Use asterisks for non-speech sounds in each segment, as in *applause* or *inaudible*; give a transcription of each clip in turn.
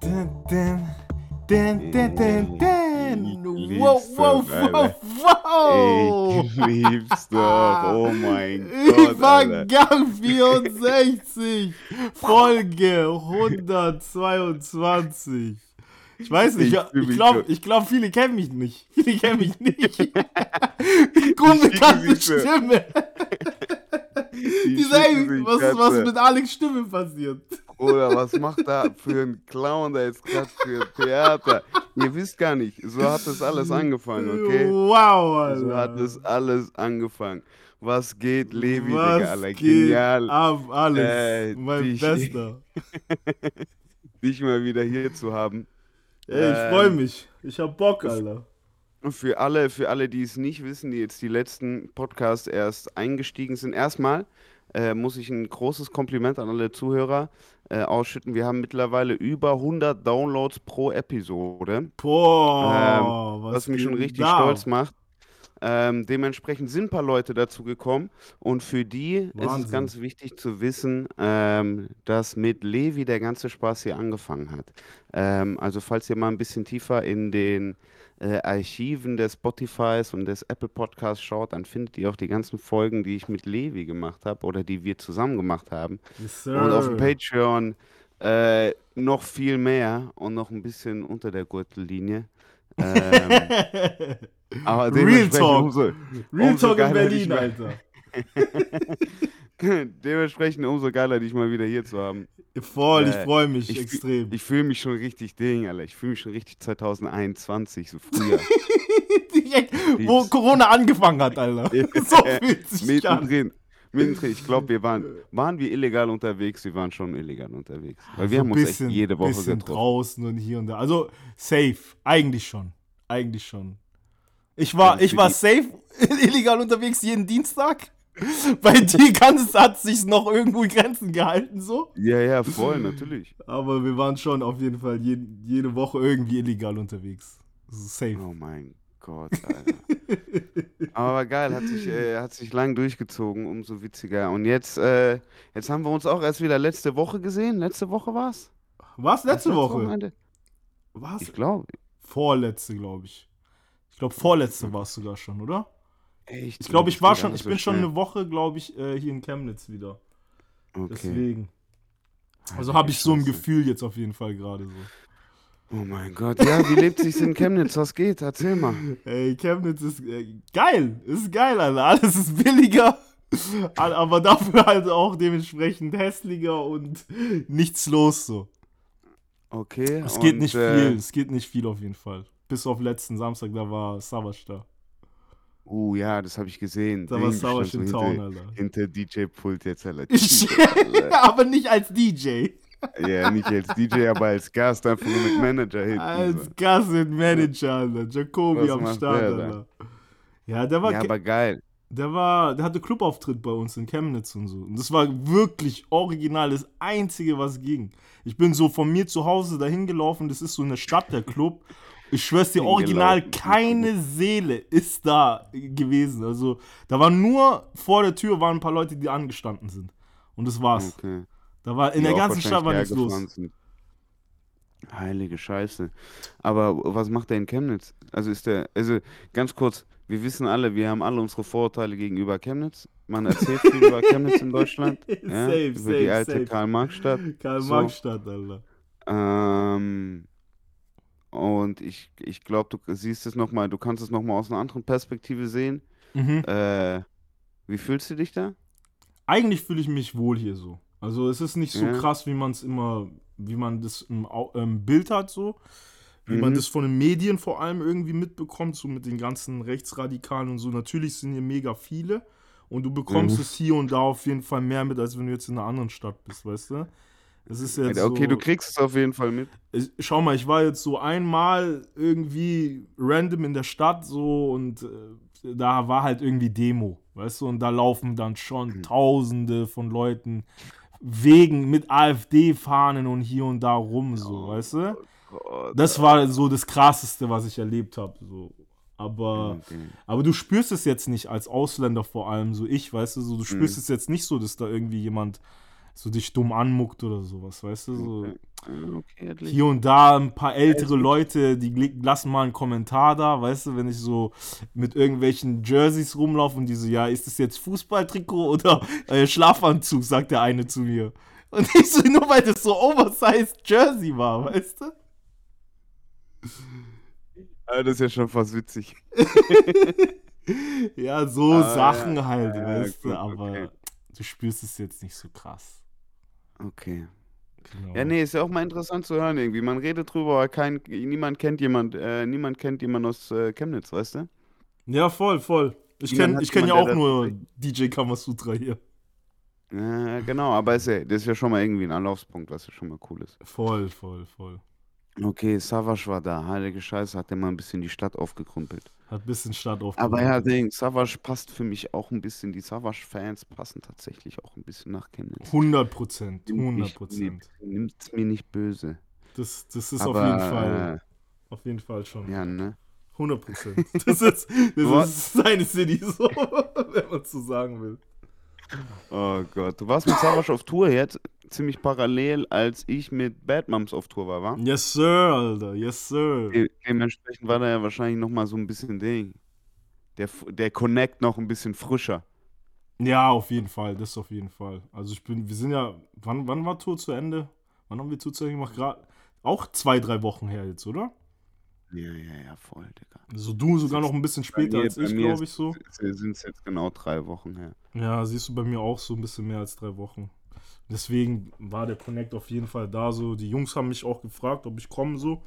Dun, dun, dun, dun, dun, Wow, wow, Alter. wow, Ich wow. lieb's doch. Oh mein *laughs* Gott. Übergang 64, Folge 122. Ich weiß nicht, Ich ich, glaube, ich glaub, viele kennen mich nicht. *laughs* Viele kennen mich nicht. *laughs* Unbekannte. Stimme. Die Die sagen, schicken sich was, was mit Alex Stimme passiert. Oder was macht da für ein Clown da jetzt gerade für Theater? Ihr wisst gar nicht, so hat das alles angefangen, okay? Wow, So hat Alter. das alles angefangen. Was geht, Levi, Was Digga, Alter, geht genial, ab, Alex? Äh, mein dich- Bester. *laughs* dich mal wieder hier zu haben. Ey, ich Ähm, freue mich. Ich hab Bock, Alter. Und für alle, für alle, die es nicht wissen, die jetzt die letzten Podcasts erst eingestiegen sind, erstmal äh, muss ich ein großes Kompliment an alle Zuhörer äh, ausschütten. Wir haben mittlerweile über 100 Downloads pro Episode, Boah, was, Ähm, was mich schon richtig da? stolz macht. Ähm, dementsprechend sind ein paar Leute dazu gekommen und für die ist es Wahnsinn. ganz wichtig zu wissen, ähm, dass mit Levi der ganze Spaß hier angefangen hat. Ähm, also falls ihr mal ein bisschen tiefer in den äh, Archiven des Spotifys und des Apple Podcasts schaut, dann findet ihr auch die ganzen Folgen, die ich mit Levi gemacht habe oder die wir zusammen gemacht haben. Yes, Und auf dem Patreon äh, noch viel mehr und noch ein bisschen unter der Gürtellinie. Ähm, *laughs* aber Real Talk. umso, Real umso Talk in Berlin, mal- Alter. *laughs* dementsprechend umso geiler, dich mal wieder hier zu haben. Voll, ich Äh, freue mich Ich, fühl- extrem. ich fühle mich schon richtig Ding, Alter. Ich fühle mich schon richtig 2021, so früher. *laughs* Direkt, wo Lieb's. Corona angefangen hat, Alter. *laughs* so fühlt sich an. Mittendrin. Mittendrin. Ich glaube, wir waren, waren wir illegal unterwegs? Wir waren schon illegal unterwegs. Weil wir So haben uns echt jede Woche bisschen getroffen. draußen und hier und da. Also safe, eigentlich schon. Eigentlich schon. Ich war, Also ich für war die- safe *laughs* illegal unterwegs jeden Dienstag. *laughs* Bei dir ganz hat sich noch irgendwo in Grenzen gehalten so. Ja, ja, voll, natürlich. Aber wir waren schon auf jeden Fall jede, jede Woche irgendwie illegal unterwegs. Safe. Oh mein Gott, Alter. Aber geil, hat sich, äh, hat sich lang durchgezogen, umso witziger. Und jetzt, äh, jetzt haben wir uns auch erst wieder letzte Woche gesehen. Letzte Woche war's? Was? Letzte Woche? Wochenende? Was? Ich glaube. Vorletzte, glaube ich. Ich glaube, vorletzte war es sogar schon, oder? Echt? Ich glaube, ich war schon, ich so bin schon schnell. eine Woche, glaube ich, äh, hier in Chemnitz wieder. Okay. Deswegen. Also habe ich so ein. Gefühl jetzt auf jeden Fall gerade so. Oh mein Gott, ja, wie lebt sich's in Chemnitz? Was geht? Erzähl mal. Ey, Chemnitz ist äh, geil. Ist geil, Alter. Alles ist billiger. Aber dafür halt auch dementsprechend hässlicher und nichts los so. Okay. Es geht und, nicht äh, viel. Es geht nicht viel auf jeden Fall. Bis auf letzten Samstag, da war Savage da. Uh, ja, das habe ich gesehen. Da war in so Town, hinter, Alter. hinter DJ-Pult jetzt, Alter. *laughs* Ich, *laughs* Alter. aber nicht als DJ. Ja, nicht als DJ, aber als Gast, einfach nur mit Manager hinten. Als so. Gast und Manager, Alter. Jacobi Was am Start, der? Alter. Ja, der war, Ja, aber geil. der war, der hatte Clubauftritt bei uns in Chemnitz und so. Und das war wirklich original das Einzige, was ging. Ich bin so von mir zu Hause dahin gelaufen, das ist so eine Stadt, der Club. Ich schwör's dir, original Hingelaufen. keine Seele ist da gewesen. Also, da war nur vor der Tür waren ein paar Leute, die angestanden sind. Und das war's. Okay. Da war in Die der ganzen Stadt war nichts los. sind. Heilige Scheiße. Aber was macht der in Chemnitz? Also ist der, also ganz kurz, wir wissen alle, wir haben alle unsere Vorurteile gegenüber Chemnitz. Man erzählt viel über Chemnitz in Deutschland. *laughs* Ja, Safe, über safe, die alte. Karl-Marx-Stadt. Karl-Marx-Stadt, Alter. Ähm, und ich, ich glaube, du siehst es nochmal, du kannst es nochmal aus einer anderen Perspektive sehen. Mhm. Äh, wie fühlst du dich da? Eigentlich fühle ich mich wohl hier so. Also es ist nicht so Ja. krass, wie man es immer, wie man das im ähm, Bild hat so. Wie man Mhm. das von den Medien vor allem irgendwie mitbekommt, so mit den ganzen Rechtsradikalen und so. Natürlich sind hier mega viele und du bekommst Mhm. es hier und da auf jeden Fall mehr mit, als wenn du jetzt in einer anderen Stadt bist, weißt du? Es ist jetzt okay, so, du kriegst es auf jeden Fall mit. ich, schau mal, ich war jetzt so einmal irgendwie random in der Stadt so und äh, da war halt irgendwie Demo, weißt du, und da laufen dann schon Mhm. Tausende von Leuten wegen mit AfD-Fahnen und hier und da rum, so, Oh weißt du? Gott, Das war so das Krasseste, was ich erlebt habe, so. Aber, okay. aber du spürst es jetzt nicht als Ausländer vor allem, so ich, weißt du, so, du spürst Mhm. es jetzt nicht so, dass da irgendwie jemand so dich dumm anmuckt oder sowas, weißt du? So Okay. Ah, okay, hier und da ein paar ältere. Leute, die lassen mal einen Kommentar da, weißt du, wenn ich so mit irgendwelchen Jerseys rumlaufe und die so, ja, ist das jetzt Fußballtrikot oder *laughs* äh, Schlafanzug, sagt der eine zu mir. *laughs* Und ich so, nur weil das so oversized Jersey war, weißt du? Ah, das ist ja schon fast witzig. *laughs* Ja, so Ah, Sachen ja, halt, ja, weißt du, gut, aber okay. du spürst es jetzt nicht so krass. Okay. Genau. Ja, nee, ist ja auch mal interessant zu hören irgendwie. Man redet drüber, aber kein, niemand kennt jemand, äh, niemand kennt jemand aus äh, Chemnitz, weißt du? Ja, voll, voll. Ich Niemand kenne hat ich kenn ja jemand, auch nur DJ Kamasutra hier. Ja, genau, aber ist ja, das ist ja schon mal irgendwie ein Anlaufspunkt, was ja schon mal cool ist. Voll, voll, voll. Okay, Savas war da, heilige Scheiße, hat der mal ein bisschen die Stadt aufgekrumpelt. Hat ein bisschen Stadt Aber aufgebaut. ja, Savas passt für mich auch ein bisschen, die Savas-Fans passen tatsächlich auch ein bisschen nach Chemnitz. 100 Prozent, Nimmt 100 mich- Prozent. nimmt- Nimmt's mir nicht böse. Das, das ist aber, auf jeden Fall, auf jeden Fall schon. Äh, ja, ne? 100 Prozent. *laughs* Das ist, das ist seine City, so, *laughs* wenn man so sagen will. Oh Gott, du warst mit Savas auf Tour jetzt, ziemlich parallel, als ich mit Bad Moms auf Tour war, wa? Yes, sir, Alter, yes, sir. De dementsprechend war da ja wahrscheinlich noch mal so ein bisschen Ding. Der, der Connect noch ein bisschen frischer. Ja, auf jeden Fall, das auf jeden Fall. Also ich bin, wir sind ja, wann, wann war Tour zu Ende? Wann haben wir Tour zu Ende gemacht? Gerade auch zwei, drei Wochen her jetzt, oder? Ja, ja, ja, voll, Digga. Also du sogar noch ein bisschen später mir- als ich, glaube ich so. Sind es jetzt genau drei Wochen her. Ja, siehst du bei mir auch so ein bisschen mehr als drei Wochen. Deswegen war der Connect auf jeden Fall da so. Die Jungs haben mich auch gefragt, ob ich komme so.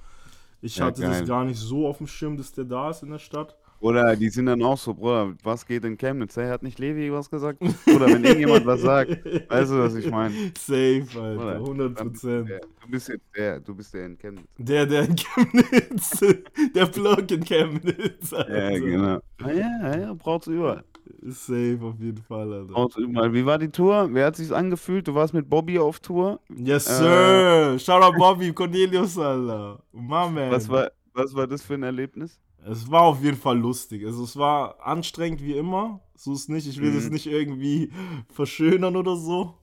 Ich Ja, hatte das geil. gar nicht so auf dem Schirm, dass der da ist in der Stadt. Oder die sind dann auch so, Bruder, was geht in Chemnitz? Hey, hat nicht Levi was gesagt? Oder wenn irgendjemand was sagt, *laughs* weißt du, was ich meine? Safe, Alter, Oder? 100 Dann bist Prozent. Du, bist jetzt der, du bist der in Chemnitz. Der, der in Chemnitz, *laughs* der Plug in Chemnitz, Alter. Ja, genau. Ah, ja, ja, ja, braucht's überall. Safe auf jeden Fall, Alter. Überall. Wie war die Tour? Wer hat sich's angefühlt? Du warst mit Bobby auf Tour. Yes, Äh, sir. Shout out Bobby, Cornelius, Alter. My man. Was war, was war das für ein Erlebnis? Es war auf jeden Fall lustig. Also es war anstrengend wie immer. So ist nicht. Ich will das Mhm. nicht irgendwie verschönern oder so.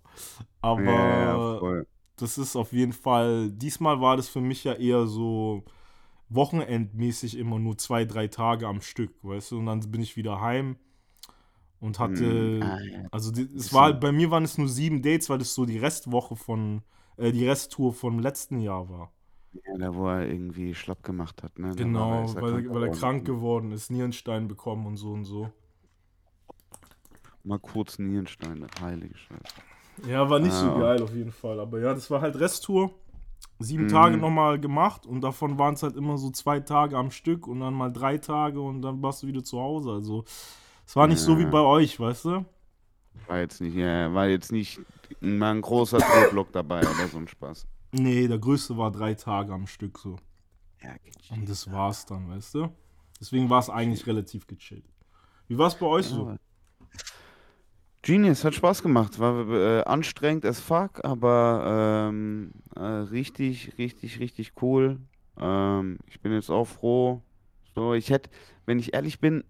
Aber ja, das ist auf jeden Fall. Diesmal war das für mich ja eher so wochenendmäßig immer nur zwei, drei Tage am Stück, weißt du? Und dann bin ich wieder heim und hatte. Mhm. Ah, ja. Also die, es war bei mir waren es nur sieben Dates, weil das so die Restwoche von äh, die Resttour vom letzten Jahr war. Ja, da wo er irgendwie schlapp gemacht hat, ne? Genau, er weil, krank weil er krank geworden ist, Nierenstein bekommen und so und so. Mal kurz Nierenstein, heilige Scheiße. Ja, war nicht so Ah. geil auf jeden Fall. Aber ja, das war halt Resttour. Sieben Mhm. Tage nochmal gemacht und davon waren es halt immer so zwei Tage am Stück und dann mal drei Tage und dann warst du wieder zu Hause. Also es war nicht so wie Ja. bei euch, weißt du? War jetzt nicht, ja, war jetzt nicht mal ein großer Tourblog dabei oder so ein Spaß. Nee, der größte war drei Tage am Stück so. Ja, Und das war's dann, weißt du? Deswegen war es eigentlich relativ gechillt. Wie war es bei euch so? Genius, hat Spaß gemacht. War äh, anstrengend as fuck, aber ähm, äh, richtig, richtig, richtig cool. Ähm, ich bin jetzt auch froh. So, ich hätte, wenn ich ehrlich bin,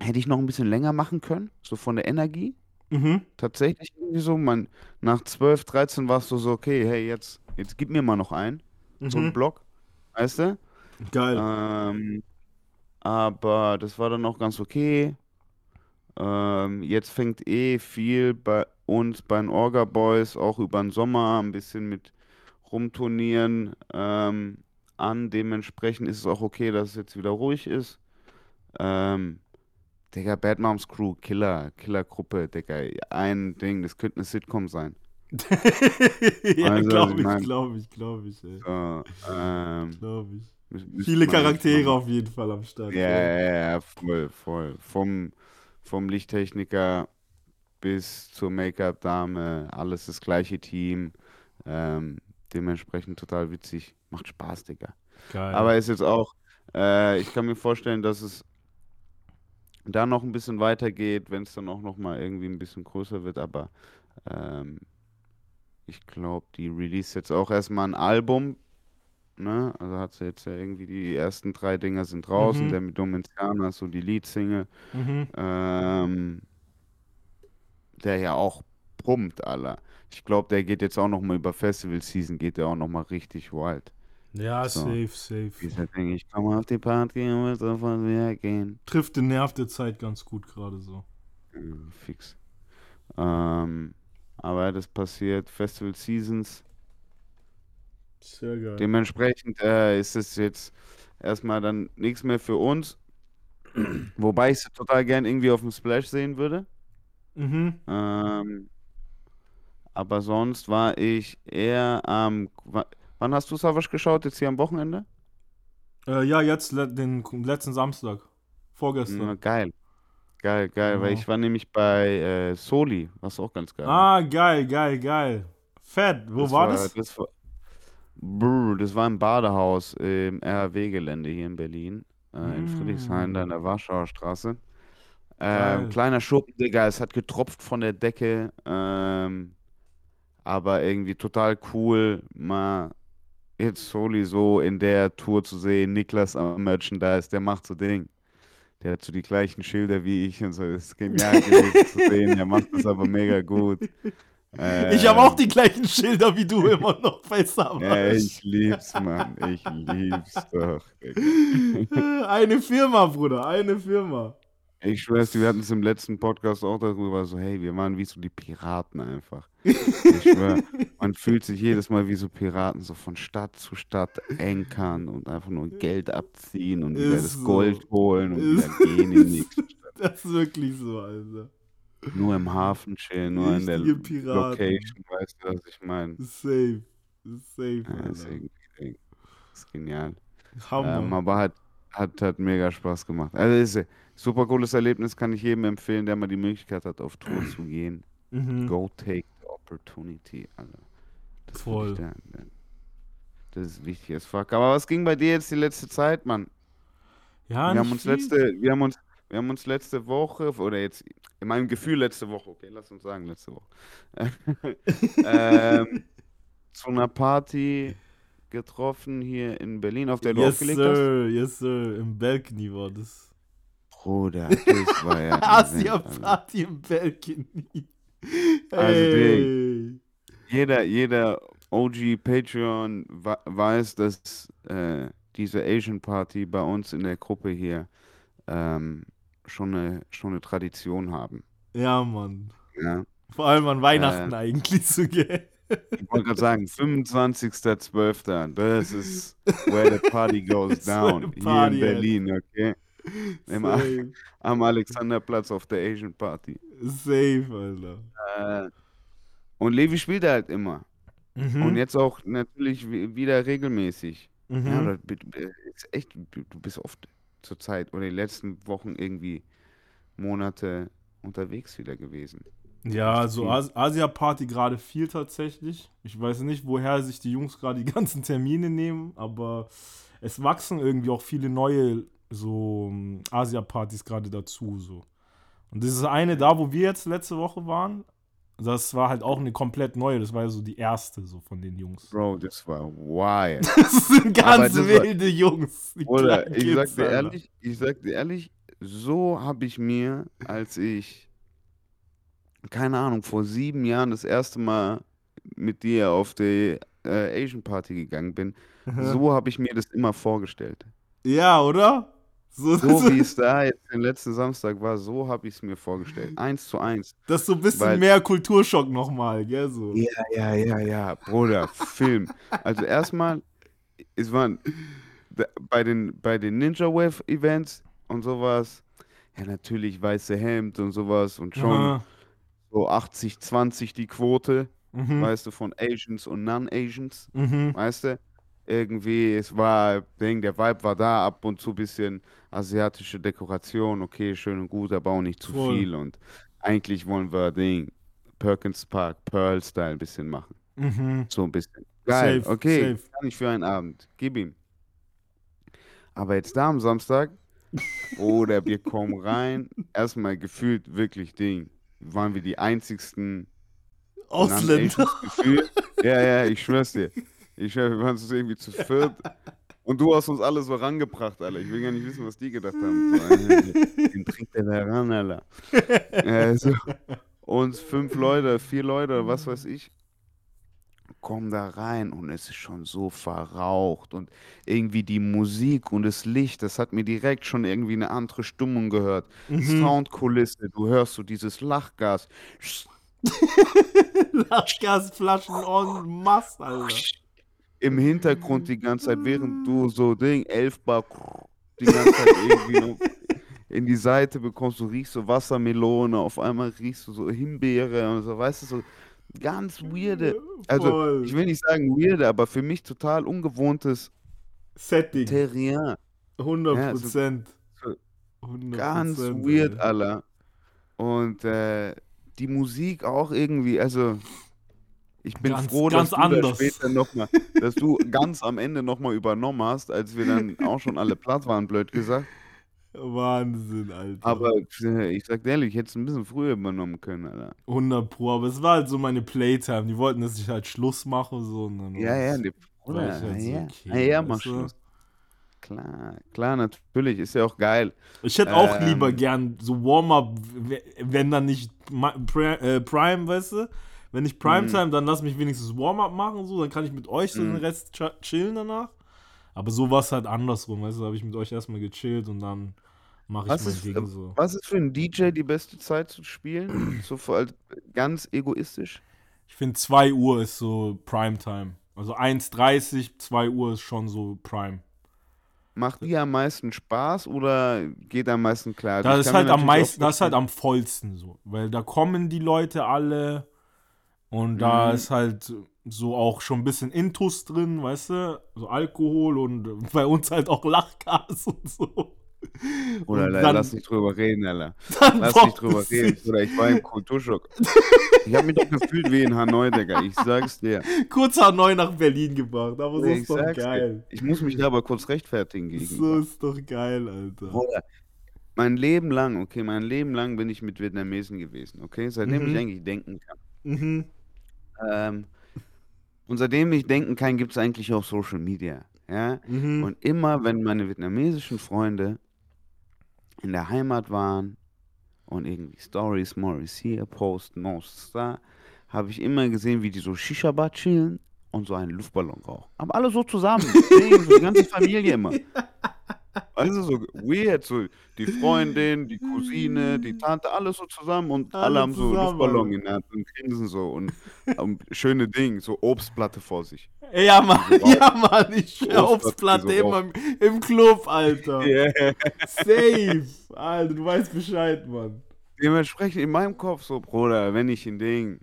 hätte ich noch ein bisschen länger machen können, so von der Energie. Mhm. Tatsächlich irgendwie so, man, nach 12, 13 warst du so, okay, hey, jetzt, jetzt gib mir mal noch einen, so einen Mhm. Block, weißt du? Geil. Ähm, aber das war dann auch ganz okay. Ähm, jetzt fängt eh viel bei uns, bei den Orga Boys, auch über den Sommer ein bisschen mit Rumturnieren ähm, an. Dementsprechend ist es auch okay, dass es jetzt wieder ruhig ist. Ähm, Digga, Bad Moms Crew, Killer, Killergruppe, Digga. Ein Ding, das könnte eine Sitcom sein. *laughs* ja, Also, glaube ich glaube ich, glaube ich, ey. So, ähm, Glaube ich. Viele Charaktere auf jeden Fall am Start. Ja, ja, ja, voll, voll. Vom, vom Lichttechniker bis zur Make-up-Dame, alles das gleiche Team. Ähm, dementsprechend total witzig. Macht Spaß, Digga. Geil. Aber ist jetzt auch, äh, ich kann mir vorstellen, dass es da noch ein bisschen weitergeht, wenn es dann auch noch mal irgendwie ein bisschen größer wird. Aber ähm, ich glaube, die release jetzt auch erstmal ein Album. Ne? Also hat sie jetzt ja irgendwie die ersten drei Dinger sind draußen. Mhm. Der mit Domiziana ist so die Lead-Single. mhm. Ähm, der ja auch brummt, Alter. Ich glaube, der geht jetzt auch noch mal über Festival Season, geht der auch noch mal richtig wild. Ja, So. safe, safe. Dieser Ding, ich komme auf die Party und will sofort wieder gehen. Trifft den Nerv der Zeit ganz gut gerade so. Ja, fix. Ähm, aber das passiert, Festival Seasons. Sehr geil. Dementsprechend äh, ist es jetzt erstmal dann nichts mehr für uns. *clears throat* Wobei ich es total gern irgendwie auf dem Splash sehen würde. Mhm. Ähm, aber sonst war ich eher am. wa- wann hast du Savage geschaut? Jetzt hier am Wochenende? Äh, ja, jetzt den letzten Samstag. Na, Vorgestern. geil. Geil, geil, weil Genau. ich war nämlich bei äh, Soli, was auch ganz geil war. Ah, geil, geil, geil. Fett. Wo Das war das? Das war, Brr, das war im Badehaus im RAW-Gelände hier in Berlin, äh, in Friedrichshain, da in der Warschauer Straße. Geil. Ähm, kleiner Schuppen, Digga, es hat getropft von der Decke, ähm, aber irgendwie total cool, mal jetzt Soli so in der Tour zu sehen. Niklas am Merchandise, der macht so Ding. Der hat so die gleichen Schilder wie ich und so. Das ist genial gewesen zu *laughs* sehen. Der macht das aber mega gut. Ich habe auch Ähm, die gleichen Schilder wie du immer noch *laughs* bei Ja, Savage. ich lieb's, Mann. Ich lieb's doch. *laughs* Eine Firma, Bruder, eine Firma. Ich schwör's wir hatten es im letzten Podcast auch darüber, so, hey, wir waren wie so die Piraten einfach. Ich schwör, *laughs* man fühlt sich jedes Mal wie so Piraten, so von Stadt zu Stadt enkern und einfach nur Geld abziehen und wieder Ist das so. Gold holen und Ist wieder gehen in die nächste Stadt. *laughs* Das ist wirklich so, Alter. Nur im Hafen chillen, nur in der Richtige Piraten. Location, weißt du, was ich meine? Safe. Safe, Ja, ist, Alter. irgendwie, ist genial. Hammer. Ähm, aber hat, hat, hat mega Spaß gemacht. Also ist super cooles Erlebnis, kann ich jedem empfehlen, der mal die Möglichkeit hat, auf Tour zu *clears throat* gehen. mhm. Go take the opportunity, Alter. Das Voll. da- Das ist wichtig as fuck. Aber was ging bei dir jetzt die letzte Zeit, Mann? Ja, wir haben uns viel. letzte, wir haben uns, wir haben uns letzte Woche, oder jetzt in meinem Gefühl letzte Woche, okay, lass uns sagen letzte Woche, *laughs* ähm, zu einer Party getroffen hier in Berlin, auf der du Yes, aufgelegt hast. sir, yes, sir. Im Balcony war das. Bruder, das war ja. *laughs* Asia-Party im Balcony. Also, Hey. Jeder, jeder OG Patreon weiß, dass äh, diese Asian Party bei uns in der Gruppe hier ähm, schon eine, schon eine Tradition haben. Ja, Mann. Ja. Vor allem an Weihnachten Äh. eigentlich so, gell? Ich wollte gerade sagen, 25.12. Das ist where the party *laughs* goes down. the Hier party in. Berlin, okay? Im, am Alexanderplatz auf der Asian Party. safe, Alter. Äh, und Levi spielt halt immer. Mhm. Und jetzt auch natürlich wi- wieder regelmäßig. mhm. Ja, oder, bi- ist echt, du bist oft zur Zeit oder die letzten Wochen irgendwie Monate unterwegs wieder gewesen. Ja, Echt also Asia-Party gerade viel tatsächlich. Ich weiß nicht, woher sich die Jungs gerade die ganzen Termine nehmen, aber es wachsen irgendwie auch viele neue so ähm, Asia-Partys gerade dazu. So. Und das ist eine da, wo wir jetzt letzte Woche waren. Das war halt auch eine komplett neue. Das war ja so die erste so von den Jungs. Bro, das war wild. *laughs* Das sind ganz das war- wilde Jungs. die Oder ich sag dir Alter. ehrlich, ich sag dir ehrlich, so habe ich mir, als ich, keine Ahnung, vor sieben Jahren das erste Mal mit dir auf die äh, Asian Party gegangen bin, *laughs* so habe ich mir das immer vorgestellt. Ja, oder? So, So wie es da jetzt den letzten Samstag war, so habe ich es mir vorgestellt. Eins zu eins. das ist so ein bisschen Weil- mehr Kulturschock nochmal, gell? So. Ja, ja, ja, ja, Bruder, Film. Also erstmal, es waren bei den, bei den Ninja Wave Events und sowas, ja natürlich weiße Hemd und sowas und schon Aha. so 80, 20 die Quote, Mhm. weißt du, von Asians und Non-Asians, Mhm. weißt du? Irgendwie, es war, Ding, der Vibe war da, ab und zu ein bisschen asiatische Dekoration, okay, schön und gut, aber auch nicht zu Voll. viel und eigentlich wollen wir, Ding, Perkins Park, Pearl-Style ein bisschen machen. Mhm. So ein bisschen. Geil, Safe, okay, safe. kann ich für einen Abend. Gib ihm. Aber jetzt da am Samstag, oder wir *laughs* kommen rein, erstmal gefühlt wirklich Ding. Waren wir die einzigsten Ausländer. Ja, ja, ich schwör's dir. Ich schwör, wir waren so irgendwie zu viert. Und du hast uns alle so rangebracht, Alter. Ich will gar nicht wissen, was die gedacht haben. So, *laughs* den trinkt der da ran, Alter. Äh, so. Uns fünf Leute, vier Leute, was weiß ich. komme da rein und es ist schon so verraucht und irgendwie die Musik und das Licht, das hat mir direkt schon irgendwie eine andere Stimmung gehört. Mhm. Soundkulisse, du hörst so dieses Lachgas. *laughs* Lachgasflaschen en masse, Alter. Im Hintergrund die ganze Zeit, während du so Ding, 11 Bar die ganze Zeit irgendwie noch in die Seite bekommst, du riechst so Wassermelone, auf einmal riechst du so Himbeere und so, weißt du, so ganz weirde, also Voll. ich will nicht sagen weirde, aber für mich total ungewohntes Setting. Terrain. 100 Ja, so- Prozent. so 100 Ganz weird. Alter. Und äh, die Musik auch irgendwie, also ich bin Ganz- froh, ganz dass du anders. das später noch mal, *laughs* dass du ganz am Ende nochmal übernommen hast, als wir dann auch schon alle platt waren, blöd gesagt. Wahnsinn, Alter. Aber äh, ich sag ehrlich, ich hätte es ein bisschen früher übernommen können, Alter. 100 Pro, aber es war halt so meine Playtime. Die wollten, dass ich halt Schluss mache. So, und dann Ja, ja, die, oder? halt so, ja, okay, ja, ja, mach? Schluss. Klar, klar, natürlich, ist ja auch geil. Ich hätte auch Ähm. lieber gern so Warm-up, wenn dann nicht äh, Prime, weißt du? Wenn nicht Primetime, dann lass mich wenigstens Warm-up machen, so, dann kann ich mit euch so den Mhm. Rest cha- chillen danach. Aber so war es halt andersrum, weißt du? Da habe ich mit euch erstmal gechillt und dann mache ich Was mein ist, Ding so. was ist für einen DJ die beste Zeit zu spielen? *clears throat* So allem ganz egoistisch? Ich finde 2 Uhr ist so Primetime. Also 1.30, 2 Uhr ist schon so Prime. Macht die am meisten Spaß oder geht am meisten klar? Also Da ich ist halt am meisten, das ist halt am vollsten so. Weil da kommen die Leute alle und da Mhm. ist halt so auch schon ein bisschen Intus drin, weißt du? So Alkohol und bei uns halt auch Lachgas *laughs* und so. Oder und lass nicht drüber reden, Alter. dann Lass nicht drüber reden. Oder ich war im Kulturschock. *laughs* Ich habe mich doch gefühlt wie in Hanoi, Digga. Ich sag's dir. Kurz neu nach Berlin gebracht, aber so Nee, ist doch sag's dir. geil. Ich muss mich da aber kurz rechtfertigen So gegenüber. ist doch geil, Alter. Bruder, mein Leben lang, okay, mein Leben lang bin ich mit Vietnamesen gewesen, okay? Seitdem Mhm. ich eigentlich denken kann. Mhm. Ähm, und seitdem ich denken kann, gibt es eigentlich auch Social Media. Ja? Mhm. Und immer, wenn meine vietnamesischen Freunde in der Heimat waren und irgendwie Stories, Morris hier posten, Most da, habe ich immer gesehen, wie die so Shisha-Bar chillen und so einen Luftballon rauchen. Aber alle so zusammen. *laughs* So die ganze Familie immer. Also so weird, so die Freundin, die Cousine, die Tante, alles so zusammen und alle, Alle haben so zusammen, Luftballon Alter. in der Hand und grinsen so und, und schöne Ding, so Obstplatte vor sich. Ja, Mann, So rauch- ja, Mann, ich so schwör aufs Obstplatte, Platte so immer im, im Club, Alter. *laughs* Yeah. Safe. Alter, du weißt Bescheid, Mann. Dementsprechend in meinem Kopf so, Bruder, wenn ich in Ding,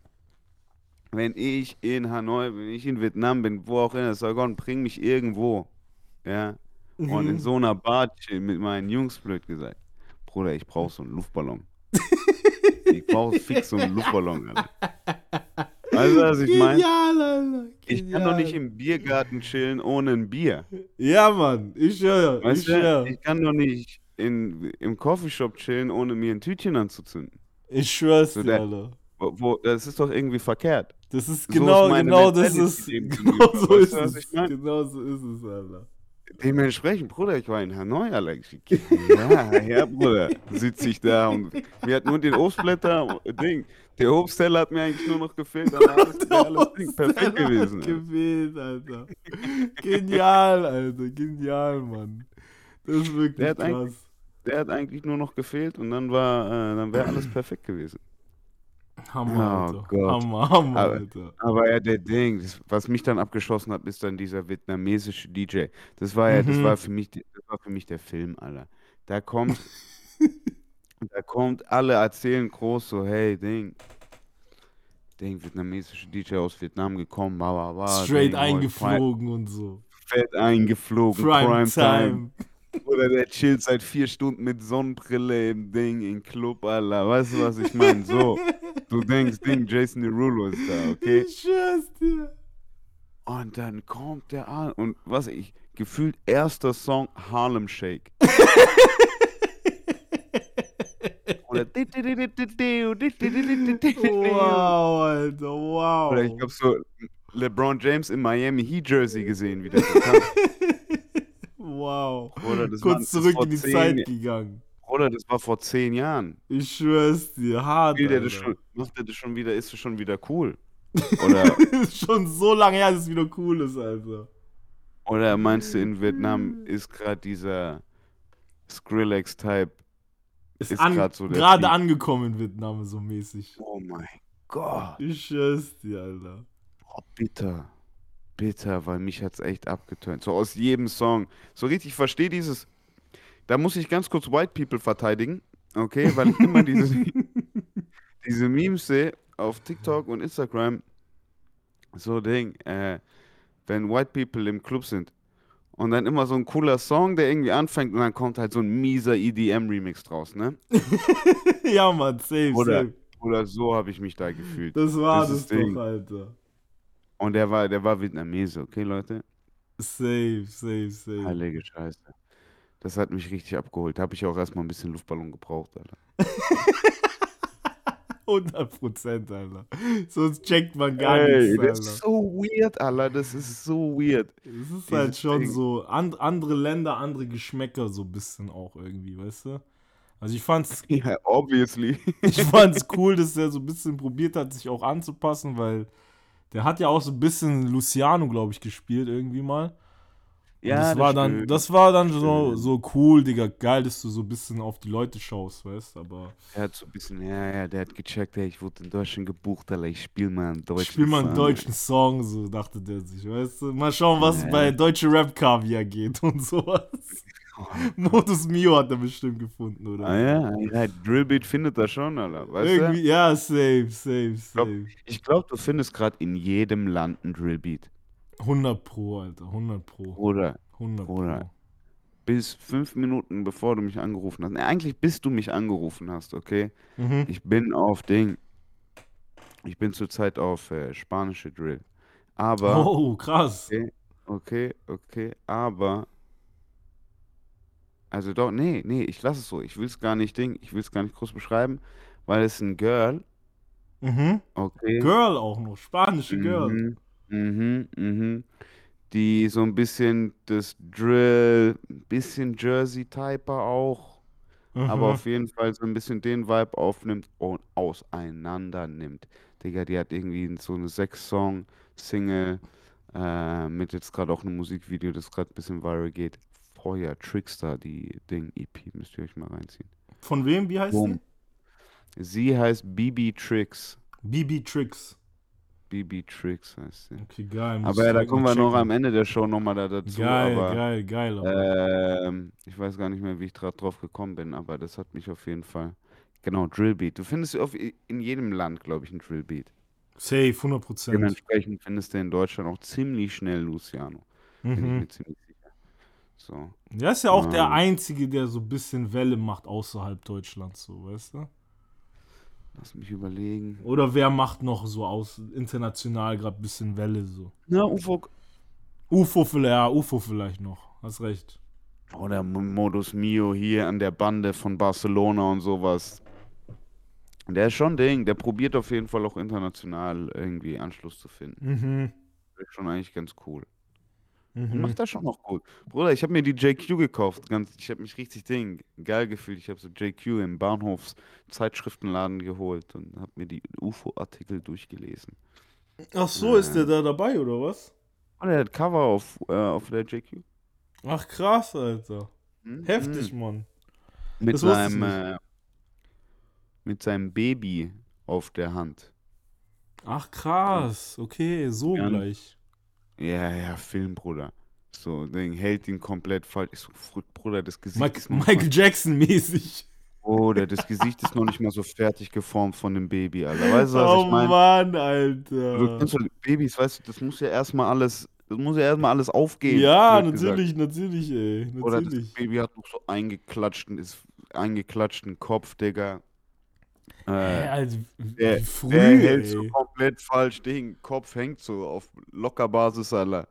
wenn ich in Hanoi, wenn ich in Vietnam bin, wo auch immer, Saigon, bring mich irgendwo, ja, und in Mhm. so einer Bar chillen mit meinen Jungs, blöd gesagt. Bruder, ich brauche so einen Luftballon. *laughs* ich brauche fix so einen Luftballon, Alter. Weißt du, was ich meine? Ich kann doch nicht im Biergarten chillen ohne ein Bier. Ja, Mann, ich schwör, Weißt ich du, ich kann doch nicht in, im Coffeeshop chillen, ohne mir ein Tütchen anzuzünden. Ich schwör's So dir, Alter. Wo, wo, das ist doch irgendwie verkehrt. Das ist So genau, ist meine genau das Mentality ist, *laughs* genau so ist es. Genau so ist es, Alter. Dementsprechend, Bruder, ich war in Hanoi. Ich, ja, ja, Bruder, sitze ich da und mir hat nur den Obstblätter, Ding, der Obstteller hat mir eigentlich nur noch gefehlt, dann war alles, *laughs* wäre alles Ding, perfekt gewesen. Gefehlt, Alter. Genial, Alter. Genial, Mann. Das ist wirklich Der hat eigentlich- krass. Der hat eigentlich nur noch gefehlt und dann war, äh, dann wäre alles perfekt gewesen. Hammer, Oh. Gott. Hammer, Hammer, Aber- Alter. Aber ja, der Ding, das, was mich dann abgeschossen hat, ist dann dieser vietnamesische DJ. Das war ja, das Mhm. war für mich, das war für mich der Film, Alter. Da kommt, *laughs* da kommt, alle erzählen groß so, hey, Ding, Ding, vietnamesische DJ aus Vietnam gekommen, bla bla bla. Straight Ding, eingeflogen und so. Prime- Fett eingeflogen, Prime, Primetime. Time. Oder der chillt seit vier Stunden mit Sonnenbrille im Ding, im Club, Alter. Weißt du, was ich meine? So, du denkst, Ding, Jason Derulo ist da, okay? Ich schwör's dir. Und dann kommt der an und was ich gefühlt erster Song Harlem Shake. Oder Wow, Alter, wow. Oder ich glaube so LeBron James im Miami Heat Jersey gesehen, wie der so. Wow. War, Kurz das zurück in die Zeit gegangen. Oder das war vor zehn Jahren. Ich schwör's dir, hart, Spielt er das schon, macht er das schon wieder, ist das schon wieder cool. *laughs* Oder, ist schon so lange her, dass es wieder cool ist, Alter. oder meinst du, in Vietnam ist gerade dieser Skrillex-Type? Ist, Ist an, grad so gerade angekommen in Vietnam, so mäßig. Oh mein Gott. Ich schwör's dir, Alter. Boah, bitter. Bitter, weil mich hat's echt abgetönt. So aus jedem Song. So richtig, ich verstehe dieses. Da muss ich ganz kurz White People verteidigen. Okay, weil ich immer diese, *laughs* diese Memes sehe auf TikTok und Instagram. So Ding, äh, wenn White People im Club sind. Und dann immer so ein cooler Song, der irgendwie anfängt und dann kommt halt so ein mieser EDM-Remix draus, ne? *laughs* ja, Mann, safe, Oder, safe. oder so habe ich mich da gefühlt. Das war das das, Ding. doch, Alter. Und der war, der war Vietnamese, okay, Leute? Safe, safe, safe. Heilige Scheiße. Das hat mich richtig abgeholt. Da habe ich auch erstmal ein bisschen Luftballon gebraucht, Alter. *laughs* 100 Prozent, Alter. Sonst checkt man gar Ey, nichts, das Alter. ist so weird, Alter. Das ist so weird. Es ist halt Dieses schon Ding. so, and, andere Länder, andere Geschmäcker so ein bisschen auch irgendwie, weißt du? Also ich fand's, *laughs* Ja, obviously. ich fand's cool, dass der so ein bisschen probiert hat, sich auch anzupassen, weil der hat ja auch so ein bisschen Luciano, glaube ich, gespielt irgendwie mal. Ja, das war dann, stimmt. das war dann so, so cool, Digga, geil, dass du so ein bisschen auf die Leute schaust, weißt aber Der hat so ein bisschen, ja, ja, der hat gecheckt, ey, ich wurde in Deutschland gebucht, Alter. Ich spiel mal einen deutschen ich spiel mal einen Song. deutschen Song, so dachte der sich, weißt du? Mal schauen, was Ja. bei deutsche Rap Kaviar geht und *laughs* sowas. *laughs* Modus Mio hat er bestimmt gefunden, oder? Ah ja, ja, Drillbeat findet das schon, Alter. Weißt Irgendwie, du? ja, safe, safe, glaub- safe. Ich glaube, du findest gerade in jedem Land einen Drillbeat. 100 Pro, Alter, 100 Pro. Oder 100 Bruder. Pro. bis fünf Minuten bevor du mich angerufen hast. Ne, eigentlich bis du mich angerufen hast, okay? Mhm. Ich bin auf Ding. Ich bin zurzeit auf äh, spanische Drill. Aber, Oh, krass. okay, okay, okay, aber. Also doch, nee, nee, ich lasse es so. Ich will es gar nicht Ding, ich will es gar nicht groß beschreiben, weil es ein Girl, Mhm. okay. Girl auch noch, spanische Girl. Mhm, mhm, mhm. Die so ein bisschen das Drill, bisschen Jersey-Typer auch. aber Mhm. auf jeden Fall so ein bisschen den Vibe aufnimmt und auseinander nimmt. Digga, die hat irgendwie so eine Sechs-Song-Single äh, mit jetzt gerade auch einem Musikvideo, das gerade ein bisschen viral geht. Feuer, Trickster, die Ding-EP, müsst ihr euch mal reinziehen. Von wem, wie heißt Boom. Sie heißt BB Tricks. BB Tricks. BB Tricks heißt sie. Okay, geil. Aber ja, da kommen wir noch checken. am Ende der Show nochmal da dazu. Geil, aber geil, geil. Ähm, ich weiß gar nicht mehr, wie ich drauf gekommen bin, aber das hat mich auf jeden Fall. Genau, Drillbeat. Du findest auf, in jedem Land, glaube ich, einen Drillbeat. Safe, 100 Prozent. Dementsprechend findest du in Deutschland auch ziemlich schnell Luciano. Bin ich Mhm. mir ziemlich sicher. So. Der ist ja auch der Ähm. Einzige, der so ein bisschen Welle macht außerhalb Deutschlands, so, weißt du? Lass mich überlegen. Oder wer macht noch so aus international gerade ein bisschen Welle so? Na, UFO. UFO vielleicht, ja, UFO vielleicht noch. Hast recht. Oder M- Modus Mio hier an der Bande von Barcelona und sowas. Der ist schon Ding. Der probiert auf jeden Fall auch international irgendwie Anschluss zu finden. Mhm. Das ist schon eigentlich ganz cool. Und Mhm. macht das schon noch gut. Bruder, ich habe mir die JQ gekauft. Ganz, ich habe mich richtig Ding geil gefühlt. Ich habe so JQ im Bahnhofszeitschriftenladen geholt und habe mir die UFO-Artikel durchgelesen. Ach so, ist der da dabei, oder was? Und er hat Cover auf, äh, auf der JQ. Ach krass, Alter. Mhm. Heftig, Mann. Mit Das wusste ich seinem, nicht. äh, mit seinem Baby auf der Hand. Ach krass, okay, so Ja. gleich. Ja, ja, Film, Bruder. So, Ding, hält ihn komplett falsch. Ich so, Bruder, das Gesicht Mike, Michael Jackson mäßig. Bruder, das Gesicht ist noch nicht mal so fertig geformt von dem Baby, Alter. Weißt du, was Oh ich meine? Mann, Du Alter. kennst doch Babys, weißt du, das muss ja erstmal alles, das muss ja erstmal alles aufgehen. Ja, blöd gesagt. natürlich, natürlich, ey. Oder das Natürlich. Baby hat noch so eingeklatschten, ist eingeklatschten Kopf, Digga. Äh, also, wie der, früh, der hält so komplett falsch Ding. Kopf hängt so auf locker Basis, Alter.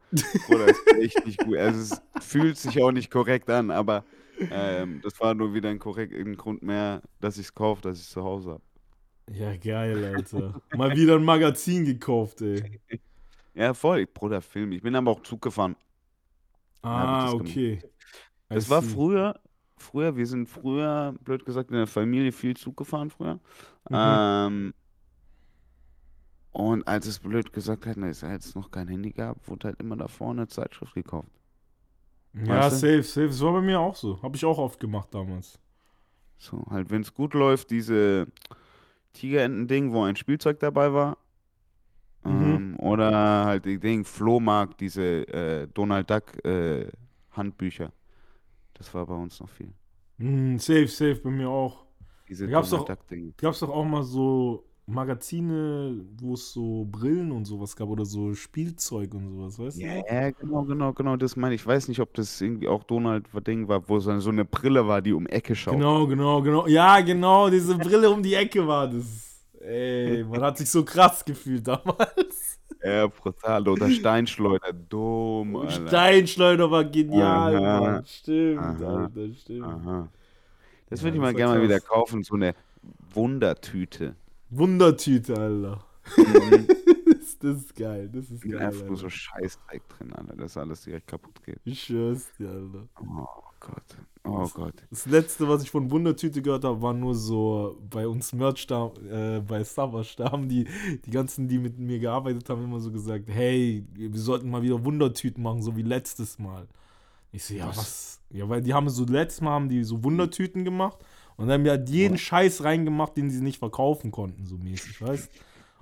Bruder, ist echt nicht gut. Also es fühlt sich auch nicht korrekt an, aber ähm, das war nur wieder ein, korrekt, ein Grund mehr, dass ich es kaufe, dass ich es zu Hause habe. Ja, geil, Alter. Mal wieder ein Magazin gekauft, ey. *laughs* Ja, voll. Bruder, Film. Ich bin aber auch Zug gefahren. Ah, das okay. Es war früher, früher, wir sind früher, blöd gesagt, in der Familie viel Zug gefahren früher. Mhm. Ähm, Und als es blöd gesagt hat, dass er jetzt noch kein Handy gab, wurde halt immer da vorne Zeitschrift gekauft. Ja, Weißt du? safe, safe. Das war bei mir auch so. Habe ich auch oft gemacht damals. So, halt, wenn es gut läuft, diese Tigerenten-Ding, wo ein Spielzeug dabei war. Mhm. Ähm, oder halt die Ding, Flohmarkt, diese äh, Donald Duck äh, Handbücher. Das war bei uns noch viel. Mhm, safe, safe, bei mir auch. Diese Da gab's Donald doch-. Gab es doch auch mal so Magazine, wo es so Brillen und sowas gab oder so Spielzeug und sowas, weißt du? Ja, ja, genau, genau, genau, das meine ich. Ich weiß nicht, ob das irgendwie auch Donald Ding war, wo so eine Brille war, die um Ecke schaut. Genau, genau, genau. Ja, genau, diese Brille um die Ecke war das. Ey, man hat sich so krass gefühlt damals. Ja, brutal. Oder Steinschleuder, dumm, Alter. Steinschleuder war genial, Aha. Mann. Stimmt, Aha. Alter, stimmt. Aha. Das Ja, würde ich mal gerne mal wieder kaufen, so eine Wundertüte. Wundertüte, Alter. Mhm. *laughs* das, das ist geil, das ist geil, einfach nur so. Scheißdreck drin, Alter, dass alles direkt kaputt geht. Ich schwör's dir, Alter. Oh Gott. Oh Gott. Das letzte, was ich von Wundertüte gehört habe, war nur so bei uns Merch da, äh, bei Savage. Da haben die, die ganzen, die mit mir gearbeitet haben, immer so gesagt: Hey, wir sollten mal wieder Wundertüten machen, so wie letztes Mal. Ich so, ja, Was? was? Ja, weil die haben so, letztes Mal haben die so Wundertüten gemacht und dann haben die halt jeden Scheiß reingemacht, den sie nicht verkaufen konnten, so mäßig, weißt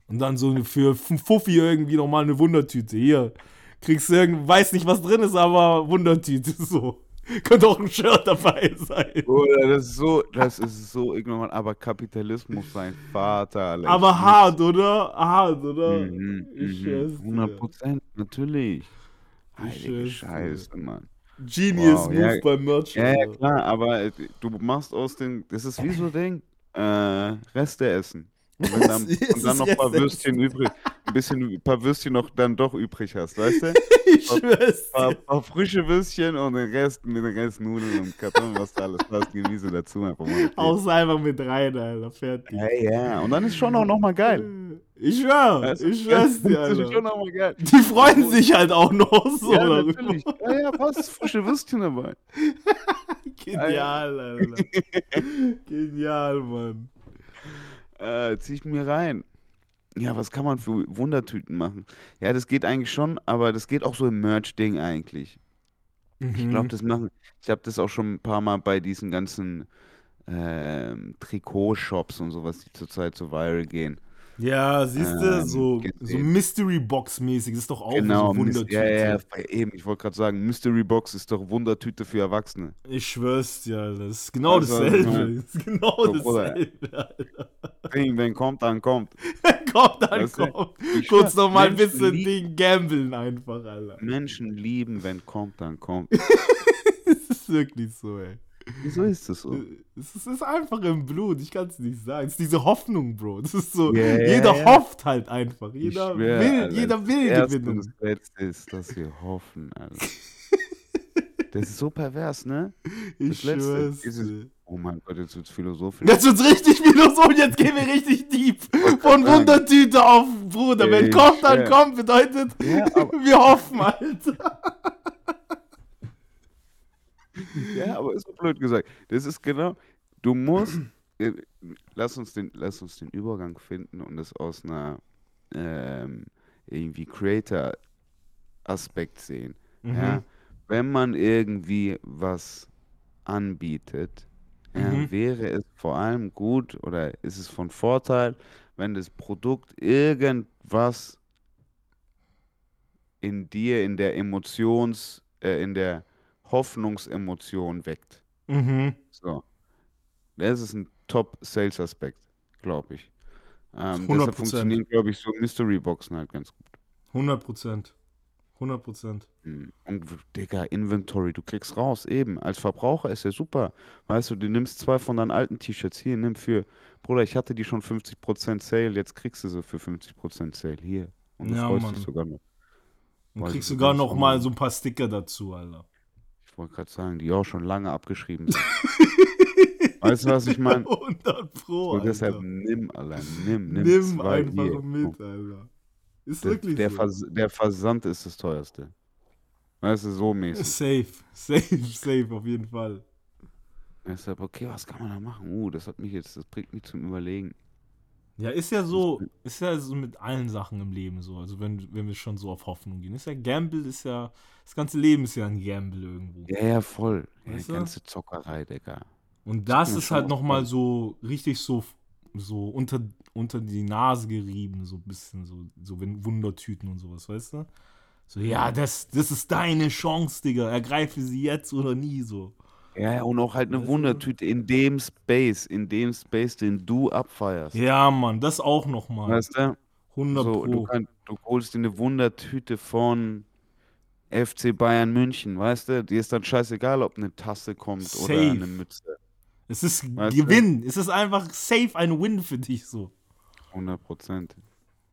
Und dann so für Fuffi irgendwie nochmal eine Wundertüte. Hier, kriegst du irgend, weiß nicht, was drin ist, aber Wundertüte, *laughs* so. *laughs* Könnte auch ein Shirt dabei sein. Oder das ist so, das ist so ignorant, aber Kapitalismus sein Vater, Alter. Aber hart, oder? Hart, oder? Mhm, Ich mhm. schwör's dir. 100 Prozent, natürlich. Ich Heilige. Scheiße, Mann. Genius Wow, Move ja. beim Merch. Ja, ja, klar, aber du machst aus dem, das ist wie so ein Ding, äh, Reste essen. Und, dann, *laughs* und dann noch ein paar Würstchen übrig, ein bisschen, ein paar Würstchen noch dann doch übrig hast, weißt du? *laughs* Ich schwör's paar, dir. paar frische Würstchen und den Rest mit den Rest Nudeln und Kartoffeln, was da alles passt, Gemüse dazu einfach mal. *laughs* Haust einfach mit rein, Alter. Fertig. Ja, ja, und dann ist schon auch nochmal geil. Ich schwör, Weißt du? ich schwör's dir, ist schon Alter. nochmal geil. Die freuen sich halt auch noch so Ja, darüber. natürlich. Ja, ja, was? Frische Würstchen dabei. Genial, Alter. Genial, Mann. Äh, zieh ich mir rein. Ja, was kann man für Wundertüten machen? Ja, das geht eigentlich schon, aber das geht auch so im Merch-Ding eigentlich. Ich Mhm. glaube, das machen. Ich habe das auch schon ein paar Mal bei diesen ganzen ähm, Trikotshops und sowas, die zurzeit so viral gehen. Ja, siehst du, Ähm, so, so Mystery Box mäßig, das ist doch auch Genau, so Wundertüte. ja, ja, eben. Ich wollte gerade sagen, Mystery Box ist doch Wundertüte für Erwachsene. Ich schwör's dir. Das ist genau Also, dasselbe. Das ist genau So, dasselbe, Alter. Ding, wenn kommt, dann kommt. *laughs* Kommt, dann Weißt du, kommt. Kurz noch mal ein bisschen Ding gambeln einfach, Alter. Menschen lieben, wenn kommt, dann kommt. *laughs* Es ist wirklich so, ey. Wieso ist das so? Es ist, es ist einfach im Blut, ich kann es nicht sagen. Es ist diese Hoffnung, Bro. Das ist so, ja, jeder ja. hofft halt einfach. Ich Jeder schwör, will, Alter, jeder will das gewinnen. das Letzte ist, dass wir hoffen, Alter. *laughs* Das ist so pervers, ne? Ich das Letzte schwör's. Oh mein Gott, jetzt wird's philosophisch. Jetzt wird's richtig philosophisch, jetzt gehen wir richtig deep. Von. Wundertüte auf Bruder. Wenn Ich kommt, dann kommt, bedeutet, Ja, *laughs* wir hoffen, Alter. Ja, aber ist so blöd gesagt. Das ist genau, du musst, äh, lass uns den, lass uns den Übergang finden und das aus einer ähm, irgendwie Creator-Aspekt sehen. Ja? Mhm. Wenn man irgendwie was anbietet, ja, Mhm. wäre es vor allem gut oder ist es von Vorteil, wenn das Produkt irgendwas in dir, in der Emotions, äh, in der Hoffnungsemotion weckt. Mhm. So. Das ist ein Top-Sales-Aspekt, glaube ich. Ähm, 100%. deshalb funktionieren, glaube ich, so Mystery-Boxen halt ganz gut. 100 Prozent. 100 Prozent. Hm, Und Digga, Inventory, du kriegst raus, eben. Als Verbraucher ist ja super. Weißt du, du nimmst zwei von deinen alten T-Shirts hier, nimm für, Bruder, ich hatte die schon 50% Sale, jetzt kriegst du sie für 50% Sale hier. Und du Ja, freust Mann. dich sogar noch. Und kriegst sogar noch mal so ein paar Sticker dazu, Alter. Ich wollte gerade sagen, die auch schon lange abgeschrieben sind. *laughs* weißt du, was ich meine? 100 Pro, Und Alter. deshalb nimm, Alter, nimm, nimm, Nimm zwei einfach hier. mit, Alter. Ist Der, wirklich der, so. Vers der Versand ist das teuerste. Weißt du, so mäßig. Safe, *laughs* safe, safe, auf jeden Fall. Deshalb, okay, was kann man da machen? Uh, das hat mich jetzt, das bringt mich zum Überlegen. Ja, ist ja so, ist ja so mit allen Sachen im Leben so. Also wenn, wenn wir schon so auf Hoffnung gehen. Ist ja Gamble, ist ja, das ganze Leben ist ja ein Gamble irgendwo. Ja, ja, voll. Ja, die ganze Zockerei, Digga. Und das mir ist halt nochmal so richtig so, so unter, unter die Nase gerieben, so ein bisschen, so, so wenn Wundertüten und sowas, weißt du? So, ja, das, das ist deine Chance, Digga. Ergreife sie jetzt oder nie so. Ja, und auch halt eine? Wundertüte in dem Space, in dem Space, den du abfeierst. Ja, Mann, das auch nochmal. Weißt du? 100 So, du, Pro. du holst dir eine Wundertüte von FC Bayern München, weißt du? Dir ist dann scheißegal, ob eine Tasse kommt oder Safe. eine Mütze. Es ist Weißt du? Gewinn. Es ist einfach safe ein Win für dich so. 100 Prozent.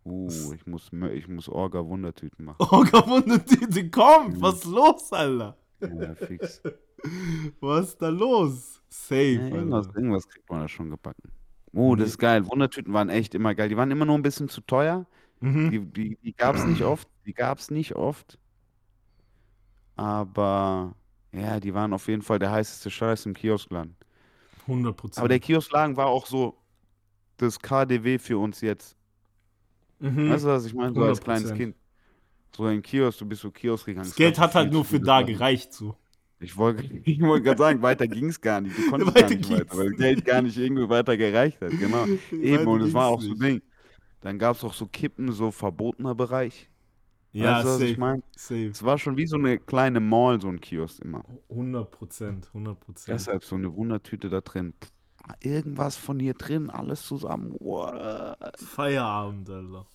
Uh, ich muss, Mö- ich muss Orga-Wundertüten machen. *laughs* Oh, Wundertüte, komm, was ist los, Alter? Ja, fix. *laughs* Was ist da los? Safe, Ja, irgendwas, Alter. irgendwas kriegt man da schon gebacken. Oh, das ist geil. Wundertüten waren echt immer geil. Die waren immer nur ein bisschen zu teuer. Mhm. Die, die, die gab es nicht oft. Die gab es nicht oft. Aber ja, die waren auf jeden Fall der heißeste Scheiß im Kioskladen. 100 Prozent. Aber der Kioskladen war auch so das KDW für uns jetzt. mhm. Weißt du, was ich meine? So als kleines 100%. Kind. So ein Kiosk, du bist so Kiosk gegangen. das Geld hat halt nur für da gereicht, so. Ich wollte *laughs* ich wollt gerade sagen, weiter ging es gar nicht. Du *laughs* konntest gar nicht weiter, weil das Geld gar nicht irgendwie weiter gereicht hat. Genau. *laughs* Eben, und es war auch so nicht. Ding. Dann gab es auch so Kippen, so verbotener Bereich. Ja, weißt du, was ich safe. meine? Safe. Es war schon wie so eine kleine Mall, so ein Kiosk immer. 100 Prozent. 100 Prozent. Deshalb so eine Wundertüte da drin. Irgendwas von hier drin, alles zusammen. What? Feierabend, Alter.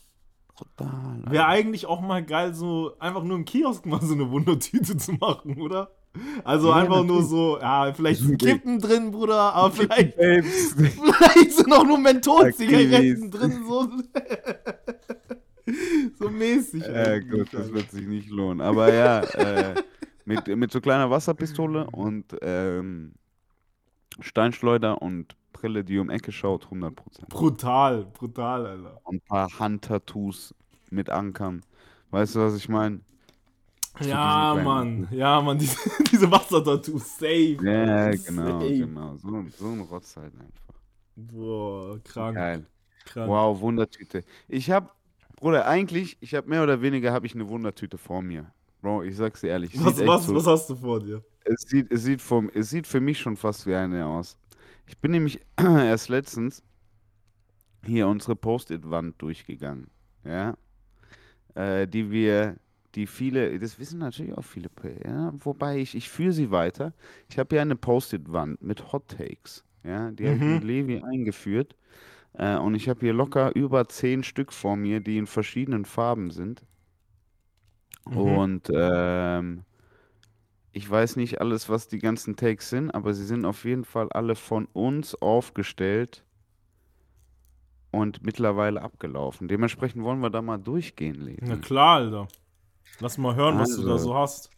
Total. Wäre eigentlich auch mal geil, so einfach nur im Kiosk mal so eine Wundertüte zu machen, oder? Also Ja, einfach nur so, ja, vielleicht sind Kippen drin, Bruder, aber vielleicht, *laughs* vielleicht sind auch nur Mentholzigaretten drin, so. *laughs* so mäßig. Äh, eigentlich, gut, das wird sich nicht lohnen. Aber ja, äh, mit, mit so kleiner Wasserpistole und ähm, Steinschleuder und Brille, die um Ecke schaut, 100%. Brutal, brutal, Alter. Und ein paar Handtattoos mit Ankern. Weißt du, was ich meine? Ja, Mann, ja, *laughs* Mann, diese, diese Wassertattoos, safe. Ja, genau, safe. genau. So, so ein Rotz halt einfach. Boah, krank, Geil. krank. Wow, Wundertüte. Ich hab, Bruder, eigentlich, ich habe mehr oder weniger habe ich eine Wundertüte vor mir. Bro, ich sag's dir ehrlich. Was, was, so, was hast du vor dir? Es sieht, es, sieht vom, es sieht für mich schon fast wie eine aus. Ich bin nämlich *clears throat* erst letztens hier unsere Post-it-Wand durchgegangen. Ja. Äh, die wir, die viele, das wissen natürlich auch viele, ja, wobei ich, ich führe sie weiter. Ich habe hier eine Post-it-Wand mit Hot Takes. Ja, die habe ich Mhm. mit Levi eingeführt. Äh, und ich habe hier locker über zehn Stück vor mir, die in verschiedenen Farben sind. Mhm. Und ähm, ich weiß nicht alles, was die ganzen Takes sind, aber sie sind auf jeden Fall alle von uns aufgestellt und mittlerweile abgelaufen. Dementsprechend wollen wir da mal durchgehen, Na Levi. klar, Alter. Lass mal hören, was du da Also. so hast.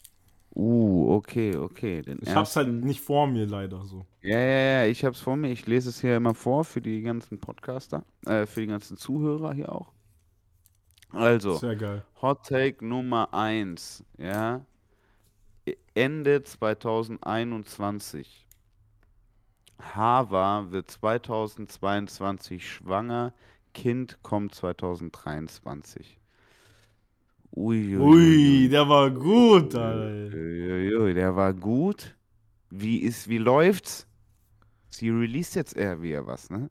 Uh, okay, okay. Den Ich hab's halt nicht vor mir leider so. Ja, ja, ja, ich hab's vor mir. Ich lese es hier immer vor für die ganzen Podcaster, äh, für die ganzen Zuhörer hier auch. Also, Sehr geil. Hot Take Nummer 1, ja. Ende 2021. Hava wird 2022 schwanger, Kind kommt 2023. Ui, Ui, der war gut, Alter. Uiuiui, der war gut. Wie ist, wie läuft's? Sie released jetzt eher wieder was, ne?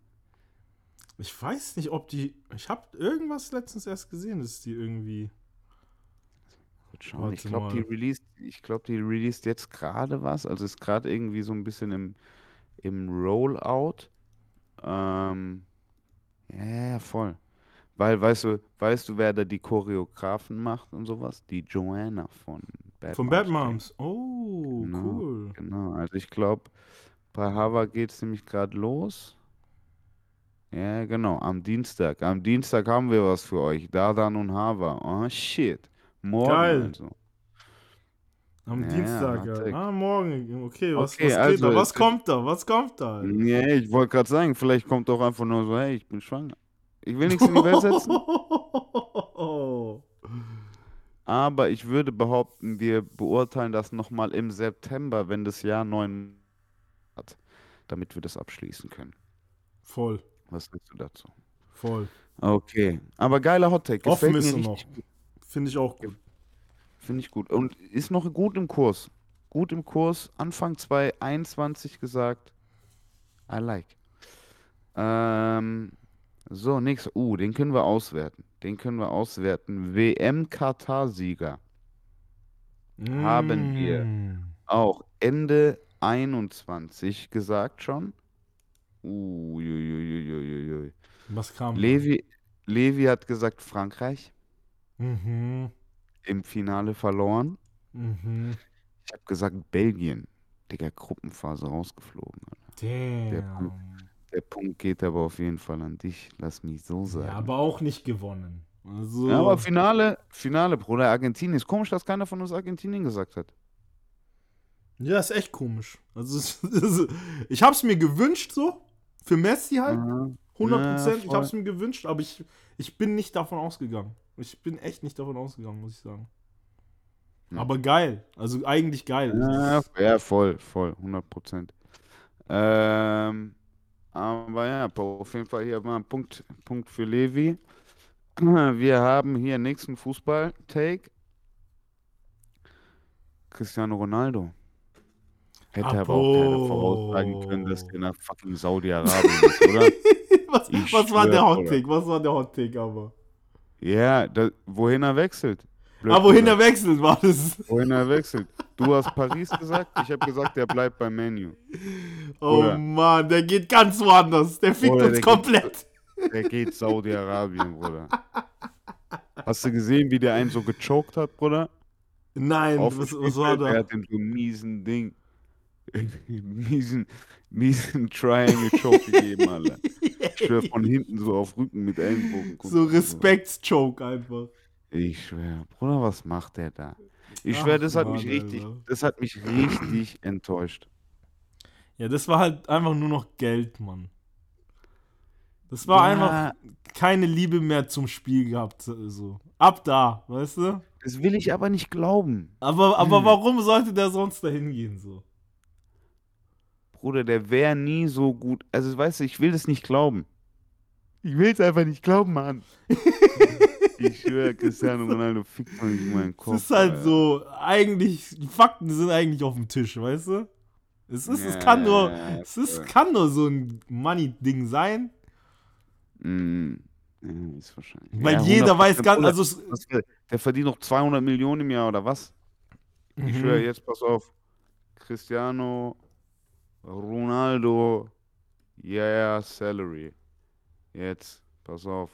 Ich weiß nicht, ob die. Ich hab irgendwas letztens erst gesehen, dass die irgendwie. Gut schauen. Ich Warte glaube, die released, ich glaube, die released jetzt gerade was. Also ist gerade irgendwie so ein bisschen im, im Rollout. Ähm, ja, ja, voll. Weil, weißt du, weißt du, wer da die Choreografen macht und sowas? Die Joanna von Bad Von Bad. Moms. Oh, Genau. cool. Genau, also ich glaube, bei Hava geht es nämlich gerade los. Ja, genau, am Dienstag. Am Dienstag haben wir was für euch. Dardan und Hava. Oh, shit. Morgen Geil. also. Am Ja, Dienstag, ja. Ah, morgen. Okay, was, Okay, was geht also da? Was kommt da? Was kommt da? Ja, ich wollte gerade sagen, vielleicht kommt doch einfach nur so, hey, ich bin schwanger. Ich will nichts in die Welt setzen, *laughs* aber ich würde behaupten, wir beurteilen das nochmal im September, wenn das Jahr neun hat, damit wir das abschließen können. Voll. Was sagst du dazu? Voll. Okay. Aber geiler Hottake. Offen ist er noch. Finde ich auch gut. Finde ich gut. Und ist noch gut im Kurs. Gut im Kurs. Anfang 2021 gesagt. I like. Ähm, so, nächster. Uh, den können wir auswerten. Den können wir auswerten. WM-Katar-Sieger. Haben wir. Mm. Auch Ende 21 gesagt schon. Uh, Uiuiuiuiui. Was kam? Levi, Levi hat gesagt Frankreich. Mhm. Im Finale verloren. Mhm. Ich habe gesagt Belgien. Digga, Gruppenphase rausgeflogen. Der Damn. Punkt. Der Punkt geht aber auf jeden Fall an dich. Lass mich so sagen. Ja, aber auch nicht gewonnen. Also, Ja, aber Finale, Finale, Bruder, Argentinien. Ist komisch, dass keiner von uns Argentinien gesagt hat. ja, ist echt komisch. Also, *laughs* es- es- ich habe es mir gewünscht so. Für Messi halt. 100 Ja, Prozent. ich voll. habe es mir gewünscht, aber ich, ich bin nicht davon ausgegangen. Ich bin echt nicht davon ausgegangen, muss ich sagen. Ja. Aber geil. Also eigentlich geil. Ja, ja, voll, voll, 100 Prozent. Ähm, aber ja, auf jeden Fall hier mal ein Punkt, Punkt für Levi. *clears throat* Wir haben hier nächsten Fußball-Take. Cristiano Ronaldo. Hätte aber auch keiner voraussagen können, dass der nach fucking Saudi-Arabien ist, oder? *laughs* was, was war der schwör, Hot Take? Was war der Hot Take aber? Ja, da, wohin er wechselt. Blöd ah, wohin er gesagt. wechselt, war das? Wohin er wechselt. Du hast Paris gesagt, ich habe gesagt, er bleibt beim Menu. Oh Bruder. Mann, der geht ganz woanders. Der fickt Bruder, uns der geht- komplett. Der geht Saudi-Arabien, Bruder. Hast du gesehen, wie der einen so gechoked hat, Bruder? Nein, was, was war Spielfeld, Er da? hat den so miesen Ding. *laughs* miesen, miesen Triangle-Choke gegeben, Alter. *laughs* Ich schwör von hinten so auf Rücken mit Ellenbogen. gucken. So Respektschoke einfach. Ich schwör, Bruder, was macht der da? Ich Ach, schwör, das hat Mann, mich richtig, Alter. das hat mich richtig *clears throat* enttäuscht. Ja, das war halt einfach nur noch Geld, Mann. Das war Ja, einfach keine Liebe mehr zum Spiel gehabt. So. Ab da, weißt du? Das will ich aber nicht glauben. Aber, aber Hm. warum sollte der sonst dahin gehen so? Bruder, der wäre nie so gut. Also, weißt du, ich will das nicht glauben. Ich will es einfach nicht glauben, Mann. *laughs* ich schwöre, Cristiano Ronaldo fickt doch nicht meinen Kopf. Es ist halt Alter. so, eigentlich, die Fakten sind eigentlich auf dem Tisch, weißt du? Es ist, es Ja, kann nur, ja, es ist, kann nur so ein Money-Ding sein, Mm, ist wahrscheinlich. weil Ja, jeder 100%, weiß ganz, also, es- der verdient noch 200 Millionen im Jahr, oder was? Ich Mhm. schwöre, jetzt pass auf. Cristiano Ronaldo, yeah, salary. Jetzt, pass auf.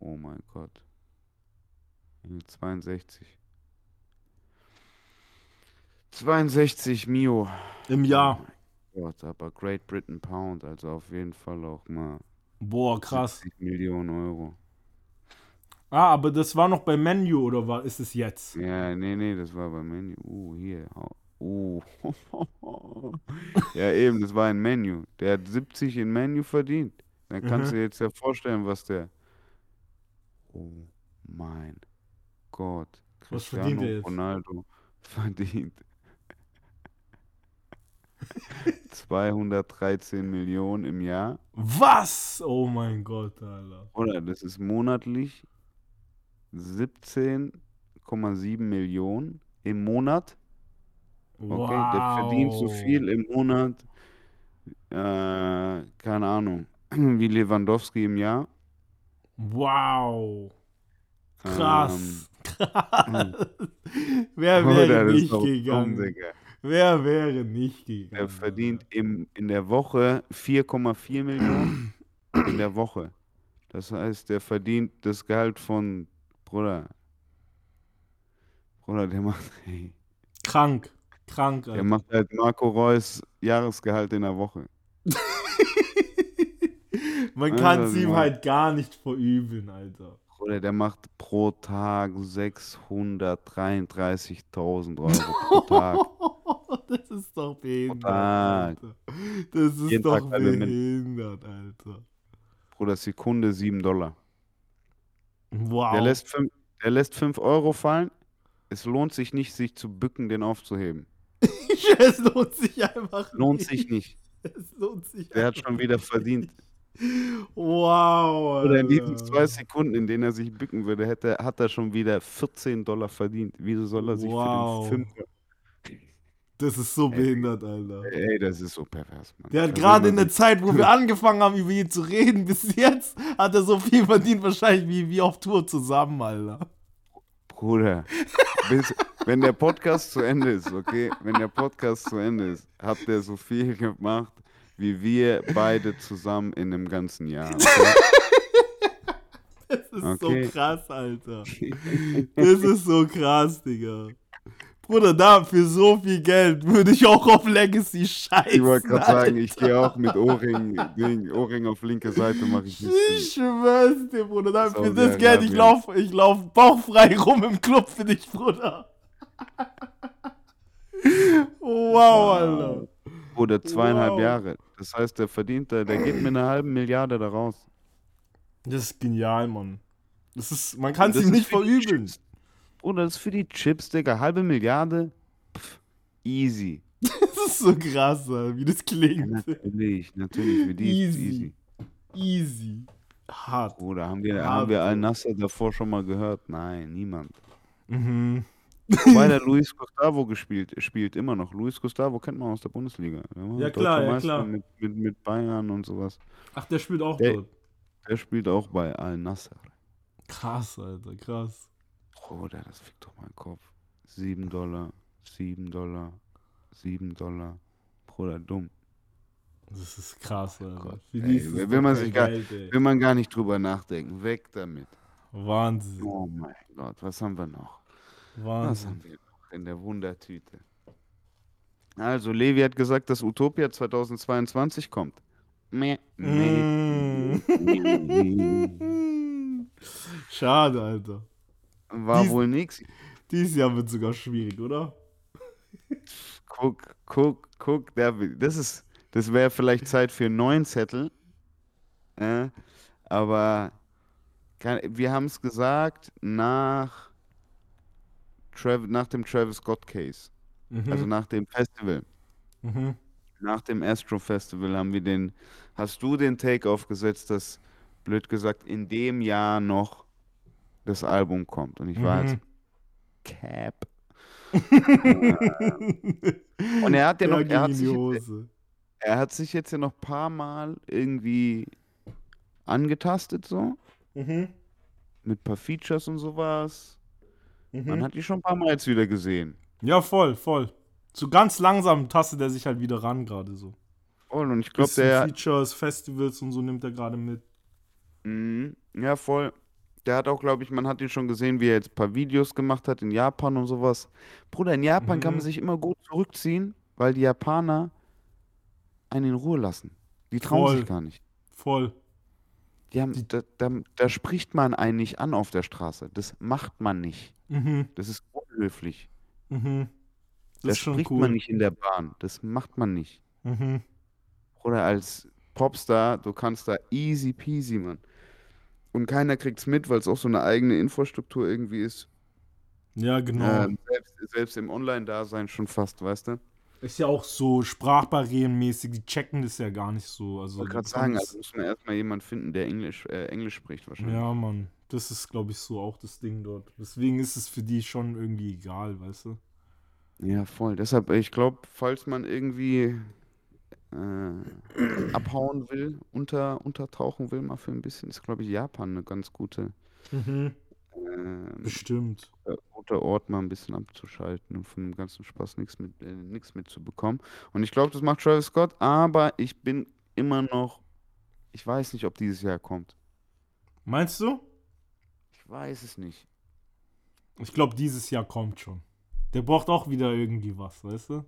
Oh mein Gott. 62. 62 Mio. im Jahr. Oh Gott, aber Great Britain Pound, also auf jeden Fall auch mal Boah, krass. 70 Millionen Euro. Ah, aber das war noch beim Menu oder war, ist es jetzt? Ja, nee, nee, das war beim Menü. Uh, hier. Uh. *laughs* ja, eben, das war ein Menü. Der hat 70 in Menü verdient. Dann kannst Mhm. du dir jetzt ja vorstellen, was der. Oh mein Gott. Was verdient Cristiano er jetzt? Ronaldo *laughs* verdient 213 Millionen im Jahr. Was? Oh mein Gott, Alter. Oder das ist monatlich 17,7 Millionen im Monat. Okay, der verdient so Wow. viel im Monat, äh, keine Ahnung, *clears throat* wie Lewandowski im Jahr. Wow. Ähm, Krass. Krass. *laughs* Wer wäre nicht dumm, gegangen? Digga. Wer wäre nicht gegangen? Der verdient im, in der Woche 4,4 Millionen in der Woche. Das heißt, der verdient das Gehalt von Bruder. Bruder, der macht, ey, Krank. Krank, der Alter. macht halt Marco Reus Jahresgehalt in der Woche. Man kann es ihm halt gar nicht verübeln, Alter. Bruder, der macht pro Tag 633.000 Euro pro *laughs* Tag. Das ist doch behindert. Alter. Das ist Jeden doch Tag behindert, Alter. Bruder, Sekunde 7 Dollar. Wow. Der lässt 5, der lässt 5 Euro fallen. Es lohnt sich nicht, sich zu bücken, den aufzuheben. *laughs* es lohnt sich einfach Lohnt nicht. sich nicht. Es lohnt sich Der hat schon wieder verdient. Wow. Oder in diesen zwei Sekunden, in denen er sich bücken würde, hätte, hat er schon wieder 14 Dollar verdient. Wieso soll er sich Wow. für den Fünfer... Das ist so behindert, Alter. Ey, das ist so pervers, Mann. Der hat will gerade in der Zeit, wo wir *laughs* angefangen haben, über ihn zu reden, bis jetzt hat er so viel verdient, wahrscheinlich wie wir auf Tour zusammen, Alter. Bruder, bis, wenn der Podcast zu Ende ist, okay? Wenn der Podcast zu Ende ist, habt ihr so viel gemacht, wie wir beide zusammen in einem ganzen Jahr. *laughs* Das ist Okay. so krass, Alter. *laughs* Das ist so krass, Digga. Bruder, da für so viel Geld würde ich auch auf Legacy scheißen. Ich wollte gerade sagen, ich gehe auch mit Ohrring, Ohrring auf linke Seite mache ich nicht. Ich schwör's dir, Bruder. Da, für das. Geld, ich lauf, ich lauf bauchfrei *laughs* rum im Club für dich, Bruder. Wow, Alter. Oder zweieinhalb Wow. Jahre. Das heißt, der verdient, da- der geht mit einer halben Milliarde da raus. Das ist genial, Mann. Das ist, man kann es ihm nicht verübeln. Bruder, das ist für die Chips, Digga. Halbe Milliarde? Pff, easy. *laughs* Das ist so krass, wie das Ja, klingt. natürlich, natürlich. Für die Easy. easy. Easy. Hart. Bruder, haben wir, Hart, haben wir. Al-Nasser davor schon mal gehört? Nein, niemand. Mhm. *laughs* Weil der Luis Gustavo gespielt, spielt immer noch. Luis Gustavo kennt man aus der Bundesliga. Ja, klar, ja, klar. Mit, mit, mit Bayern und sowas. Ach, der spielt auch Der- dort. Der spielt auch bei Al-Nasser. Krass, Alter, krass. Bruder, das fickt doch meinen Kopf. 7 Dollar, 7 Dollar, 7 Dollar. Bruder, dumm. Das ist krass, Alter. Ey, will doch man sich gar- Geld. Will man gar nicht drüber nachdenken. Weg damit. Wahnsinn. Oh mein Gott, was haben wir noch? Was Wahnsinn. haben wir noch in der Wundertüte? Also, Levi hat gesagt, dass Utopia 2022 kommt. Meh, meh. Mm. *laughs* Schade, Alter. War Dies- wohl nix. Dieses Jahr wird sogar schwierig, oder? *laughs* Guck, guck, guck. Das ist, das wäre vielleicht Zeit für einen neuen Zettel. Äh, aber kann, wir haben es gesagt nach, Trav, nach dem Travis Scott Case. Mhm. Also nach dem Festival. mhm. Nach dem Astro Festival haben wir den, hast du den Take aufgesetzt, dass, blöd gesagt, in dem Jahr noch das Album kommt. Und ich war Mhm. jetzt Cap. *laughs* Und er hat ja noch, er hat, sich jetzt, er hat sich jetzt ja noch ein paar Mal irgendwie angetastet, so, Mhm. mit ein paar Features und sowas. Man Mhm. hat die schon ein paar Mal jetzt wieder gesehen. Ja, voll, voll. So ganz langsam tastet er sich halt wieder ran, gerade so. Voll, und ich glaube, der, Features, Festivals und so nimmt er gerade mit. Mhm, ja, voll. Der hat auch, glaube ich, man hat ihn schon gesehen, wie er jetzt ein paar Videos gemacht hat in Japan und sowas. Bruder, in Japan kann man Mhm. sich immer gut zurückziehen, weil die Japaner einen in Ruhe lassen. Die trauen Voll. sich gar nicht. Voll. Die haben, da, da, da spricht man einen nicht an auf der Straße. Das macht man nicht. Mhm. Das ist unhöflich. Mhm. Das Da ist schon spricht cool. man nicht in der Bahn. Das macht man nicht. Mhm. Oder als Popstar, du kannst da easy peasy, Mann. Und keiner kriegt's mit, weil es auch so eine eigene Infrastruktur irgendwie ist. Ja, genau. Ähm, selbst, selbst im Online-Dasein schon fast, weißt du? Ist ja auch so sprachbarrierenmäßig, die checken das ja gar nicht so. Also, Ich wollte gerade sagen, kannst- also muss man erstmal jemanden finden, der Englisch, äh, Englisch spricht wahrscheinlich. ja, Mann. Das ist, glaube ich, so auch das Ding dort. Deswegen ist es für die schon irgendwie egal, weißt du? Ja, voll. Deshalb, ich glaube, falls man irgendwie äh, abhauen will, unter, untertauchen will, mal für ein bisschen, ist, glaube ich, Japan eine ganz gute, Mhm. Ähm, Bestimmt. guter Ort, mal ein bisschen abzuschalten und von dem ganzen Spaß nichts mit, äh, nichts mitzubekommen. Und ich glaube, das macht Travis Scott, aber ich bin immer noch, ich weiß nicht, ob dieses Jahr kommt. Meinst du? Ich weiß es nicht. Ich glaube, dieses Jahr kommt schon. Der braucht auch wieder irgendwie was, weißt du?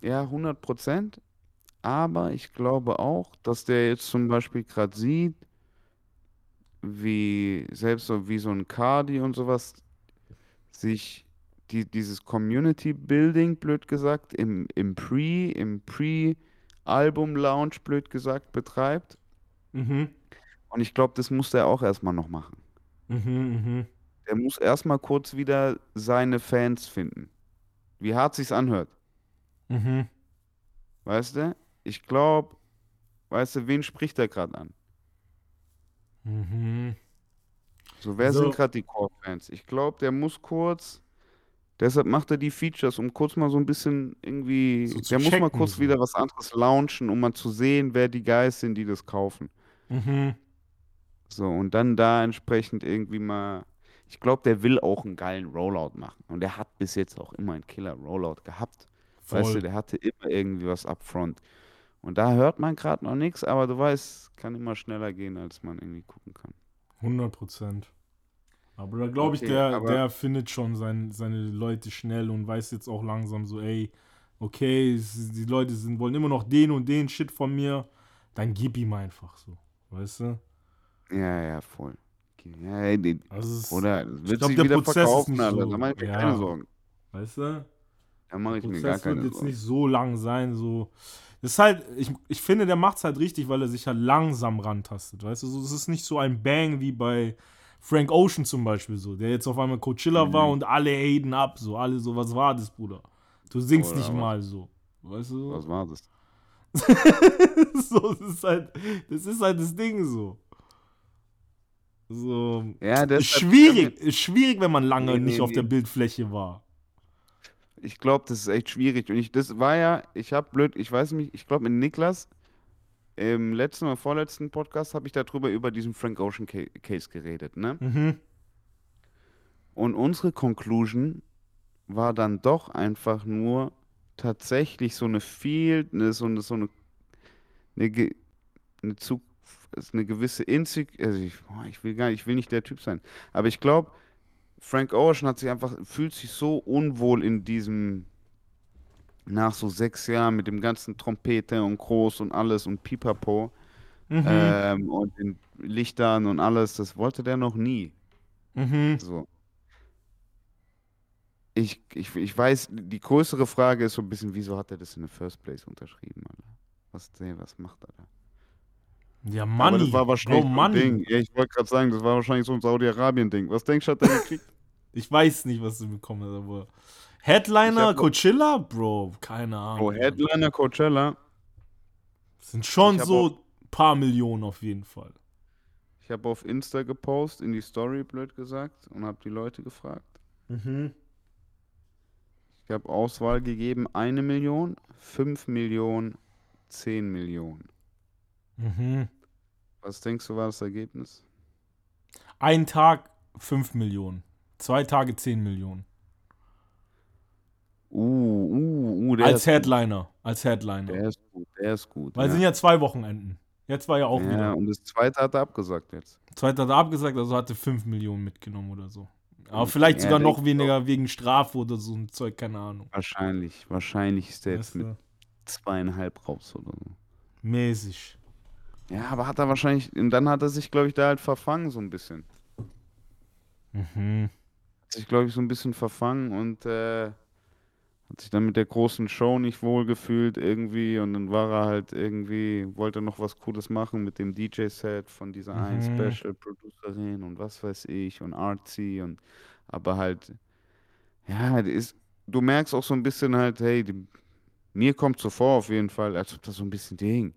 Ja, 100 Prozent. Aber ich glaube auch, dass der jetzt zum Beispiel gerade sieht, wie selbst so wie so ein Cardi und sowas sich die, dieses Community Building, blöd gesagt, im, im Pre, im Pre-Album-Launch, blöd gesagt, betreibt. Mhm. Und ich glaube, das muss der auch erstmal noch machen. Mhm, mhm. Der muss erstmal kurz wieder seine Fans finden. Wie hart sich's anhört. Mhm. Weißt du? Ich glaube, weißt du, wen spricht er gerade an? Mhm. So, wer So. sind gerade die Core-Fans? Ich glaube, der muss kurz. Deshalb macht er die Features, um kurz mal so ein bisschen irgendwie. So der muss mal kurz so. wieder was anderes launchen, um mal zu sehen, wer die Guys sind, die das kaufen. Mhm. So, und dann da entsprechend irgendwie mal. Ich glaube, der will auch einen geilen Rollout machen. Und der hat bis jetzt auch immer einen Killer-Rollout gehabt. Weißt du, Voll. der hatte immer irgendwie was upfront. Und da hört man gerade noch nichts, aber du weißt, kann immer schneller gehen, als man irgendwie gucken kann. 100 Prozent. Aber da glaube ich, Okay, der, aber- der findet schon sein, seine Leute schnell und weiß jetzt auch langsam so, ey, okay, es- die Leute sind, wollen immer noch den und den Shit von mir, dann gib ihm einfach so. Weißt du? Ja, ja, voll. Okay, Ja, ey, die, Also es ist, oder wird glaub, sich der wieder Prozess ist verkaufen, nicht Alter. so- Da mache ich mir ja. keine Sorgen. weißt du? Da mache ich Der mir gar Prozess wird keine jetzt Sorgen. nicht so lang sein, so. Das ist halt, ich, ich finde, der macht es halt richtig, weil er sich halt langsam rantastet, weißt du? So, es ist nicht so ein Bang wie bei Frank Ocean zum Beispiel so, der jetzt auf einmal Coachella war Mhm. und alle haten ab, so, alle so, was war das, Bruder? Du singst Oder nicht mal so, weißt du? Was war das? *laughs* so, das ist halt, das ist halt das Ding so. So, Ja, ist deshalb- schwierig, ist schwierig, wenn man lange Nee, nicht nee, auf der. Bildfläche war. Ich glaube, das ist echt schwierig. Und ich, das war ja, ich habe blöd, ich weiß nicht, ich glaube, mit Niklas im letzten oder vorletzten Podcast habe ich darüber über diesen Frank Ocean Ca Case geredet, ne? Mhm. Und unsere Conclusion war dann doch einfach nur tatsächlich so eine eine, so eine, so eine, eine, eine, zu, eine gewisse Insig, also ich, boah, ich will gar nicht, ich will nicht der Typ sein, aber ich glaube, Frank Ocean hat sich einfach, fühlt sich so unwohl in diesem, nach so sechs Jahren mit dem ganzen Trompete und Groß und alles und Pipapo Mhm. ähm, und den Lichtern und alles, das wollte der noch nie. Mhm. So. Ich, ich, ich weiß, die größere Frage ist so ein bisschen, wieso hat er das in the first place unterschrieben, Alter? Was, was macht er da? Ja, Aber Money. das war wahrscheinlich ein Money. Ding. Ja, ich wollte gerade sagen, das war wahrscheinlich so ein Saudi-Arabien-Ding. Was denkst du, hat er gekriegt? *laughs* Ich weiß nicht, was du bekommen hast, aber. Headliner, Coachella? Bro, keine Ahnung. Oh, Headliner Coachella. Sind schon so paar Millionen auf jeden Fall. Ich habe auf Insta gepostet, in die Story, blöd gesagt, und habe die Leute gefragt. Mhm. Ich habe Auswahl gegeben, eine Million, fünf Millionen, zehn Millionen. Mhm. Was denkst du, war das Ergebnis? Ein Tag 5 Millionen. Zwei Tage 10 Millionen. Uh, uh, uh, der Als ist gut. Headliner. Als Headliner. Der ist gut, der ist gut. Weil es ja. sind ja zwei Wochenenden. Jetzt war ja auch ja, wieder. und das zweite hat er abgesagt jetzt. Zweiter hat er abgesagt, also hatte 5 Millionen mitgenommen oder so. Aber vielleicht ja, sogar noch weniger wegen Strafe oder so ein Zeug, keine Ahnung. Wahrscheinlich, wahrscheinlich ist der jetzt Weißt du? mit zweieinhalb raus oder so. Mäßig. Ja, aber hat er wahrscheinlich, und dann hat er sich, glaube ich, da halt verfangen so ein bisschen. Mhm. Hat sich, glaube ich, so ein bisschen verfangen und äh, hat sich dann mit der großen Show nicht wohl gefühlt irgendwie und dann war er halt irgendwie, wollte noch was Cooles machen mit dem DJ-Set von dieser einen Mhm. Special-Producerin und was weiß ich und Artsy und aber halt, ja, ist, du merkst auch so ein bisschen halt, hey, die, mir kommt so vor auf jeden Fall, als ob das so ein bisschen Ding,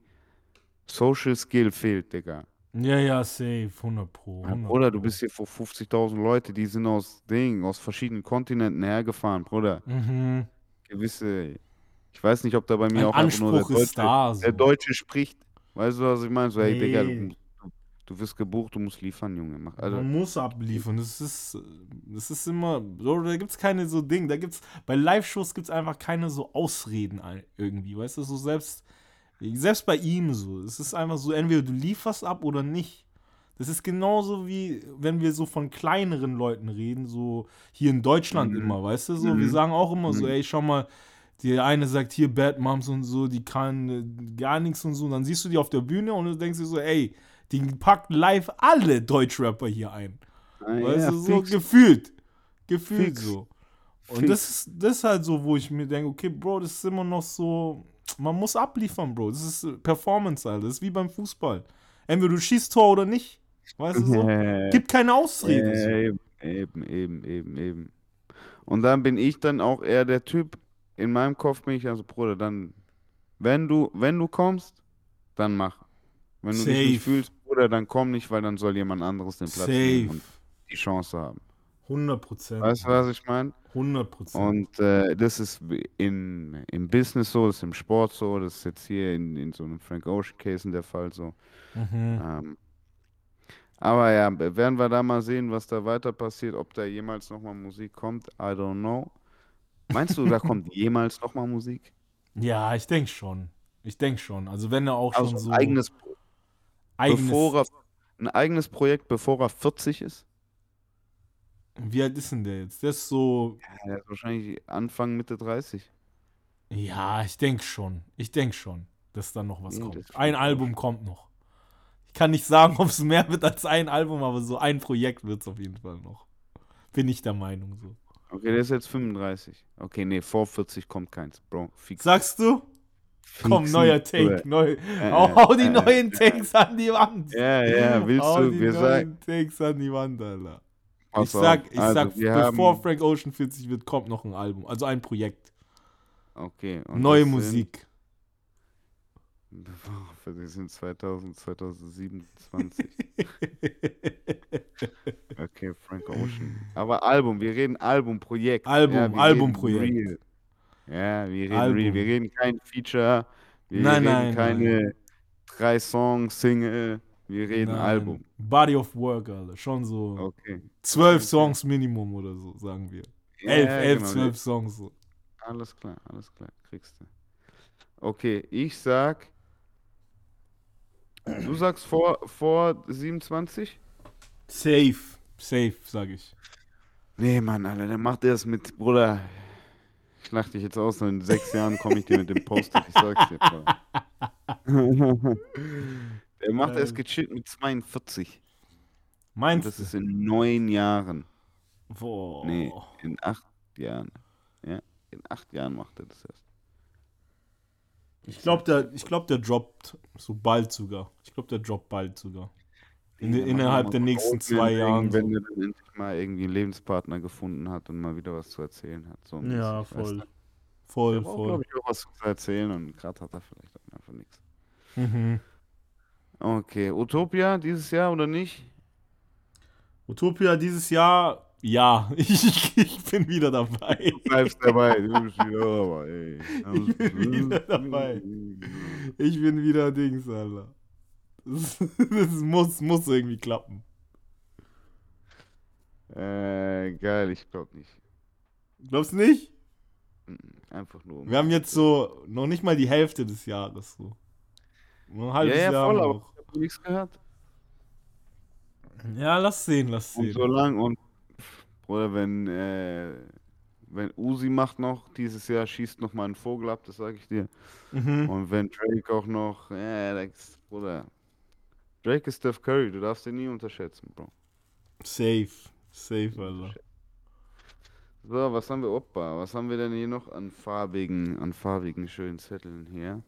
Social Skill fehlt, Digga. Ja, ja, safe. 100 Pro. Ja, 100 Bruder, du bist hier vor 50.000 Leute, die sind aus Ding, aus verschiedenen Kontinenten hergefahren, Bruder. Mhm. Gewisse, ich weiß nicht, ob da bei mir Ein auch einfach nur der Anspruch ist Deutsche, da. So. der Deutsche spricht. Weißt du, was ich meine? So, hey, Digga, du, Nee. du, wirst gebucht, du musst liefern, Junge. Mach, also, Man muss abliefern. Das ist, das ist immer, Bro, da gibt es keine so Ding. Da gibt's, bei Live-Shows gibt es einfach keine so Ausreden irgendwie. Weißt du, so selbst, selbst bei ihm so. Es ist einfach so, entweder du lieferst ab oder nicht. Das ist genauso wie, wenn wir so von kleineren Leuten reden, so hier in Deutschland Mhm. immer, weißt du, so. Wir Mhm. sagen auch immer so, Mhm. ey, schau mal, die eine sagt hier Bad Moms und so, die kann äh, gar nichts und so. Und dann siehst du die auf der Bühne und du denkst dir so, ey, die packt live alle Deutschrapper hier ein. ah, Weißt ja, du, so fix, gefühlt. Gefühlt Fix. so. Und fix. das ist, das ist halt so, wo ich mir denke, okay, Bro, das ist immer noch so, man muss abliefern, Bro. Das ist äh, Performance, Alter. Das ist wie beim Fußball. Entweder du schießt Tor oder nicht. Weißt du so? *laughs* Äh, Gibt keine Ausrede. so. Eben, eben, eben, eben, eben. Und dann bin ich dann auch eher der Typ, in meinem Kopf bin ich also, Bruder, dann, wenn du, wenn du kommst, dann mach. Wenn du dich Safe. nicht fühlst, oder dann komm nicht, weil dann soll jemand anderes den Platz nehmen Safe. und die Chance haben. 100 Prozent. Weißt du, was ich meine? 100 Prozent. Und äh, das ist in, im Business so, das ist im Sport so, das ist jetzt hier in, in so einem Frank Ocean Case in der Fall so. Mhm. Ähm, aber ja, werden wir da mal sehen, was da weiter passiert, ob da jemals nochmal Musik kommt, I don't know. Meinst du, da *laughs* kommt jemals nochmal Musik? Ja, ich denke schon. Ich denke schon. Also wenn er auch Also schon ein so eigenes, eigenes bevor er, ein eigenes Projekt, bevor er 40 ist? Wie alt ist denn der jetzt? Der ist so. Ja, der ist wahrscheinlich Anfang, Mitte 30. Ja, ich denke schon. Ich denke schon, dass da noch was Ja, kommt. Ein Album kommt noch. Ich kann nicht sagen, *laughs* ob es mehr wird als ein Album, aber so ein Projekt wird es auf jeden Fall noch. Bin ich der Meinung so. Okay, der ist jetzt 35. Okay, nee, vor 40 kommt keins, Bro. Fix. Sagst du? Komm, Fixen, neuer Take. Neu. Äh, hau, *laughs* hau die äh, neuen äh, Takes an die Wand. Ja, ja, willst hau du, die wir sagen, neuen Takes an die Wand, Alter. Pass ich sag, ich Also, sag bevor haben, Frank Ocean 40 wird, kommt noch ein Album. Also ein Projekt. okay. Neue Musik. *laughs* Wir sind 2000, 2027. *laughs* Okay, Frank Ocean. Aber Album, wir reden Albumprojekt. Album, ja, wir Albumprojekt. Reden real. Ja, wir reden Album. real. Wir reden kein Feature. Wir Nein, reden nein, keine drei Songs, Single. Wir reden Nein. Album. Body of Work, Alter. Schon so Okay. zwölf. Songs Minimum oder so, sagen wir. Ja, elf, elf, genau. zwölf Songs so. Alles klar, alles klar. Kriegst du. Okay, ich sag. Du sagst vor, vor 27? Safe, safe, sag ich. Nee, Mann, Alter, der macht das mit, Bruder. Ich lach dich jetzt aus, in sechs Jahren komme ich dir mit dem Post-it, ich sag's dir. Bruder. *laughs* *laughs* Der macht erst gechillt mit 42. Und Meinst das du? ist in neun Jahren. Boah. Nee, in acht Jahren. Ja, in acht Jahren macht er das erst. Ich glaube, der, ich glaub, der droppt so bald sogar. Ich glaube, der droppt bald sogar. In, macht innerhalb der nächsten zwei Jahren. Wenn er dann endlich mal irgendwie einen Lebenspartner gefunden hat und mal wieder was zu erzählen hat. So Ja, weißt voll. du? Voll, voll. glaube ich, auch was zu erzählen und gerade hat er vielleicht auch einfach nichts. Mhm. Okay, Utopia dieses Jahr oder nicht? Utopia dieses Jahr, ja, *laughs* ich, ich bin wieder dabei. Du bleibst dabei. Du bist wieder dabei. *laughs* Ich bin wieder dabei. Ich bin wieder Dings, Alter. Das, *laughs* das muss, muss irgendwie klappen. Äh, geil, ich glaube nicht. Glaubst du nicht? Einfach nur. um- Wir haben jetzt so noch nicht mal die Hälfte des Jahres so. Nur ein ja, halbes ja, Jahr voll, noch. Nichts gehört. Ja, lass sehen, lass Und sehen. so lang und oder wenn äh, wenn Uzi macht noch dieses Jahr schießt noch mal einen Vogel ab, das sage ich dir. Mhm. Und wenn Drake auch noch, ja, das, Bruder. Drake ist Steph Curry, du darfst den nie unterschätzen, Bro. Safe. Safe, Alter. So, was haben wir, Opa, was haben wir denn hier noch an farbigen, an farbigen schönen Zetteln hier?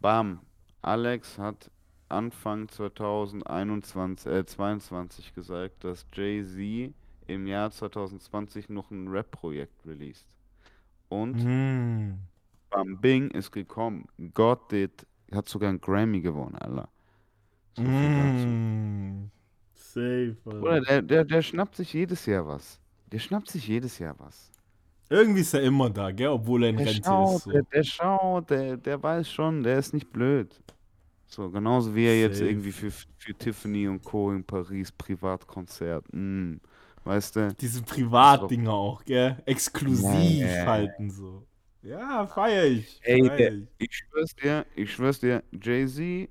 Bam, Alex hat Anfang 2021, äh, 22 gesagt, dass Jay-Z im Jahr 2020 noch ein Rap-Projekt released. Und Mhm. Bam Bing ist gekommen. God did, hat sogar einen Grammy gewonnen, Alter. So. Mhm. Safe, Oder Alter. der, der, der schnappt sich jedes Jahr was. Der schnappt sich jedes Jahr was. Irgendwie ist er immer da, gell? Obwohl er in Der Rente schaut, ist. So. der, der schaut, der, der weiß schon, der ist nicht blöd. So, genauso wie er jetzt Safe. irgendwie für, für Tiffany und Co. in Paris Privatkonzert. Mm, weißt du? Diese Privatdinger auch, gell? Exklusiv ja. halten so. Ja, feier ich. Ey, feier der- ich. Ich schwör's dir, ich schwör's dir, Jay-Z,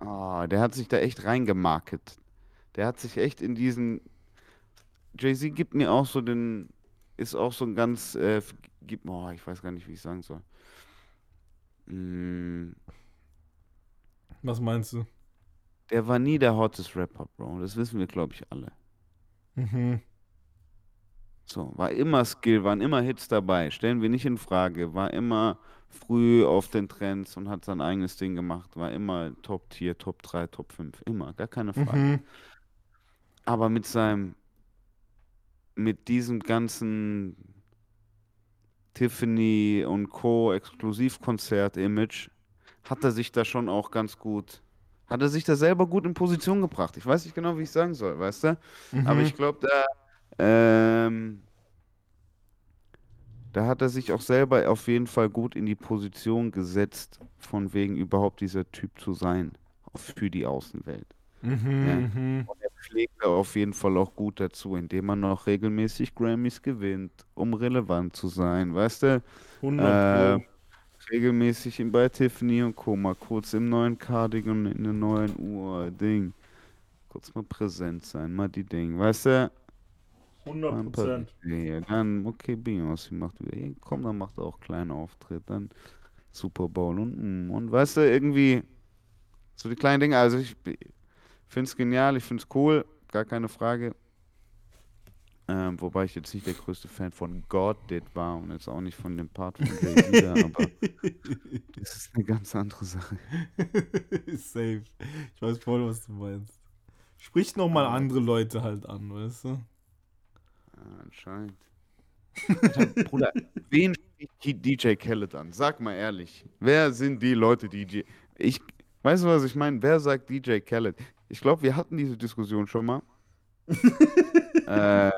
ah, der hat sich da echt reingemarket. Der hat sich echt in diesen. Jay-Z gibt mir auch so den. Ist auch so ein ganz. Äh, gibt, oh, ich weiß gar nicht, wie ich sagen soll. Mm, Was meinst du? der war nie der hottest Rapper, Bro. Das wissen wir, glaube ich, alle. Mhm. So, war immer Skill, waren immer Hits dabei, stellen wir nicht in Frage, war immer früh auf den Trends und hat sein eigenes Ding gemacht, war immer Top Tier, Top 3, Top 5, immer, gar keine Frage. Mhm. Aber mit seinem, mit diesem ganzen Tiffany und Co. Exklusivkonzert-Image hat er sich da schon auch ganz gut hat er sich da selber gut in Position gebracht. Ich weiß nicht genau, wie ich sagen soll, weißt du? Aber Mhm. ich glaube, da, ähm, da hat er sich auch selber auf jeden Fall gut in die Position gesetzt, von wegen überhaupt dieser Typ zu sein für die Außenwelt. Ja. Mhm, mhm. Und er pflegt da auf jeden Fall auch gut dazu, indem man noch regelmäßig Grammys gewinnt, um relevant zu sein, weißt du? 100 Ähm. Regelmäßig in- bei Tiffany und Co. mal kurz im neuen Cardigan, in der neuen Uhr, Ding. Kurz mal präsent sein, mal die Ding, weißt du? 100 Dann Prozent. Dann, okay, Beyoncé macht wieder, komm, dann macht er auch kleinen Auftritt, dann Super Bowl und, mm, und weißt du, irgendwie so die kleinen Dinge, also ich finde es genial, ich finde es cool, gar keine Frage. Ähm, wobei ich jetzt nicht der größte Fan von God Did war und jetzt auch nicht von dem Part von Jay-Z da, aber *laughs* das ist eine ganz andere Sache. *laughs* Safe. Ich weiß voll, was du meinst. Sprich nochmal andere Leute halt an, weißt du? anscheinend. Bruder, *laughs* wen spricht DJ Khaled an? Sag mal ehrlich. Wer sind die Leute, die DJ. Ich, weißt du, was ich meine? Wer sagt DJ Khaled? Ich glaube, wir hatten diese Diskussion schon mal. Äh,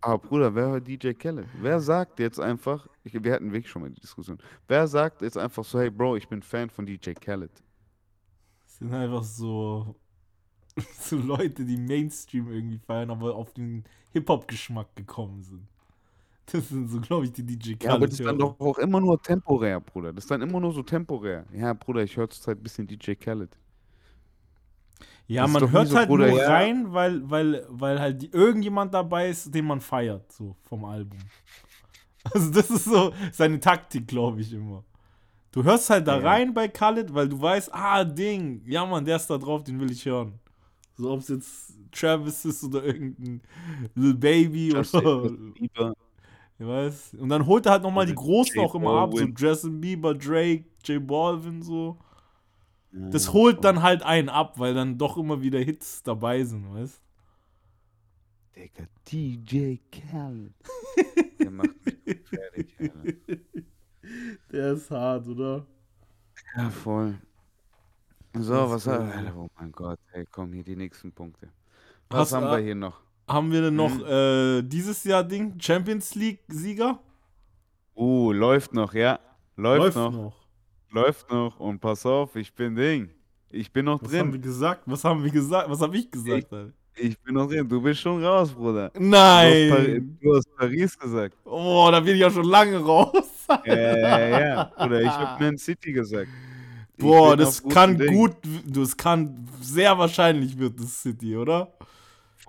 aber Bruder, wer hört DJ Khaled? Wer sagt jetzt einfach, ich, wir hatten wirklich schon mal die Diskussion, wer sagt jetzt einfach so, hey Bro, ich bin Fan von DJ Khaled? Das sind einfach so, *laughs* so Leute, die Mainstream irgendwie feiern, aber auf den Hip-Hop-Geschmack gekommen sind. Das sind so, glaube ich, die DJ Ja, aber das ist dann doch auch immer nur temporär, Bruder. Das ist dann immer nur so temporär. Ja, Bruder, ich höre zurzeit ein bisschen DJ Khaled. Ja, Das man hört so, halt Bruder, nur ja. rein, weil, weil, weil halt die, irgendjemand dabei ist, den man feiert, so vom Album. Also das ist so seine Taktik, glaube ich, immer. Du hörst halt da Ja. rein bei Khaled, weil du weißt, ah, Ding, ja Mann, der ist da drauf, den will ich hören. So ob es jetzt Travis ist oder irgendein Lil Baby Justin oder, Bieber. ich weiß. Und dann holt er halt nochmal die Großen auch immer ab, so. Justin Bieber, Drake, J Balvin, so. Das holt dann halt einen ab, weil dann doch immer wieder Hits dabei sind, weißt Digga, DJ Khaled. *laughs* Der macht mich fertig, Alter. Der ist hart, oder? Ja, voll. So, Das ist was haben wir? Oh mein Gott, hey, komm, hier die nächsten Punkte. Was Hast, haben wir äh, hier noch? Haben wir denn noch Hm. äh, dieses Jahr Ding? Champions League-Sieger? Uh, läuft noch, ja. Läuft, noch, läuft noch. Und pass auf, ich bin Ding. Ich bin noch Was haben wir drin. gesagt? Was haben wir gesagt? Was habe ich gesagt? Alter? Ich bin noch drin. Du bist schon raus, Bruder. Du hast, Pari Nein! du hast Paris gesagt. Oh, da bin ich ja schon lange raus. Ja, ja, ja. Bruder, ich hab *laughs* Man City gesagt. Ich Boah, das kann Ding. gut, das kann sehr wahrscheinlich wird das City, oder?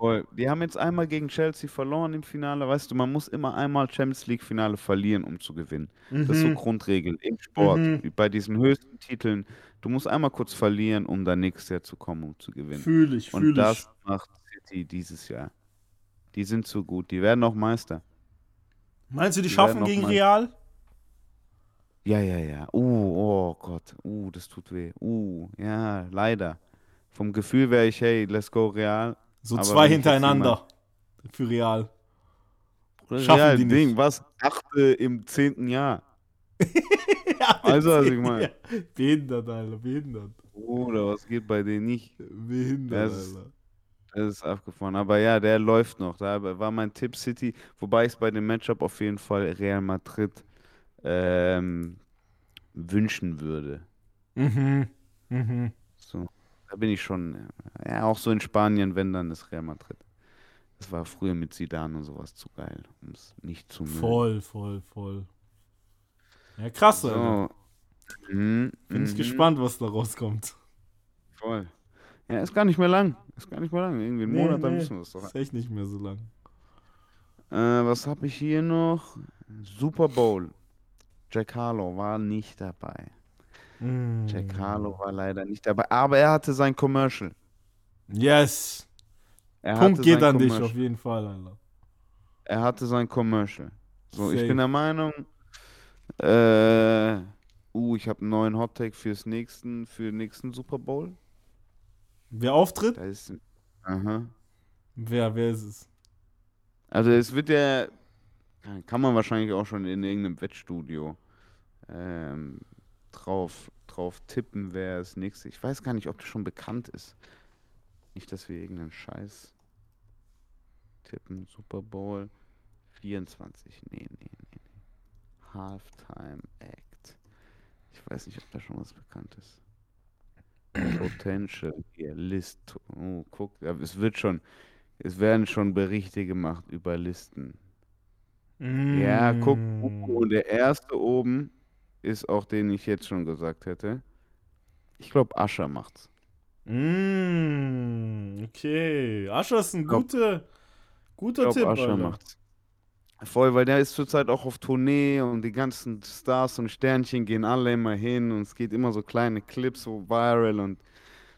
Voll. Die haben jetzt einmal gegen Chelsea verloren im Finale. Weißt du, man muss immer einmal Champions League Finale verlieren, um zu gewinnen. Das ist so Mhm. Grundregel im Sport. Mhm. Bei diesen höchsten Titeln, du musst einmal kurz verlieren, um dann nächstes Jahr zu kommen, um zu gewinnen. Fühl ich, Und fühl ich. das macht City dieses Jahr. Die sind so gut. Die werden auch Meister. Meinst du, die die schaffen gegen mal- Real? Ja, ja, ja. Uh, oh Gott. Uh, das tut weh. Uh, ja, leider. Vom Gefühl wäre ich, hey, let's go Real. So Aber zwei hintereinander. Für Real. Schaffen Real, die Ding, nicht. was? Achte im zehnten Jahr. *laughs* ja, Also, was ich ja. meine. Behindert, Alter, behindert. Bruder, was geht bei denen nicht? Behindert, Das Alter. Das ist abgefahren. Aber ja, der läuft noch. Da war mein Tipp City, wobei ich es bei dem Matchup auf jeden Fall Real Madrid ähm, wünschen würde. Mhm. Mhm. Da bin ich schon, ja, auch so in Spanien, wenn dann ist Real Madrid. Das war früher mit Zidane und sowas zu geil, um es nicht zu mögen. Voll, voll, voll. Ja, krass, Alter. So. Mhm, Bin ich mhm, gespannt, was da rauskommt. Voll. Ja, ist gar nicht mehr lang. Ist gar nicht mehr lang. Irgendwie einen Nee, Monat, dann nee. müssen wir es doch. Ist echt nicht mehr so lang. Äh, was habe ich hier noch? Super Bowl. Jack Harlow war nicht dabei. Mm. Jack Harlow war leider nicht dabei. Aber er hatte sein Commercial. Yes. Er Punkt geht an dich Commercial. auf jeden Fall, Alter. Er hatte sein Commercial. So, ich Safe. bin der Meinung, äh, uh, ich habe einen neuen Hot Take fürs nächsten, für den nächsten Super Bowl. Wer auftritt? Da ist, aha. Wer, wer ist es? Also es wird ja, kann man wahrscheinlich auch schon in irgendeinem Wettstudio ähm, drauf, drauf tippen, wer das nächste. Ich weiß gar nicht, ob das schon bekannt ist. Nicht, dass wir irgendeinen Scheiß tippen. Super Bowl 24. Nee, nee, nee, nee. Halftime Act. Ich weiß nicht, ob da schon was bekannt ist. *clears throat* Potential hier, List. Oh, guck, es wird schon, es werden schon Berichte gemacht über Listen. Ja, guck, Mm. und der erste oben ist auch den ich jetzt schon gesagt hätte. Ich glaube, Ascher macht's. Mm, okay. Ascher ist ein glaub- guter, guter Ich Tipp, glaube, Ascher macht's. Voll, weil der ist zurzeit auch auf Tournee und die ganzen Stars und Sternchen gehen alle immer hin und es geht immer so kleine Clips so viral und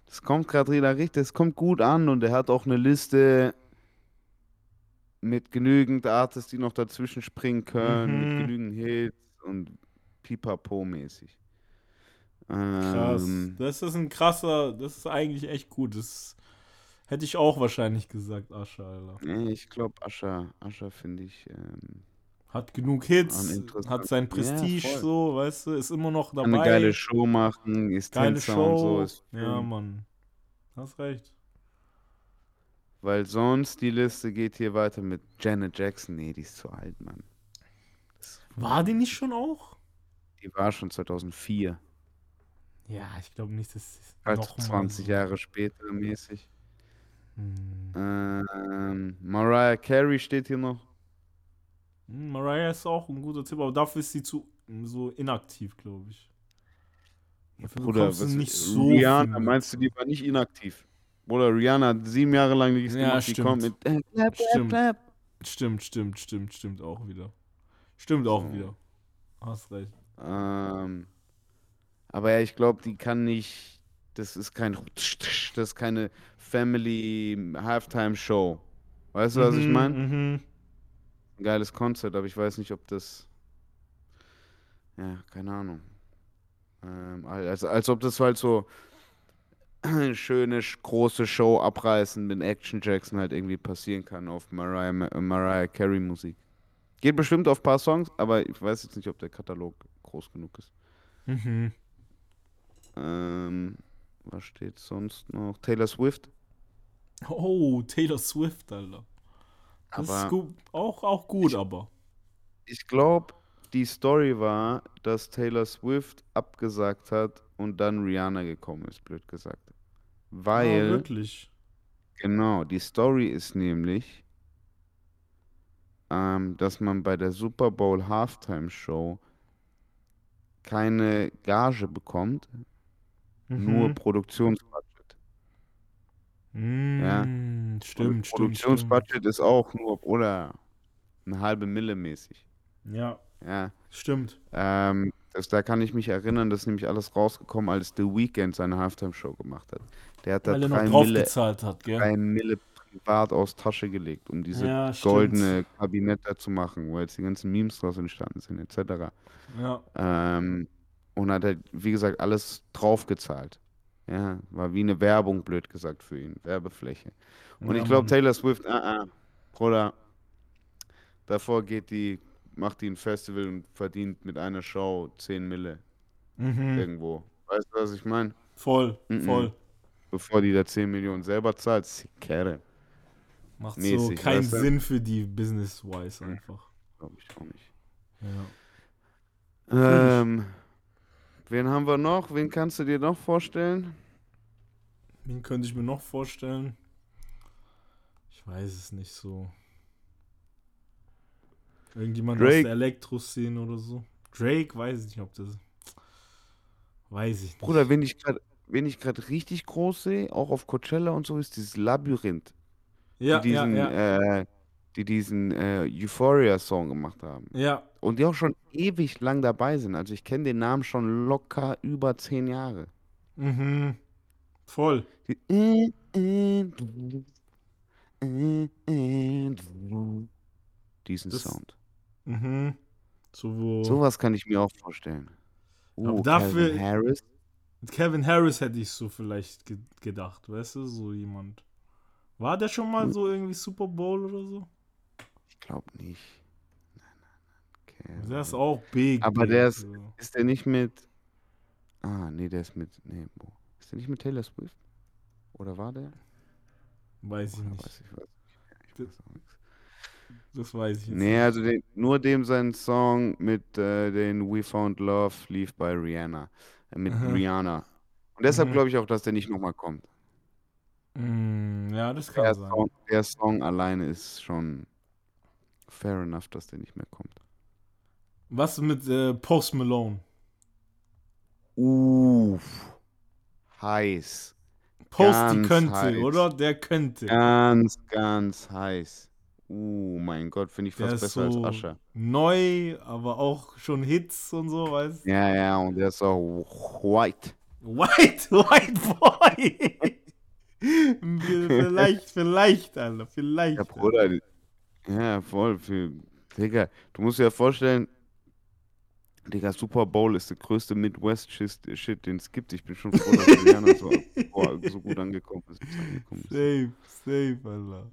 das kommt gerade wieder richtig, das kommt gut an und er hat auch eine Liste mit genügend Artists, die noch dazwischen springen können, Mhm. mit genügend Hits und pipapo-mäßig. Krass. Ähm, Das ist ein krasser, das ist eigentlich echt gut. Das hätte ich auch wahrscheinlich gesagt, Ascher, Alter. nee, ich glaube, Ascher, Ascher finde ich, ähm, Hat genug Hits, hat sein Ja, Prestige voll. so, weißt du, ist immer noch kann eine dabei. geile Show machen, ist Geile Tänzer und so. Show. Ist ja. Mann. Hast recht. Weil sonst die Liste geht hier weiter mit Janet Jackson. Nee, die ist zu alt, Mann. War die nicht schon auch? Die war schon 2004. Ja, ich glaube nicht, dass es Also noch mal 20 so. Jahre später mäßig. Hm. Ähm, Mariah Carey steht hier noch. Hm, Mariah ist auch ein guter Tipp, aber dafür ist sie zu so inaktiv, glaube ich. Dafür Bruder, was, nicht so Rihanna, meinst du, die war nicht inaktiv? Bruder, Rihanna hat sieben Jahre lang nichts Ja, gemacht. Die kommt mit stimmt. äh, clap, Stimmt. clap. Stimmt, stimmt, stimmt, stimmt auch wieder. Stimmt auch So. wieder. Hast recht. Ähm, aber ja, ich glaube, die kann nicht. Das ist kein. Das ist keine Family Halftime Show. Weißt du, was ich Mhm, meine? mhm. Ein geiles Konzept, aber ich weiß nicht, ob das. Ja, keine Ahnung. Ähm, als, als ob das halt so eine *clears throat* schöne, sch- große Show abreißen mit Action Jackson halt irgendwie passieren kann auf Mariah, Mariah Carey Musik. Geht bestimmt auf ein paar Songs, aber ich weiß jetzt nicht, ob der Katalog groß genug ist. Mhm. Ähm, was steht sonst noch? Taylor Swift. Oh, Taylor Swift, Alter. Das Aber ist gut. Auch, auch gut, aber. ich glaube, die Story war, dass Taylor Swift abgesagt hat und dann Rihanna gekommen ist, blöd gesagt. Weil, wirklich. genau, die Story ist nämlich, ähm, dass man bei der Super Bowl Halftime Show keine Gage bekommt, nur Mhm. Produktionsbudget. Ja. Mm, Und Stimmt, stimmt, stimmt. Produktionsbudget ist auch nur, oder eine halbe Mille mäßig. Ja, Ja. stimmt. Ähm, das, da kann ich mich erinnern, das ist nämlich alles rausgekommen, als The Weeknd seine Halftime-Show gemacht hat. Der hat da Weil er noch drei drauf Mille, gezahlt hat, gell? drei Mille privat aus Tasche gelegt, um diese Ja, goldene Kabinett da zu machen, wo jetzt die ganzen Memes draus entstanden sind, etc. Ja. Ähm, und hat halt, wie gesagt, alles draufgezahlt. Ja, war wie eine Werbung, blöd gesagt, für ihn. Werbefläche. Und Ja, ich glaube. Taylor Swift, ah, ah, Bruder, davor geht die, macht die ein Festival und verdient mit einer Show 10 Mille Mhm. irgendwo. Weißt du, was ich meine? Voll, Mhm. voll. Bevor die da 10 Millionen selber zahlt, ist die Kerre. Macht so Mäßig, keinen weißt du? Sinn für die Business-wise einfach. Glaube ich auch nicht. Ja. Ähm, wen haben wir noch? Wen kannst du dir noch vorstellen? Wen könnte ich mir noch vorstellen? Ich weiß es nicht so. Irgendjemand aus Drake. der Elektro-Szene oder so. Drake, weiß ich nicht, ob das. Weiß ich nicht. Bruder, wen ich gerade wen ich gerade richtig groß sehe, auch auf Coachella und so, ist dieses Labyrinth, ja, die diesen, ja, ja. Äh, die diesen äh, Euphoria-Song gemacht haben. Ja, Und die auch schon ewig lang dabei sind. Also ich kenne den Namen schon locker über zehn Jahre. mhm. Voll. Die, äh, äh, äh. Diesen Das- Sound. Mhm. So, wo. Sowas kann ich mir auch vorstellen. Aber Oh, dafür- Calvin Harris. Kevin Harris hätte ich so vielleicht ge gedacht, weißt du? So jemand. War der schon Hm. mal so irgendwie Super Bowl oder so? Ich glaube nicht. Nein, nein, nein. Der ist auch big. Aber der ist- so. Ist der nicht mit. Ah, nee, der ist mit. Nee, wo? Ist der nicht mit Taylor Swift? Oder war der? Weiß ich Oder nicht. weiß ich was. Ich Das- weiß auch nichts. Das weiß ich jetzt Nee, nicht. also den, nur dem sein Song mit äh, den We Found Love lief bei Rihanna. Äh, mit Aha. Rihanna. Und deshalb Mhm. glaube ich auch, dass der nicht nochmal kommt. Mm, ja, das kann Der sein. Song, der Song alleine ist schon fair enough, dass der nicht mehr kommt. Was mit äh, Post Malone? Uff. Heiß. Posty Ganz könnte, heiß. oder? Der könnte. Ganz, ganz heiß. Uh, mein Gott, finde ich Der fast ist besser so als Ascher. neu, aber auch schon Hits und so, weißt du? Ja, ja, und der ist auch white. White, *laughs* White Boy! Vielleicht, vielleicht, Alter, vielleicht. Ja, Bruder. Ja, voll. Für, Digga, du musst dir ja vorstellen, Digga, Super Bowl ist der größte Midwest-Shit, den es gibt. Ich bin schon froh, dass Rihanna so, boah, so gut angekommen ist. angekommen ist. Safe, safe, Alter.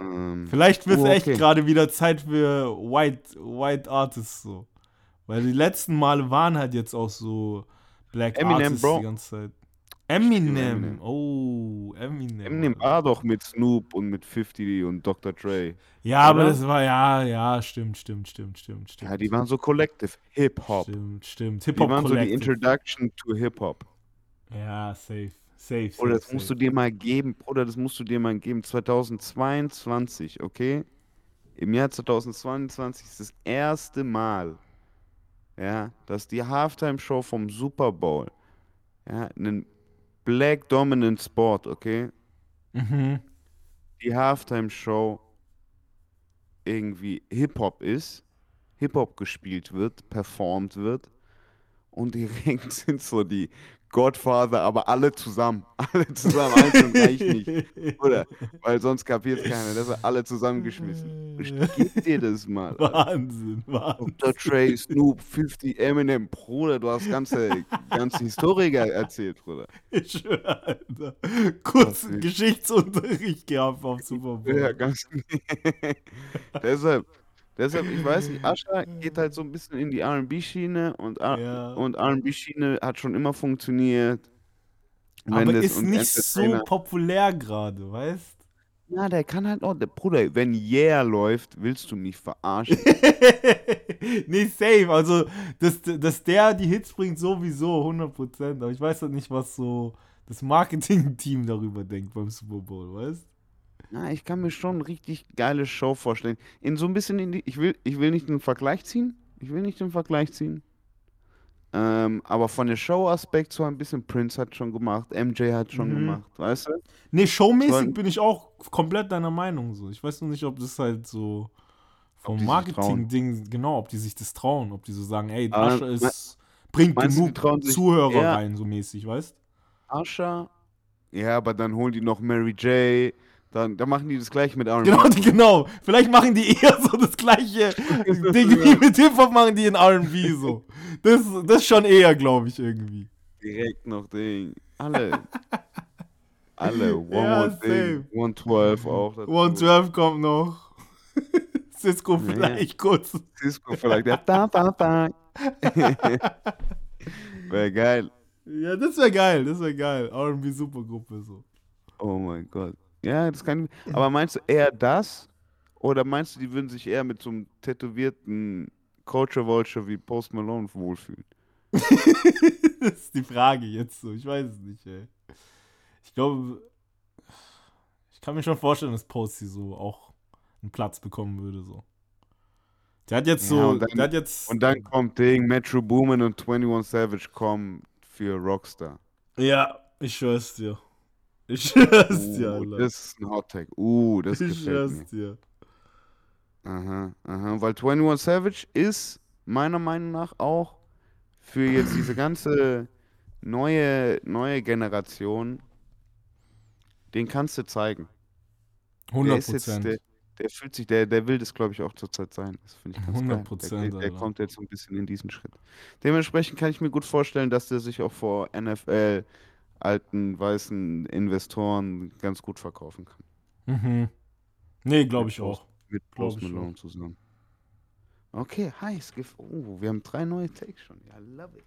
Ähm, Vielleicht wird es Oh, echt okay. gerade wieder Zeit für White, White Artists so. Weil die letzten Male waren halt jetzt auch so Black Eminem, Artists Bro. die ganze Zeit. Eminem. Eminem. Oh, Eminem. Eminem war doch mit Snoop und mit 50 und Dr. Dre. Ja, aber oder? das war, ja, ja, stimmt, stimmt, stimmt, stimmt, stimmt. Ja, die waren so Collective. Hip-Hop. Stimmt, stimmt. Die Hip-Hop waren so die Collective. Introduction to Hip-Hop. Ja, safe, safe, safe. Oder das safe. musst du dir mal geben, oder das musst du dir mal geben. 2022, okay? Im Jahr 2022 ist das erste Mal, ja, dass die Halftime-Show vom Super Bowl, ja, einen Black Dominant Sport, okay? Mhm. Die Halftime-Show irgendwie Hip-Hop ist, Hip-Hop gespielt wird, performt wird und direkt *laughs* sind so die Godfather, aber alle zusammen. *laughs* Alle zusammen, einzeln reicht nicht. *laughs* Oder? Weil sonst kapiert keiner. Das sind alle zusammengeschmissen. Geb dir das mal. *laughs* Wahnsinn, Wahnsinn. Dr. Dre, Snoop, 50, Eminem. Bruder, du hast ganze, ganze Historiker erzählt, Bruder. Ich schwöre, Alter. Kurz Was nicht? Geschichtsunterricht gehabt auf Super Bowl. Ja, ganz. deshalb, deshalb, ich weiß nicht, *clears throat* Ascha geht halt so ein bisschen in die RB-Schiene und, R- Ja. und RB-Schiene hat schon immer funktioniert. Wenn aber ist nicht so populär gerade, weißt Na, der kann halt auch, der Bruder, wenn Yeah läuft, willst du mich verarschen. *laughs* nee, safe. Also, dass, dass der die Hits bringt, sowieso 100%. Aber ich weiß halt nicht, was so das Marketing-Team darüber denkt beim Super Bowl, weißt Na, ich kann mir schon eine richtig geile Show vorstellen. In so ein bisschen in die, ich will, ich will nicht den Vergleich ziehen. Ich will nicht den Vergleich ziehen. Ähm, aber von der Show-Aspekt so ein bisschen Prince hat schon gemacht, MJ hat schon Mhm. gemacht, weißt du? Nee, showmäßig bin ich auch komplett deiner Meinung so. Ich weiß nur nicht, ob das halt so vom Marketing-Ding, genau, ob die sich das trauen, ob die so sagen, ey, Aber Asche me- ist, bringt du, genug sich Zuhörer rein, so mäßig, weißt Asha. Ja, aber dann holen die noch Mary J. Dann, dann machen die das gleich mit R&B. Genau, genau. Vielleicht machen die eher so das gleiche *laughs* Ding wie mit Hip-Hop machen die in R&B so. Das, das schon eher, glaube ich, irgendwie. Direkt noch Ding. Alle. *laughs* Alle. One Ja, More Thing. safe. 112 auch. dazu. 112 kommt noch. *laughs* Cisco Ja. vielleicht kurz. Cisco vielleicht. Der da, da, da. Wäre geil. Ja, das wäre geil, das wäre geil. R&B Supergruppe so. Oh mein Gott. Ja, das kann. Aber meinst du eher das? Oder meinst du, die würden sich eher mit so einem tätowierten Culture Vulture wie Post Malone wohlfühlen? *laughs* das ist die Frage jetzt so. Ich weiß es nicht, ey. Ich glaube, ich kann mir schon vorstellen, dass Posty so auch einen Platz bekommen würde so. Der hat jetzt Ja, so, und dann- der hat jetzt Und dann kommt Ding, Metro Boomin und 21 Savage kommen für Rockstar. Ja, ich schwör's dir. Ich schwör's dir, Uh, Alter. das ist ein Hot Tag. Uh, das ich gefällt schwör's mir. dir. Aha, aha. Weil 21 Savage ist meiner Meinung nach auch für jetzt diese ganze neue, neue Generation, den kannst du zeigen. Der 100 ist jetzt, Prozent. der, der fühlt sich, der, der will das, glaube ich, auch zurzeit sein. Das finde ich ganz 100%, geil. Der, der, der kommt jetzt so ein bisschen in diesen Schritt. Dementsprechend kann ich mir gut vorstellen, dass der sich auch vor NFL, alten, weißen Investoren ganz gut verkaufen kann. Mhm. Nee, glaube ich Post- auch. Mit Post Malone zusammen. Okay, heiß. gef- Oh, wir haben drei neue Takes schon. Ja, love it.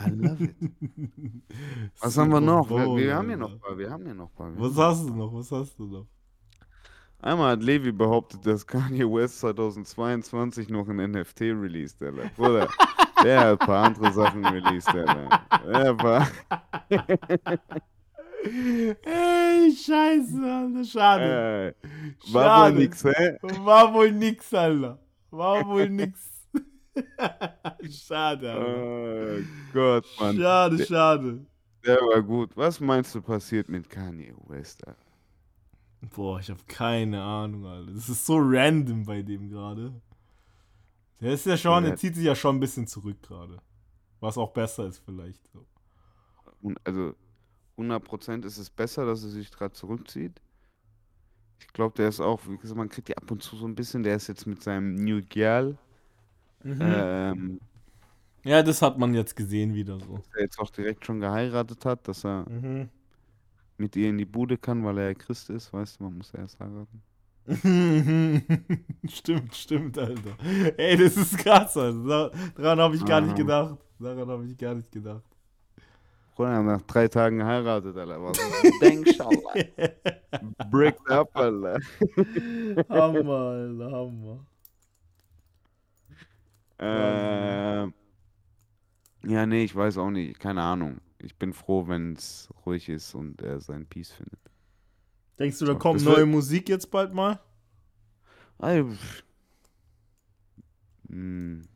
I love it. *laughs* Was haben wir noch? Wir, wir haben hier noch ein paar. Wir haben hier noch ein paar. Was hast du noch? Was hast du noch? Einmal hat Levi behauptet, dass Kanye West 2022 noch ein NFT released, Alter. Bruder, *laughs* der hat ein paar andere Sachen released. Der hat ein paar. Ey, scheiße, Alter. Schade. Äh, war wohl Schade. nix, hä? War wohl nix, Alter. War wohl nix. *laughs* Schade, Alter. Oh Gott, Mann. Schade, Der, schade. der war gut. Was meinst du passiert mit Kanye West, Alter? Boah, ich habe keine Ahnung, Alter. Das ist so random bei dem gerade. Der ist ja schon, Ja. der zieht sich ja schon ein bisschen zurück gerade. Was auch besser ist vielleicht. So. Und also 100% ist es besser, dass er sich gerade zurückzieht. Ich glaube, der ist auch, wie gesagt, man kriegt die ab und zu so ein bisschen, der ist jetzt mit seinem New Girl, Mhm. ähm, Ja, das hat man jetzt gesehen wieder so. der jetzt auch direkt schon geheiratet hat, dass er Mhm. mit ihr in die Bude kann, weil er ja Christ ist, weißt du, man muss erst heiraten. *laughs* stimmt, stimmt, Alter. Ey, das ist krass, Alter. Da- Daran habe ich gar nicht Aha. gedacht. Daran habe ich gar nicht gedacht. Bruder, er hat nach drei Tagen geheiratet, Alter. Was *laughs* Alter. *laughs* Break up, Alter. Hammer, Alter, Hammer. Ähm, ja, nee, ich weiß auch nicht. Keine Ahnung. Ich bin froh, wenn es ruhig ist und er seinen Peace findet. Denkst du, da kommt neue Musik jetzt bald mal? Pff. Hm.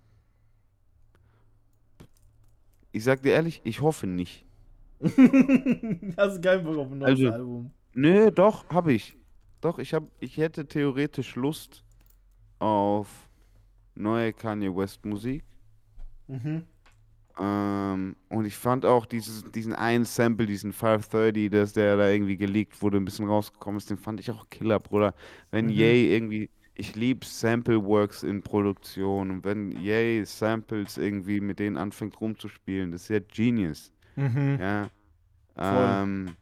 Ich sag dir ehrlich, ich hoffe nicht. *laughs* Hast du keinen Bock auf ein neues Also- Album? Nö, doch, habe ich. Doch, ich hab, ich hätte theoretisch Lust auf neue Kanye West Musik. Mhm. Ähm, und ich fand auch dieses, diesen einen Sample, diesen 530, dass der da irgendwie geleakt wurde, ein bisschen rausgekommen ist, den fand ich auch Killer, Bruder. Wenn Mhm. Ye irgendwie, ich liebe Sample Works in Produktion und wenn Ye Samples irgendwie mit denen anfängt rumzuspielen, das ist ja Genius. Mhm. Ja. Ähm,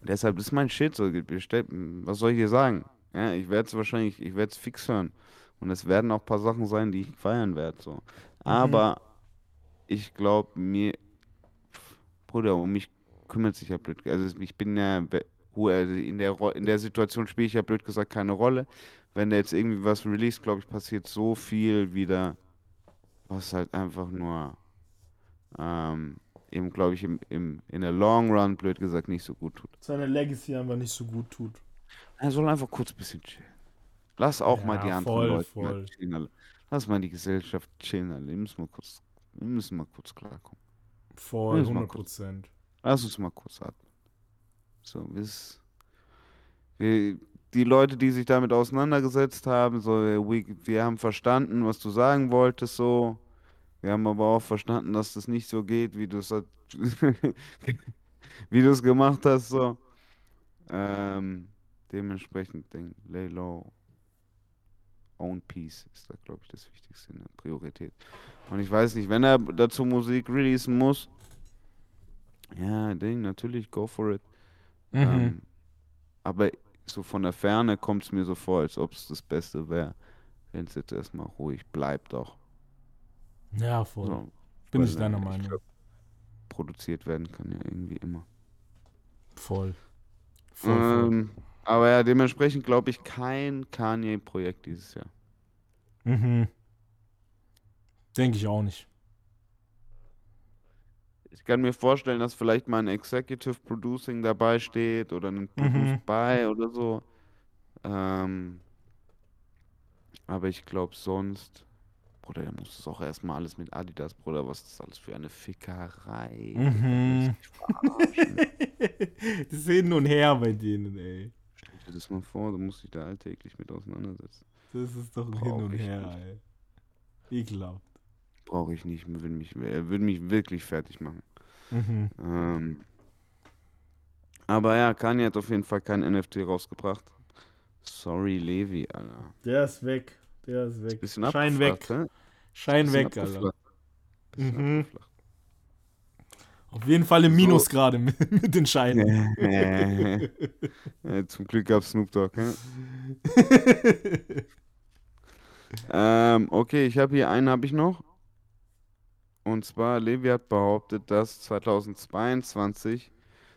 deshalb ist mein Shit so. Was soll ich dir sagen? Ja, ich werde es wahrscheinlich, ich werde es fix hören. Und es werden auch ein paar Sachen sein, die ich feiern werde. So. Aber ich glaube, mir, Bruder, um mich kümmert sich ja blöd. Also ich bin ja also in der, in der Situation spiele ich ja blöd gesagt keine Rolle. Wenn der jetzt irgendwie was release, glaube ich, passiert so viel wieder, was halt einfach nur ähm, eben, glaube ich, im, im, in der Long Run, blöd gesagt, nicht so gut tut. Seine Legacy einfach nicht so gut tut. Er soll einfach kurz ein bisschen chillen. Lass auch mal Ja, die anderen voll, Leute voll. mal chillen. Lass mal die Gesellschaft chillen. Alle. Wir müssen mal kurz, wir müssen mal kurz klarkommen. Voll, Muss mal 100 kurz- Prozent. Lass uns mal kurz atmen. So, bis, wir, die Leute, die sich damit auseinandergesetzt haben, so, wir, wir haben verstanden, was du sagen wolltest, so. Wir haben aber auch verstanden, dass das nicht so geht, wie du es *laughs* wie du es gemacht hast, so. Ähm, dementsprechend, denk, lay low. Own Peace ist da, glaube ich, das Wichtigste, eine Priorität. Und ich weiß nicht, wenn er dazu Musik releasen muss, ja, Ding, natürlich, go for it. Mhm. Ähm, aber so von der Ferne kommt es mir so vor, als ob es das Beste wäre, wenn es jetzt erstmal ruhig bleibt auch. ja, voll. So, Bin ich deiner Meinung. glaub, produziert werden kann ja irgendwie immer. Voll. Voll, voll. Ähm, aber ja, dementsprechend glaube ich kein Kanye-Projekt dieses Jahr. Mhm. Denke ich auch nicht. Ich kann mir vorstellen, dass vielleicht mal ein Executive Producing dabei steht oder ein Produce Mhm. by oder so. Ähm, aber ich glaube sonst, Bruder, der muss das auch erstmal alles mit Adidas, Bruder, was ist das alles für eine Fickerei? Mhm. das ist hin und her bei denen, ey. Stell dir das mal vor, du musst dich da alltäglich mit auseinandersetzen. Das ist doch ein Brauch Hin und ich Her, nicht. ey. Ekelhaft. Brauche ich nicht, würde mich, er würde mich wirklich fertig machen. Mhm. Ähm, aber ja, Kanye hat auf jeden Fall kein NFT rausgebracht. Sorry, Levi, Alter. Der ist weg. Der ist weg. Bisschen Schein weg. abgeflacht, hä? Schein Bisschen weg, Alter. Bisschen Mhm. abgeflacht. Auf jeden Fall im Minus So. gerade mit, *laughs* mit den Scheinen. Ja, zum Glück gab Snoop Dogg. Hä? *laughs* Ähm, okay, ich habe hier einen habe ich noch. Und zwar, Levi hat behauptet, dass 2022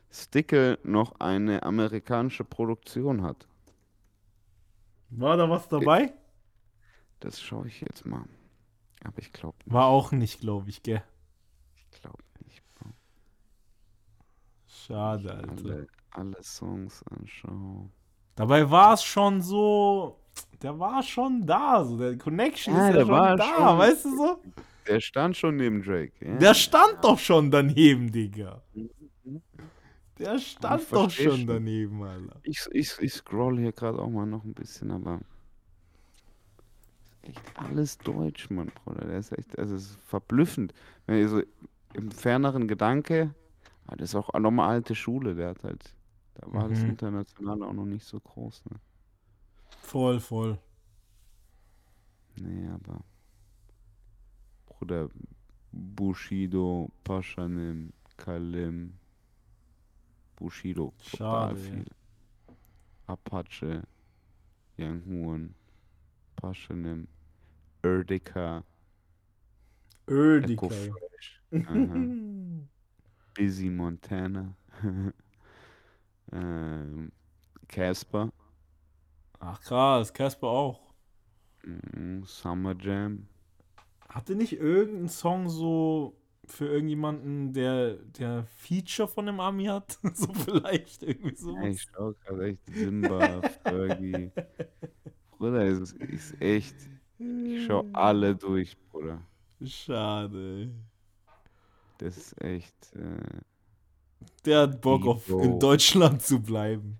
Stickle noch eine amerikanische Produktion hat. War da was dabei? Das schaue ich jetzt mal. Aber ich glaube. War auch nicht, glaube ich, gell? Ich glaube. Schade, Alter. Alle, alle Songs anschauen. Dabei war es schon so. Der war schon da, so der Connection Ja, ist ja der schon war da, schon- weißt du so? Der stand schon neben Drake. Ja. Der stand doch schon daneben, Digga. Der stand Ich doch schon schon. daneben, Alter. Ich, ich, ich scroll hier gerade auch mal noch ein bisschen, aber ist echt alles Deutsch, Mann, Bruder. Der ist echt, also es ist verblüffend. Wenn ihr so im ferneren Gedanke, ah, das ist auch nochmal alte Schule, der hat halt, da war das Mhm. Internationale auch noch nicht so groß, ne? Voll, voll. Nee, aber Bruder, Bushido, Paschanim, Kalim, Bushido, Schade, total ja. viel. Apache, Young Horn, Paschanim, Erdika, Ördika. Echo Fresh, *laughs* aha, Busy Montana, *laughs* ähm, Casper, Ach krass, Casper auch. mm, Summer Jam, Hatte nicht irgendein Song so für irgendjemanden, der, der Feature von dem Ami hat? *laughs* so vielleicht irgendwie so. Ja, ich schau gerade echt Simba, Fergie. *laughs* Bruder, es ist, ist echt. Ich schau alle durch, Bruder. Schade. Das ist echt. Äh, Der hat Bock auf in Ego. Deutschland zu bleiben.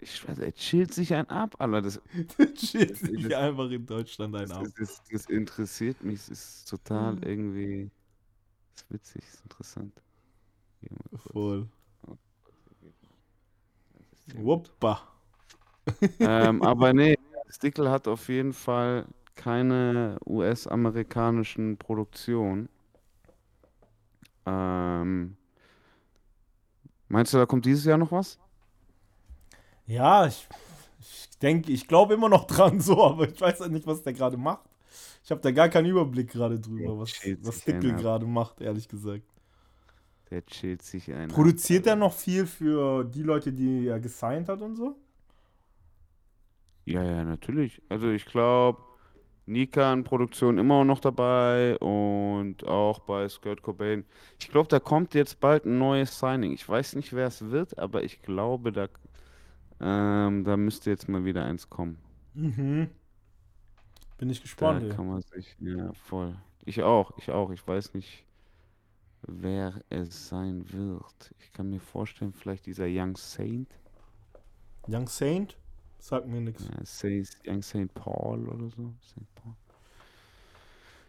ich schwör, er chillt sich ein ab, Alter. Das, *laughs* Der chillt Das- sich das- einfach in Deutschland ein das, ab. das, das, das interessiert mich. Es ist total Mhm. irgendwie. ist witzig, ist interessant. Voll. Das gut. Wuppa. ähm, *laughs* aber nee, Stickle hat auf jeden Fall keine US-amerikanischen Produktionen. Ähm, meinst du, da kommt dieses Jahr noch was? Ja, ich, ich denke, ich glaube immer noch *laughs* dran so, aber ich weiß ja nicht, was der gerade macht. Ich habe da gar keinen Überblick gerade drüber, was, was Dickel gerade macht, ehrlich gesagt. Der chillt sich ein. Produziert er noch viel für die Leute, die er gesigned hat und so? Ja, ja, natürlich. Also ich glaube, Nikan Produktion immer noch dabei und auch bei Skirt Cobain. Ich glaube, da kommt jetzt bald ein neues Signing. Ich weiß nicht, wer es wird, aber ich glaube, da, ähm, da müsste jetzt mal wieder eins kommen. Mhm. Bin ich Da gespannt, ey. kann man sich, ja, voll. Ich auch, ich auch. Ich weiß nicht, wer es sein wird. Ich kann mir vorstellen, vielleicht dieser Young Saint. Young Saint? Sagt mir nichts. Ja, Saint Paul oder so. Saint Paul.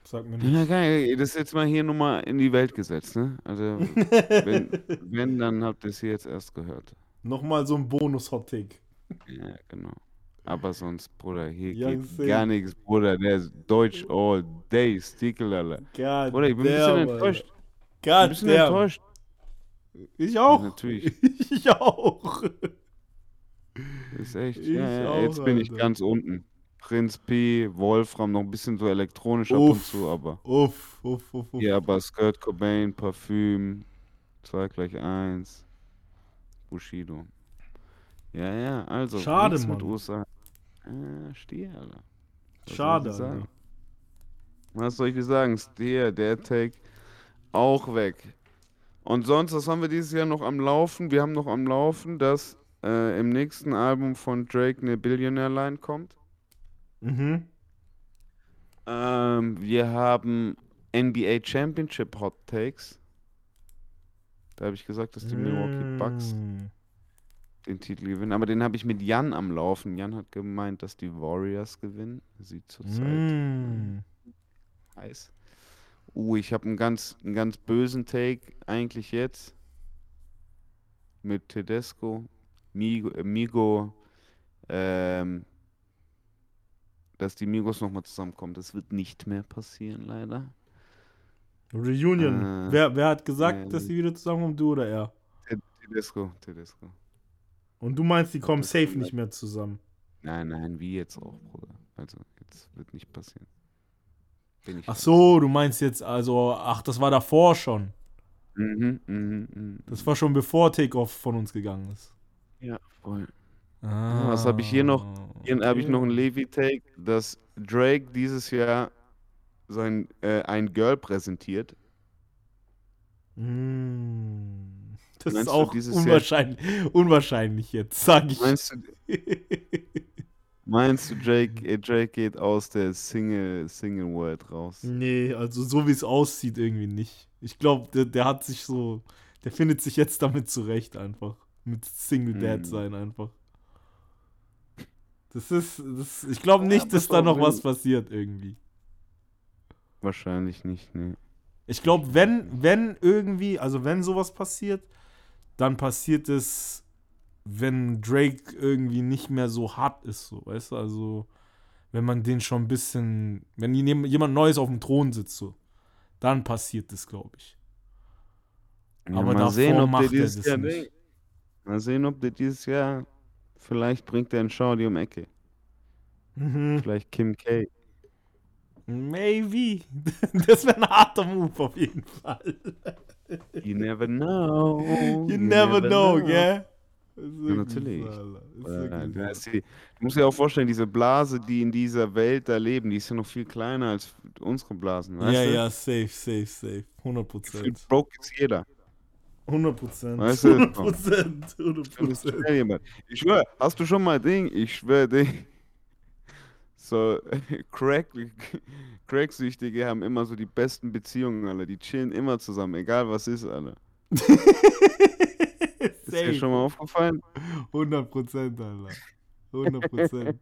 Sagt mir Ja, nichts. geil. Das ist jetzt mal hier nochmal in die Welt gesetzt, ne? Also, wenn, *laughs* wenn, dann habt ihr es hier jetzt erst gehört. Nochmal so ein Bonus-Hot-Take. Ja, genau. Aber sonst, Bruder, hier Young geht Saint. gar nichts, Bruder. Der ist Deutsch all day, Stickel, Alter. God Bruder, ich bin ein bisschen damn, enttäuscht. Alter. Ein God bisschen damn. enttäuscht. Ich auch. Ja, natürlich. *laughs* Ich auch. Ist echt. Ich Ja, ja, auch, jetzt bin ich Alter. ganz unten. Prinz P, Wolfram, noch ein bisschen so elektronisch ab und Uff. zu, aber. Uff, uff, uff, uff. Ja, aber Skirt Cobain, Parfüm, 2 gleich 1, Bushido. Ja, ja, also. Schade, nichts mit Mann. USA. Äh, Stier, Alter. Was Schade, soll Alter. Was soll ich dir sagen? Stier, der Take auch weg. Und sonst, was haben wir dieses Jahr noch am Laufen? Wir haben noch am Laufen, dass äh, im nächsten Album von Drake eine Billionaire-Line kommt. Mhm. Ähm, wir haben NBA Championship Hot Takes. Da habe ich gesagt, dass die Milwaukee Bucks Mm. den Titel gewinnen. Aber den habe ich mit Jan am Laufen. Jan hat gemeint, dass die Warriors gewinnen. Sieht zurzeit Mm. heiß. Uh, ich habe einen ganz, einen ganz bösen Take eigentlich jetzt. Mit Tedesco, Migo, äh, Migo ähm, dass die Migos nochmal zusammenkommen. Das wird nicht mehr passieren, leider. Reunion. Äh, wer, wer hat gesagt, äh, dass sie wieder zusammenkommen, du oder er? Tedesco, Tedesco. Und du meinst, die kommen safe nicht mehr zusammen. Nein, nein, wie jetzt auch, Bruder. Also, jetzt wird nicht passieren. Ach so, du meinst jetzt also, ach, das war davor schon. Mhm, mhm, mhm. Das war schon bevor Takeoff von uns gegangen ist. Ja, voll. Ah, was hab ich hier noch? Hier habe ich noch einen. Levi-Take, dass Drake dieses Jahr sein, äh, ein Girl präsentiert. Mm, Das Meinst ist du auch dieses Jahr- unwahrscheinlich, unwahrscheinlich jetzt, sag ich. Meinst du, *laughs* meinst du Drake, äh, Drake geht aus der Single, Single World raus? nee, also so wie es aussieht, irgendwie nicht. Ich glaube, der, der hat sich so, der findet sich jetzt damit zurecht einfach. Mit Single Dad Hm. sein einfach. Das ist, das, ich glaube Ja, nicht, aber dass da noch was passiert irgendwie. Wahrscheinlich nicht, ne. Ich glaube, wenn, wenn irgendwie, also wenn sowas passiert, dann passiert es, wenn Drake irgendwie nicht mehr so hart ist, so, weißt du? Also, wenn man den schon ein bisschen, wenn jem- jemand Neues auf dem Thron sitzt, so, dann passiert das, glaube ich. Ja, Aber davor sehen, macht er das nicht. Mal sehen, ob der dieses Jahr vielleicht bringt er einen Shorty um Ecke. Mhm. Vielleicht Kim K. Maybe. *laughs* Das wäre ein harter Move auf jeden Fall. You never know. You, never, know, gell? Ist wirklich natürlich. die, du musst dir auch vorstellen, diese Blase, die in dieser Welt da leben, die ist ja noch viel kleiner als unsere Blasen, weißt Ja, du? ja, safe, safe, safe. 100 Gefühlt Prozent. broke ist jeder. 100 Prozent. Weißt du, 100 Prozent. 100 Findest du Prozent. schnell jemand. Ich schwör, hast du schon mal Ding? Ich schwör, Ding. So, *laughs* Crack, Cracksüchtige haben immer so die besten Beziehungen, alle. Die chillen immer zusammen, egal was ist, alle. Ist dir schon mal aufgefallen? 100 Prozent, Alter. 100 Prozent.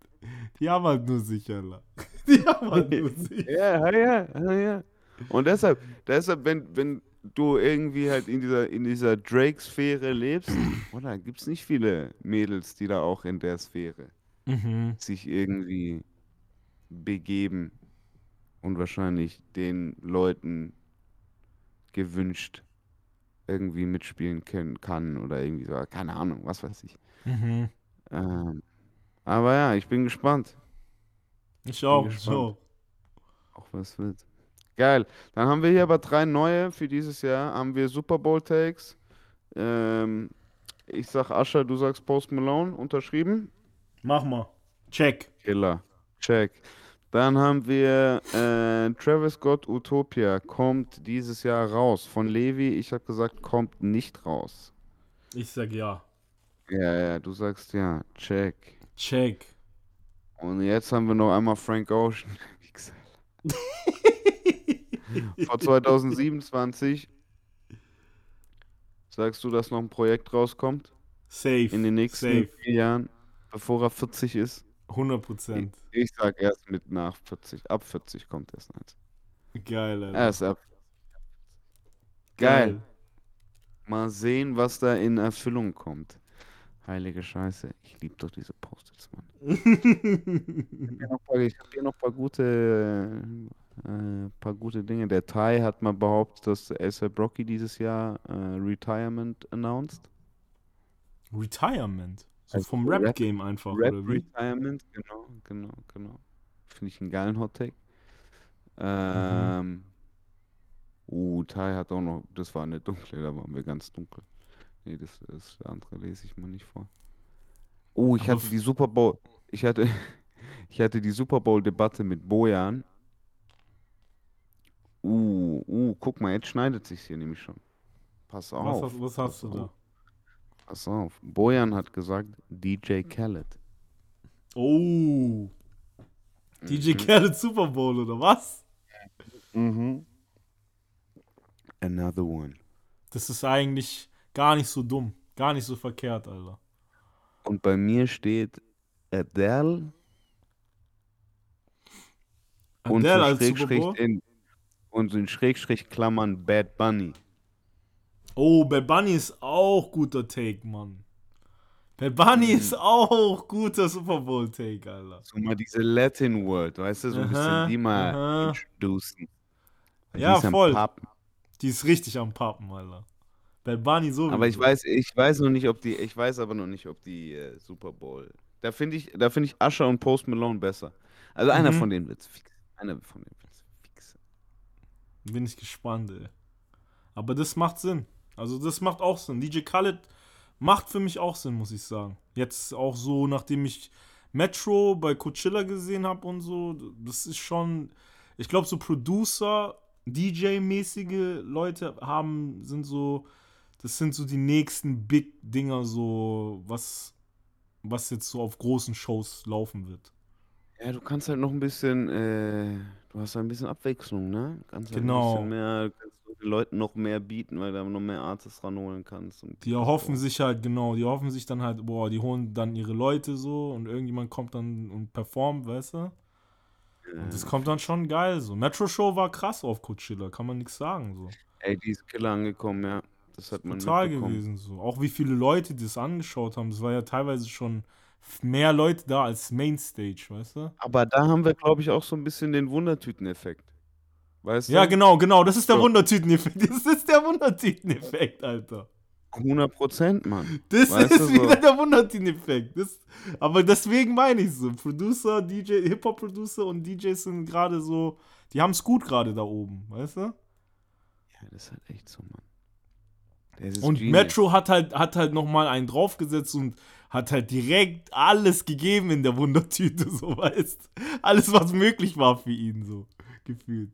Die haben halt nur sich, Alter. Die haben halt nur *laughs* sich. Ja, ja, ja, ja. Und deshalb, deshalb, wenn, wenn du irgendwie halt in dieser, in dieser Drake-Sphäre lebst, *clears throat* oder gibt es nicht viele Mädels, die da auch in der Sphäre Mhm. sich irgendwie begeben und wahrscheinlich den Leuten gewünscht irgendwie mitspielen können kann oder irgendwie so, keine Ahnung, was weiß ich. Mhm. Ähm, aber ja, ich bin gespannt, Ich auch, ich gespannt. auch. auch was wird. Geil. Dann haben wir hier aber drei neue für dieses Jahr. Haben wir Super Bowl Takes. Ähm, ich sag Ascher, du sagst Post Malone, unterschrieben. Mach mal. Check. Killer. Check. Dann haben wir äh, Travis Scott Utopia. Kommt dieses Jahr raus. Von Levi, ich habe gesagt, kommt nicht raus. Ich sag ja. Ja, ja, du sagst ja. Check. Check. Und jetzt haben wir noch einmal Frank Ocean. *laughs* *laughs* Vor 2027 sagst du, dass noch ein Projekt rauskommt Safe. in den nächsten Safe. vier Jahren, bevor er 40 ist? 100 Ich, Prozent. ich sag erst mit nach 40. Ab 40 kommt erst eins. Geil, Alter. Erst ab. Geil. Mal sehen, was da in Erfüllung kommt. Heilige Scheiße. Ich liebe doch diese Post-its, Mann. *laughs* Ich habe hier noch ein paar gute, äh, paar gute Dinge. Der Thai hat mal behauptet, dass ASAP Rocky dieses Jahr äh, Retirement announced. Retirement. So Also vom Rap- Rap-Game einfach, Rap oder wie? Retirement, genau, genau, genau. Finde ich einen geilen Hot Take. Ähm, uh, Thai hat auch noch, das war eine dunkle, da waren wir ganz dunkel. Nee, das, das andere lese ich mal nicht vor. Oh, ich Aber hatte die Super Bowl, ich hatte, *laughs* ich hatte die Super Bowl-Debatte mit Bojan. Uh, uh, guck mal, jetzt schneidet sich hier nämlich schon. Pass Was auf. hast, was hast du da? Pass auf. Bojan hat gesagt, DJ Khaled. Oh. DJ Mhm. Khaled Super Bowl, oder was? Mhm. Another one. Das ist eigentlich gar nicht so dumm. Gar nicht so verkehrt, Alter. Und bei mir steht Adele und Adele so als Super Bowl? in und so in Schrägstrich Klammern Bad Bunny. Oh, Bad Bunny ist auch guter Take, Mann. Bad Bunny Mhm. ist auch guter Super Bowl Take, Alter. So mal diese Latin World, weißt du, so ein bisschen Aha, die mal introducen. Ja, voll. Die ist richtig am Pappen, Alter. Bad Bunny so. Aber ich weiß, ich weiß noch nicht, ob die, ich weiß aber noch nicht, ob die äh, Super Bowl. Da finde ich, da finde ich Usher und Post Malone besser. Also einer Mhm. von denen wird's fix. Einer von denen. Bin ich gespannt, ey. Aber das macht Sinn. Also das macht auch Sinn. DJ Khaled macht für mich auch Sinn, muss ich sagen. Jetzt auch so, nachdem ich Metro bei Coachella gesehen habe und so, das ist schon, ich glaube, so Producer, DJ-mäßige Leute haben, sind so, das sind so die nächsten Big-Dinger, so, was, was jetzt so auf großen Shows laufen wird. Ja, du kannst halt noch ein bisschen, äh, du hast halt ein bisschen Abwechslung, ne? Kannst halt ein Genau. bisschen mehr, kannst du den Leuten noch mehr bieten, weil du noch mehr Artists ranholen kannst. Und Die erhoffen sich halt, genau, die erhoffen sich dann halt, boah, die holen dann ihre Leute so und irgendjemand kommt dann und performt, weißt du? Und das kommt dann schon geil so. Metro Show war krass auf Coachella, kann man nichts sagen so. Ey, die ist Killer angekommen, ja. Das hat man Total mitbekommen. gewesen so. Auch wie viele Leute das angeschaut haben, das war ja teilweise schon mehr Leute da als Mainstage, weißt du? Aber da haben wir, glaube ich, auch so ein bisschen den Wundertüten-Effekt. Weißt Ja, du? genau, genau, das ist der So. Wundertüten-Effekt. *laughs* Das ist der Wundertüten-Effekt, Alter. 100 Prozent, Mann. Das Weißt ist du, so. wieder der Wundertüten-Effekt. Aber deswegen meine ich so. Producer, DJ, Hip-Hop-Producer und DJs sind gerade so, die haben es gut gerade da oben, weißt du? Ja, das ist halt echt so, Mann. Und Genius. Metro hat halt, hat halt nochmal einen draufgesetzt und hat halt direkt alles gegeben in der Wundertüte, *laughs* so weißt Alles, was möglich war für ihn, so gefühlt.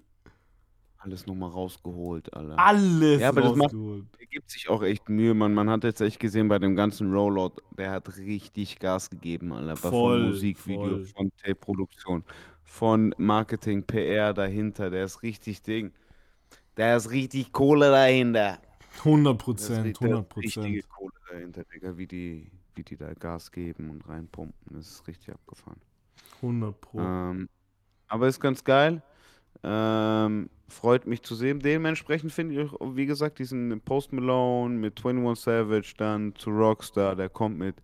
Alles nochmal rausgeholt, Alter. Alles Ja, aber das macht- rausgeholt. Der gibt sich auch echt Mühe, Mann. Man hat jetzt echt gesehen bei dem ganzen Rollout, der hat richtig Gas gegeben, Alter. Voll, von Musikvideo, voll. von Tape-Produktion, von Marketing, PR dahinter. Der ist richtig Ding. Da ist richtig Kohle dahinter. 100 Da ist Prozent, ri- da 100 ist richtige Prozent. Kohle dahinter, Digga, wie die, wie die da Gas geben und reinpumpen. Das ist richtig abgefahren. 100 Pro. Ähm, aber ist ganz geil. Ähm, freut mich zu sehen. Dementsprechend finde ich, wie gesagt, diesen Post Malone mit 21 Savage dann zu Rockstar, der kommt mit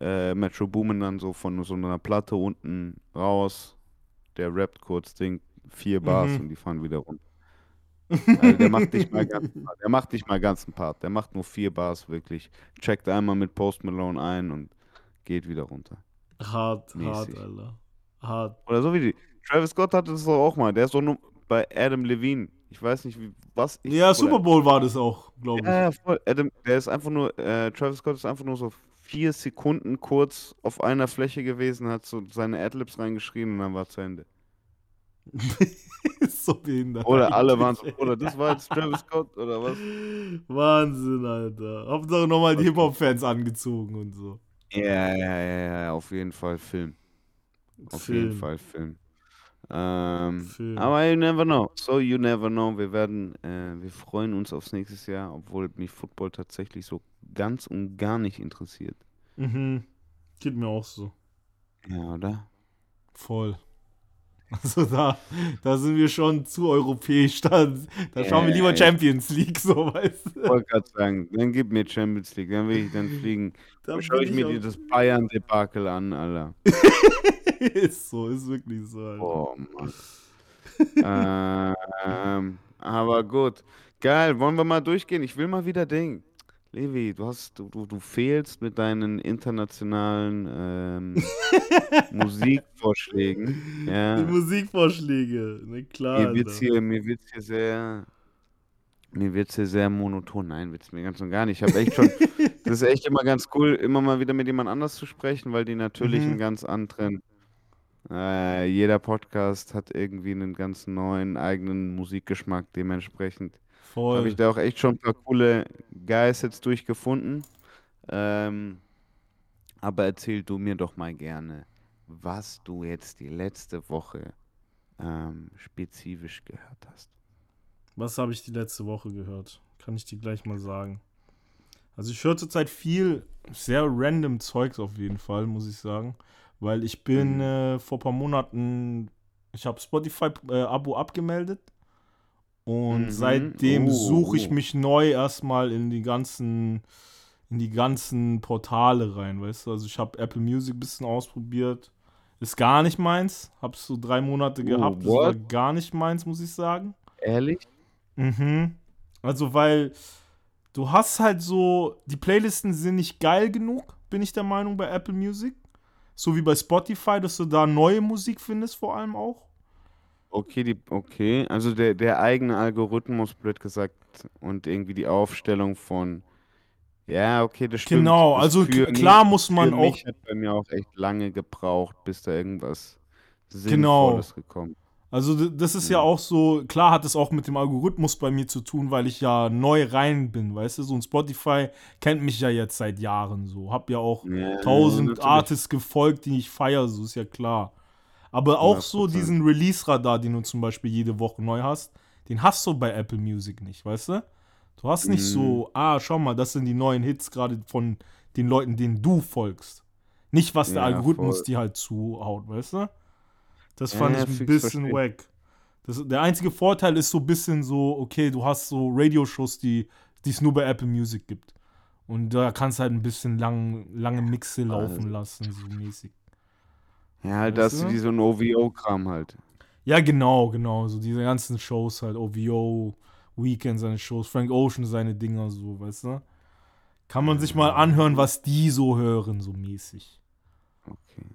äh, Metro Boomin dann so von so einer Platte unten raus. Der rappt kurz, Ding, vier Bars Mhm. und die fahren wieder runter. Also der macht nicht mal *laughs* ganzen Part. Der macht nicht mal ganzen Part. Der macht nur vier Bars wirklich. Checkt einmal mit Post Malone ein und geht wieder runter. Hart, hart, mäßig. Alter. Hart. Oder so wie die. Travis Scott hatte das doch auch mal. Der ist doch nur bei Adam Levine. Ich weiß nicht, wie, was. Ich, Ja, Super Bowl war das auch, glaube ich. Ja, ja, voll. Adam, der ist einfach nur, äh, Travis Scott ist einfach nur so vier Sekunden kurz auf einer Fläche gewesen, hat so seine Adlibs reingeschrieben und dann war zu Ende. *laughs* so behindert. Oder alle waren so, oder das war jetzt Travis Scott oder was? Wahnsinn, Alter. Hauptsache nochmal die Hip-Hop-Fans angezogen und so. Ja, ja, ja, ja, auf jeden Fall Film. Auf jeden Film. Fall Film. Ähm, Film. aber you never know. So you never know. Wir werden, äh, wir freuen uns aufs nächste Jahr, obwohl mich Football tatsächlich so ganz und gar nicht interessiert. Mhm. Geht mir auch so. Ja, oder? Voll. *laughs* Also da, da sind wir schon zu europäisch. Da, da schauen wir lieber. Champions League, so weißt du. Ich wollte gerade sagen, dann gib mir Champions League, dann will ich dann fliegen. *laughs* Da Dann schaue bin ich mir dieses Bayern-Debakel an, Alter. *laughs* ist so, ist wirklich so, Alter. Oh, Mann. ähm, aber gut. Geil, wollen wir mal durchgehen? Ich will mal wieder Ding. Levi, du hast, du, du, fehlst mit deinen internationalen ähm, *laughs* Musikvorschlägen. Ja. Die Musikvorschläge, na klar. Mir wird's hier, mir wird's hier sehr, mir wird's hier sehr monoton. Nein, wird's mir ganz und gar nicht. Ich habe echt schon, *laughs* das ist echt immer ganz cool, immer mal wieder mit jemand anders zu sprechen, weil die natürlich Mhm. einen ganz anderen, äh, jeder Podcast hat irgendwie einen ganz neuen eigenen Musikgeschmack. Dementsprechend habe ich Voll. da auch echt schon ein paar coole Guys jetzt durchgefunden. Ähm, aber erzähl du mir doch mal gerne, was du jetzt die letzte Woche ähm, spezifisch gehört hast. Was habe ich die letzte Woche gehört? Kann ich dir gleich mal sagen. Also ich höre zurzeit viel sehr random Zeugs auf jeden Fall, muss ich sagen. Weil ich bin Mhm. äh, vor ein paar Monaten, ich habe Spotify-Abo abgemeldet. Und Mhm. seitdem Oh, suche ich oh. mich neu erstmal in die ganzen, in die ganzen Portale rein, weißt du? Also ich habe Apple Music ein bisschen ausprobiert. Ist gar nicht meins. Hab's so drei Monate Oh, gehabt. Das war gar nicht meins, muss ich sagen. Ehrlich? Mhm. Also, weil du hast halt so, die Playlisten sind nicht geil genug, bin ich der Meinung, bei Apple Music. So wie bei Spotify, dass du da neue Musik findest, vor allem auch. Okay, die, okay. Also der, der eigene Algorithmus, blöd gesagt, und irgendwie die Aufstellung von, ja, okay, das stimmt. Genau, Das also k- für klar mich, muss für man auch mich hat bei mir auch echt lange gebraucht, bis da irgendwas Genau. Sinnvolles gekommen. Also d- das ist ja Mhm. auch so, klar hat es auch mit dem Algorithmus bei mir zu tun, weil ich ja neu rein bin, weißt du? So ein Spotify kennt mich ja jetzt seit Jahren so. Hab ja auch Ja, tausend natürlich. Artists gefolgt, die ich feiere, so ist ja klar. Aber auch so 100%. diesen Release-Radar, den du zum Beispiel jede Woche neu hast, den hast du bei Apple Music nicht, weißt du? Du hast nicht Mhm. so, ah, schau mal, das sind die neuen Hits gerade von den Leuten, denen du folgst. Nicht, was der Ja, Algorithmus dir halt zuhaut, weißt du? Das fand ja, ich ein bisschen wack. Das, der einzige Vorteil ist so ein bisschen so, okay, du hast so Radioshows, die es nur bei Apple Music gibt. Und da kannst du halt ein bisschen lang, lange Mixe laufen Also. lassen, so mäßig. Ja, halt Weißt das du? wie so ein OVO-Kram halt. Ja, genau, genau. So diese ganzen Shows halt, OVO, Weekend seine Shows, Frank Ocean seine Dinger, so, weißt du? Kann man sich mal anhören, was die so hören, so mäßig. Okay.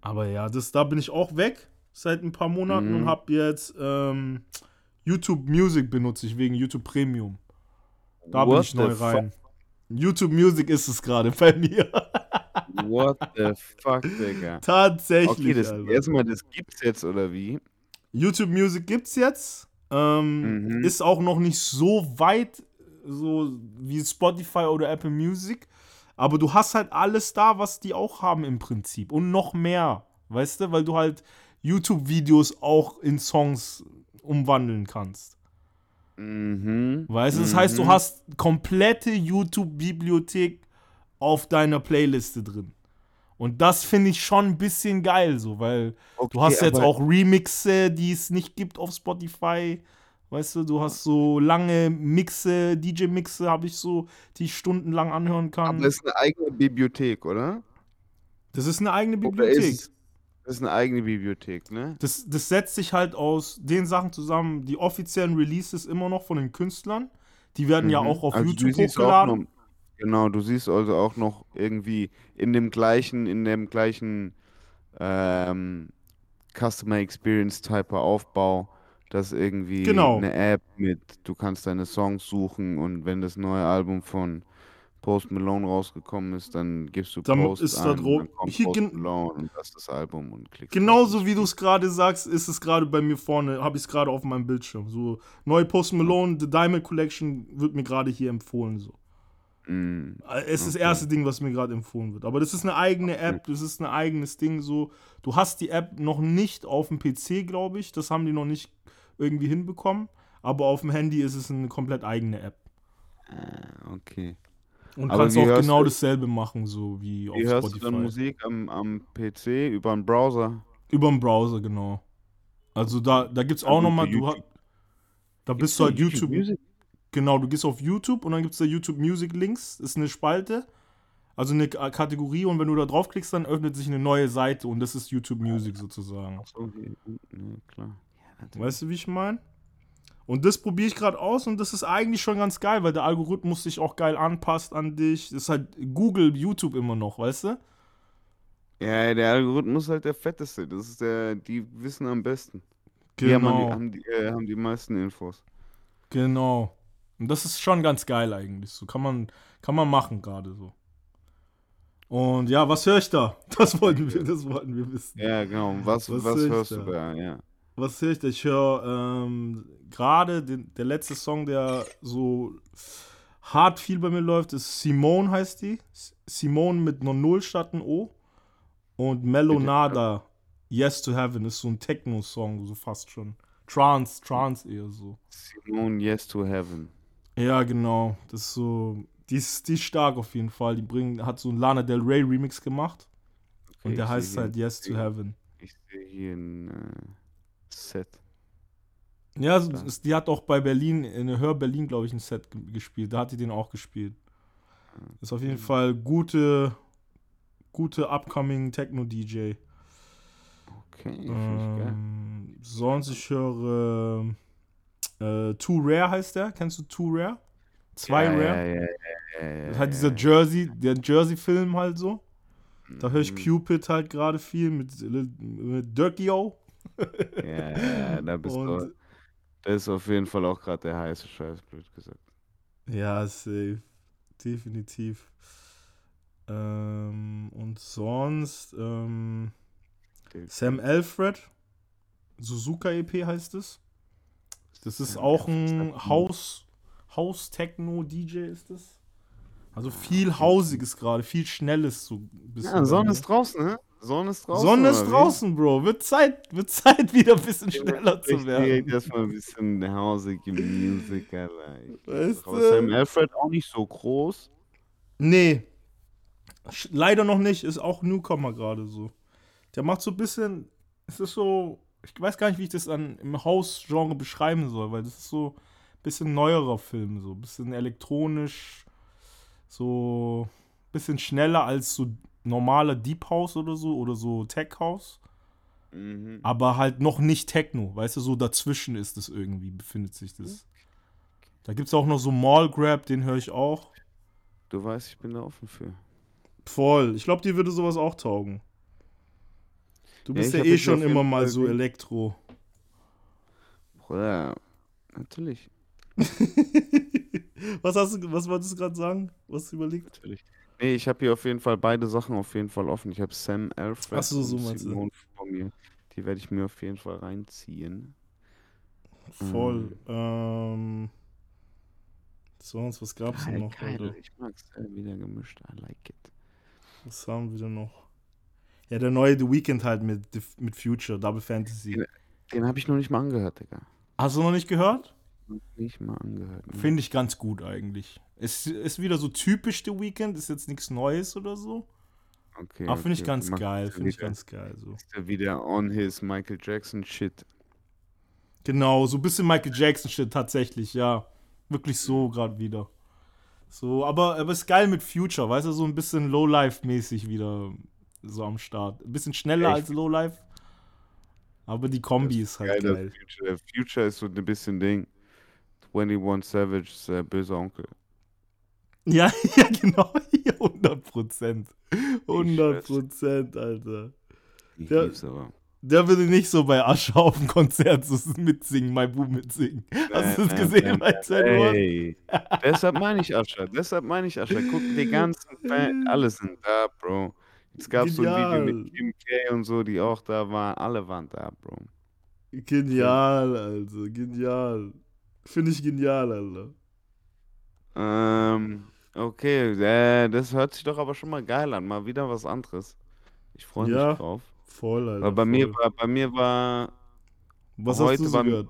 Aber ja, das, da bin ich auch weg seit ein paar Monaten und Mhm. habe jetzt ähm, YouTube Music benutze ich wegen YouTube Premium. Da bin What ich neu rein. YouTube Music ist es gerade bei mir. *laughs* What the fuck, Digga? Tatsächlich. Okay, das Alter. erstmal, das gibt's jetzt, oder wie? YouTube Music gibt's jetzt. Ähm, Mhm. Ist auch noch nicht so weit so wie Spotify oder Apple Music. Aber du hast halt alles da, was die auch haben im Prinzip. Und noch mehr. Weißt du? Weil du halt YouTube-Videos auch in Songs umwandeln kannst. Mhm. Weißt du? Das heißt, du Mhm. hast komplette YouTube-Bibliothek auf deiner Playliste drin. Und das finde ich schon ein bisschen geil, so, weil Okay, Du hast jetzt auch Remixe, die es nicht gibt auf Spotify. Weißt du, du hast so lange Mixe, DJ-Mixe habe ich so, die ich stundenlang anhören kann. Aber das ist eine eigene Bibliothek, oder? das ist eine eigene Bibliothek. ist das ist eine eigene Bibliothek, ne? Das, das setzt sich halt aus den Sachen zusammen, die offiziellen Releases immer noch von den Künstlern. Die werden ja Mhm. auch auf Also YouTube hochgeladen. Genau, du siehst also auch noch irgendwie in dem gleichen, in dem gleichen ähm, Customer Experience Type Aufbau, dass irgendwie Genau. eine App mit, du kannst deine Songs suchen und wenn das neue Album von Post Malone rausgekommen ist, dann gibst du Dann Post ist da ein, und dann kommt hier Post gen- Malone und das ist das Album und klickst Genauso wie du es gerade sagst, ist es gerade bei mir vorne, habe ich es gerade auf meinem Bildschirm. So, neue Post Malone, The Diamond Collection wird mir gerade hier empfohlen. So. Mm, Es ist das Okay. erste Ding, was mir gerade empfohlen wird. Aber das ist eine eigene App, das ist ein eigenes Ding so. Du hast die App noch nicht auf dem PC, glaube ich. Das haben die noch nicht irgendwie hinbekommen. Aber auf dem Handy ist es eine komplett eigene App. ah, okay. Und Aber kannst wie auch genau du- dasselbe machen, so wie auf Wie hörst du Spotify. dann Musik am, am PC über einen Browser? Über den Browser, genau. Also da, da gibt es auch Also nochmal, du YouTube. hast. Da bist du halt YouTube. Music? Genau, du gehst auf YouTube und dann gibt es da YouTube Music Links. Ist eine Spalte, also eine Kategorie und wenn du da draufklickst, dann öffnet sich eine neue Seite und das ist YouTube Music sozusagen. Ja, klar. Weißt du, wie ich meine? Und das probiere ich gerade aus und das ist eigentlich schon ganz geil, weil der Algorithmus sich auch geil anpasst an dich. Das ist halt Google, YouTube immer noch, weißt du? Ja, der Algorithmus ist halt der fetteste. Das ist der, die wissen am besten. Die haben, Genau, die, haben, die, äh, haben die meisten Infos. genau. Und das ist schon ganz geil eigentlich. So kann man, kann man machen gerade so. Und ja, was höre ich da? *laughs* Das wollten wir, das wollten wir wissen. Ja, genau. Was, Was was, hörst da? du da? Ja. Was höre ich da? Ich höre ähm, gerade den- der letzte Song, der so hart viel bei mir läuft, ist Simone heißt die. Simone mit einer Null statt ein O. Und Melonada, Yes to Heaven, ist so ein Techno-Song, so fast schon. Trance, Trance eher so. Simone Yes to Heaven. Ja, genau. Das ist so. Die ist, die ist stark auf jeden Fall. Die bringen, hat so einen Lana Del Rey Remix gemacht. Und Okay, der ich heißt halt hier, Yes to Heaven. ich sehe hier ein äh, Set. Ja, so- ist- die hat auch bei Berlin, in Hör Berlin, glaube ich, ein Set ge- gespielt. Da hat die den auch gespielt. Ist auf jeden Fall gute, gute upcoming Techno-DJ. Okay, finde ich geil. Ähm, sonst, ich höre äh, Too Rare heißt der. Kennst du Too Rare? Zwei ja, Rare. Ja, ja, Das ist halt dieser. Jersey, der Jersey-Film halt so. Da höre ich Mhm. Cupid halt gerade viel mit, mit Dirkio. Ja, da bist du. Und Das ist auf jeden Fall auch gerade der heiße Scheiß, blöd gesagt. ja, safe. Definitiv. Ähm, und sonst, ähm, Sam Alfred, Suzuka EP heißt es. Das ist Sam auch ein Haus-Techno-DJ ist es. Also viel Hausiges gerade, viel Schnelles so ein bisschen. Ja, Sonne ist draußen, ne? Sonne ist draußen. Sonne ist oder wie? draußen, Bro. Wird Zeit, wird Zeit, wieder ein bisschen schneller zu Ich werden. direkt erstmal ein bisschen hausige Musik, Alter. Weißt du? Sam Alfred auch nicht so groß. Nee. Sch- Leider noch nicht, ist auch Newcomer gerade so. Der macht so ein bisschen, es ist so, ich weiß gar nicht, wie ich das an, im Haus-Genre beschreiben soll, weil das ist so ein bisschen neuerer Film, so ein bisschen elektronisch, so ein bisschen schneller als so normaler Deep House oder so oder so Tech House, Mhm. aber halt noch nicht Techno, weißt du, so dazwischen ist es irgendwie, befindet sich das. Da gibt es auch noch so Mall Grab, den höre ich auch. Du weißt, ich bin da offen für. Voll. Ich glaube, dir würde sowas auch taugen. Du Ja, bist ja, hab eh schon immer mal so Elektro. Bruder, natürlich. *laughs* was hast du, was wolltest du gerade sagen? Was hast du überlegt? Natürlich. Nee, ich habe hier auf jeden Fall beide Sachen auf jeden Fall offen. Ich habe Sam Alfred Ach so, so und meinst du. Simone vor mir. Die werde ich mir auf jeden Fall reinziehen. Voll. Ähm, sonst, was gab's denn noch? geil. Alter? Ich mag's wieder gemischt. I like it. Was haben wir denn noch? Ja, der neue The Weeknd halt mit, mit Future, Double Fantasy. Ja. Den habe ich noch nicht mal angehört, Digga. Hast du noch nicht gehört? Nicht mal angehört. ne? Finde ich ganz gut eigentlich. Es ist wieder so typisch The Weeknd, ist jetzt nichts Neues oder so. Okay, Aber finde ich okay, ganz macht geil, finde ich ganz geil. So. Ist er wieder on his Michael Jackson shit. Genau, so ein bisschen Michael Jackson-Shit tatsächlich, ja. Wirklich so gerade wieder. So, aber, aber ist geil mit Future, weißt du, so ein bisschen Lowlife-mäßig wieder so am Start. Ein bisschen schneller ich als Lowlife. Aber die Kombi ist halt Geil, geil. Future. Der Future ist so ein bisschen Ding. 21 Savage ist der böse Onkel. Ja, *laughs* ja, genau. Ja, 100 Prozent. Ich 100 Prozent, Alter. Ich Ja. lieb's aber. Der würde nicht so bei Asche auf dem Konzert so *laughs* mitsingen, My Boo mitsingen. Hast du das gesehen bei nein, 10 Uhr? Ey, deshalb meine ich Ascher. Deshalb meine ich Ascher. Guck, die ganzen Fans, *laughs* alle sind da, Bro. Es gab so ein Video Genial. mit Kim K und so, die auch da waren. Alle waren da, Bro. Genial, also, genial. Finde ich genial, Alter. Ähm, okay, äh, das hört sich doch aber schon mal geil an. Mal wieder was anderes. Ich freue Ja, mich drauf. Voll, Alter. Aber bei mir voll. war, bei mir war, Was heute hast du so war- gehört?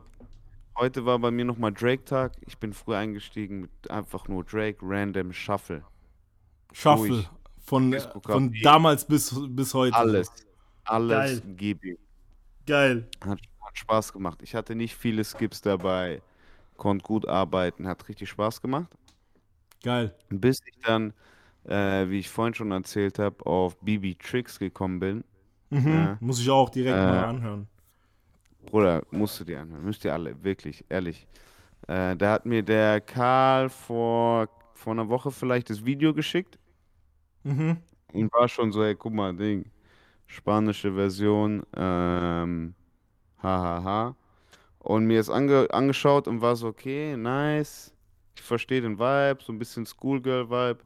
heute war bei mir nochmal Drake-Tag. Ich bin früh eingestiegen mit einfach nur Drake, Random Shuffle. Shuffle. ruhig. Von, von damals bis, bis heute. Alles. Alles Geil. gib ihm. Geil. Hat, hat Spaß gemacht. Ich hatte nicht viele Skips dabei. Konnte gut arbeiten. Hat richtig Spaß gemacht. Geil. Bis ich dann, äh, wie ich vorhin schon erzählt habe, auf BB Tricks gekommen bin. Mhm. Ja. Muss ich auch direkt Äh, mal anhören. Bruder, musst du dir anhören. Müsst ihr alle, wirklich, ehrlich. Äh, da hat mir der Karl vor, vor einer Woche vielleicht das Video geschickt Mhm. und war schon so, ey, guck mal, Ding, spanische Version, ähm, hahaha. Und mir ist ange angeschaut und war so, okay, nice. Ich verstehe den Vibe, so ein bisschen Schoolgirl-Vibe.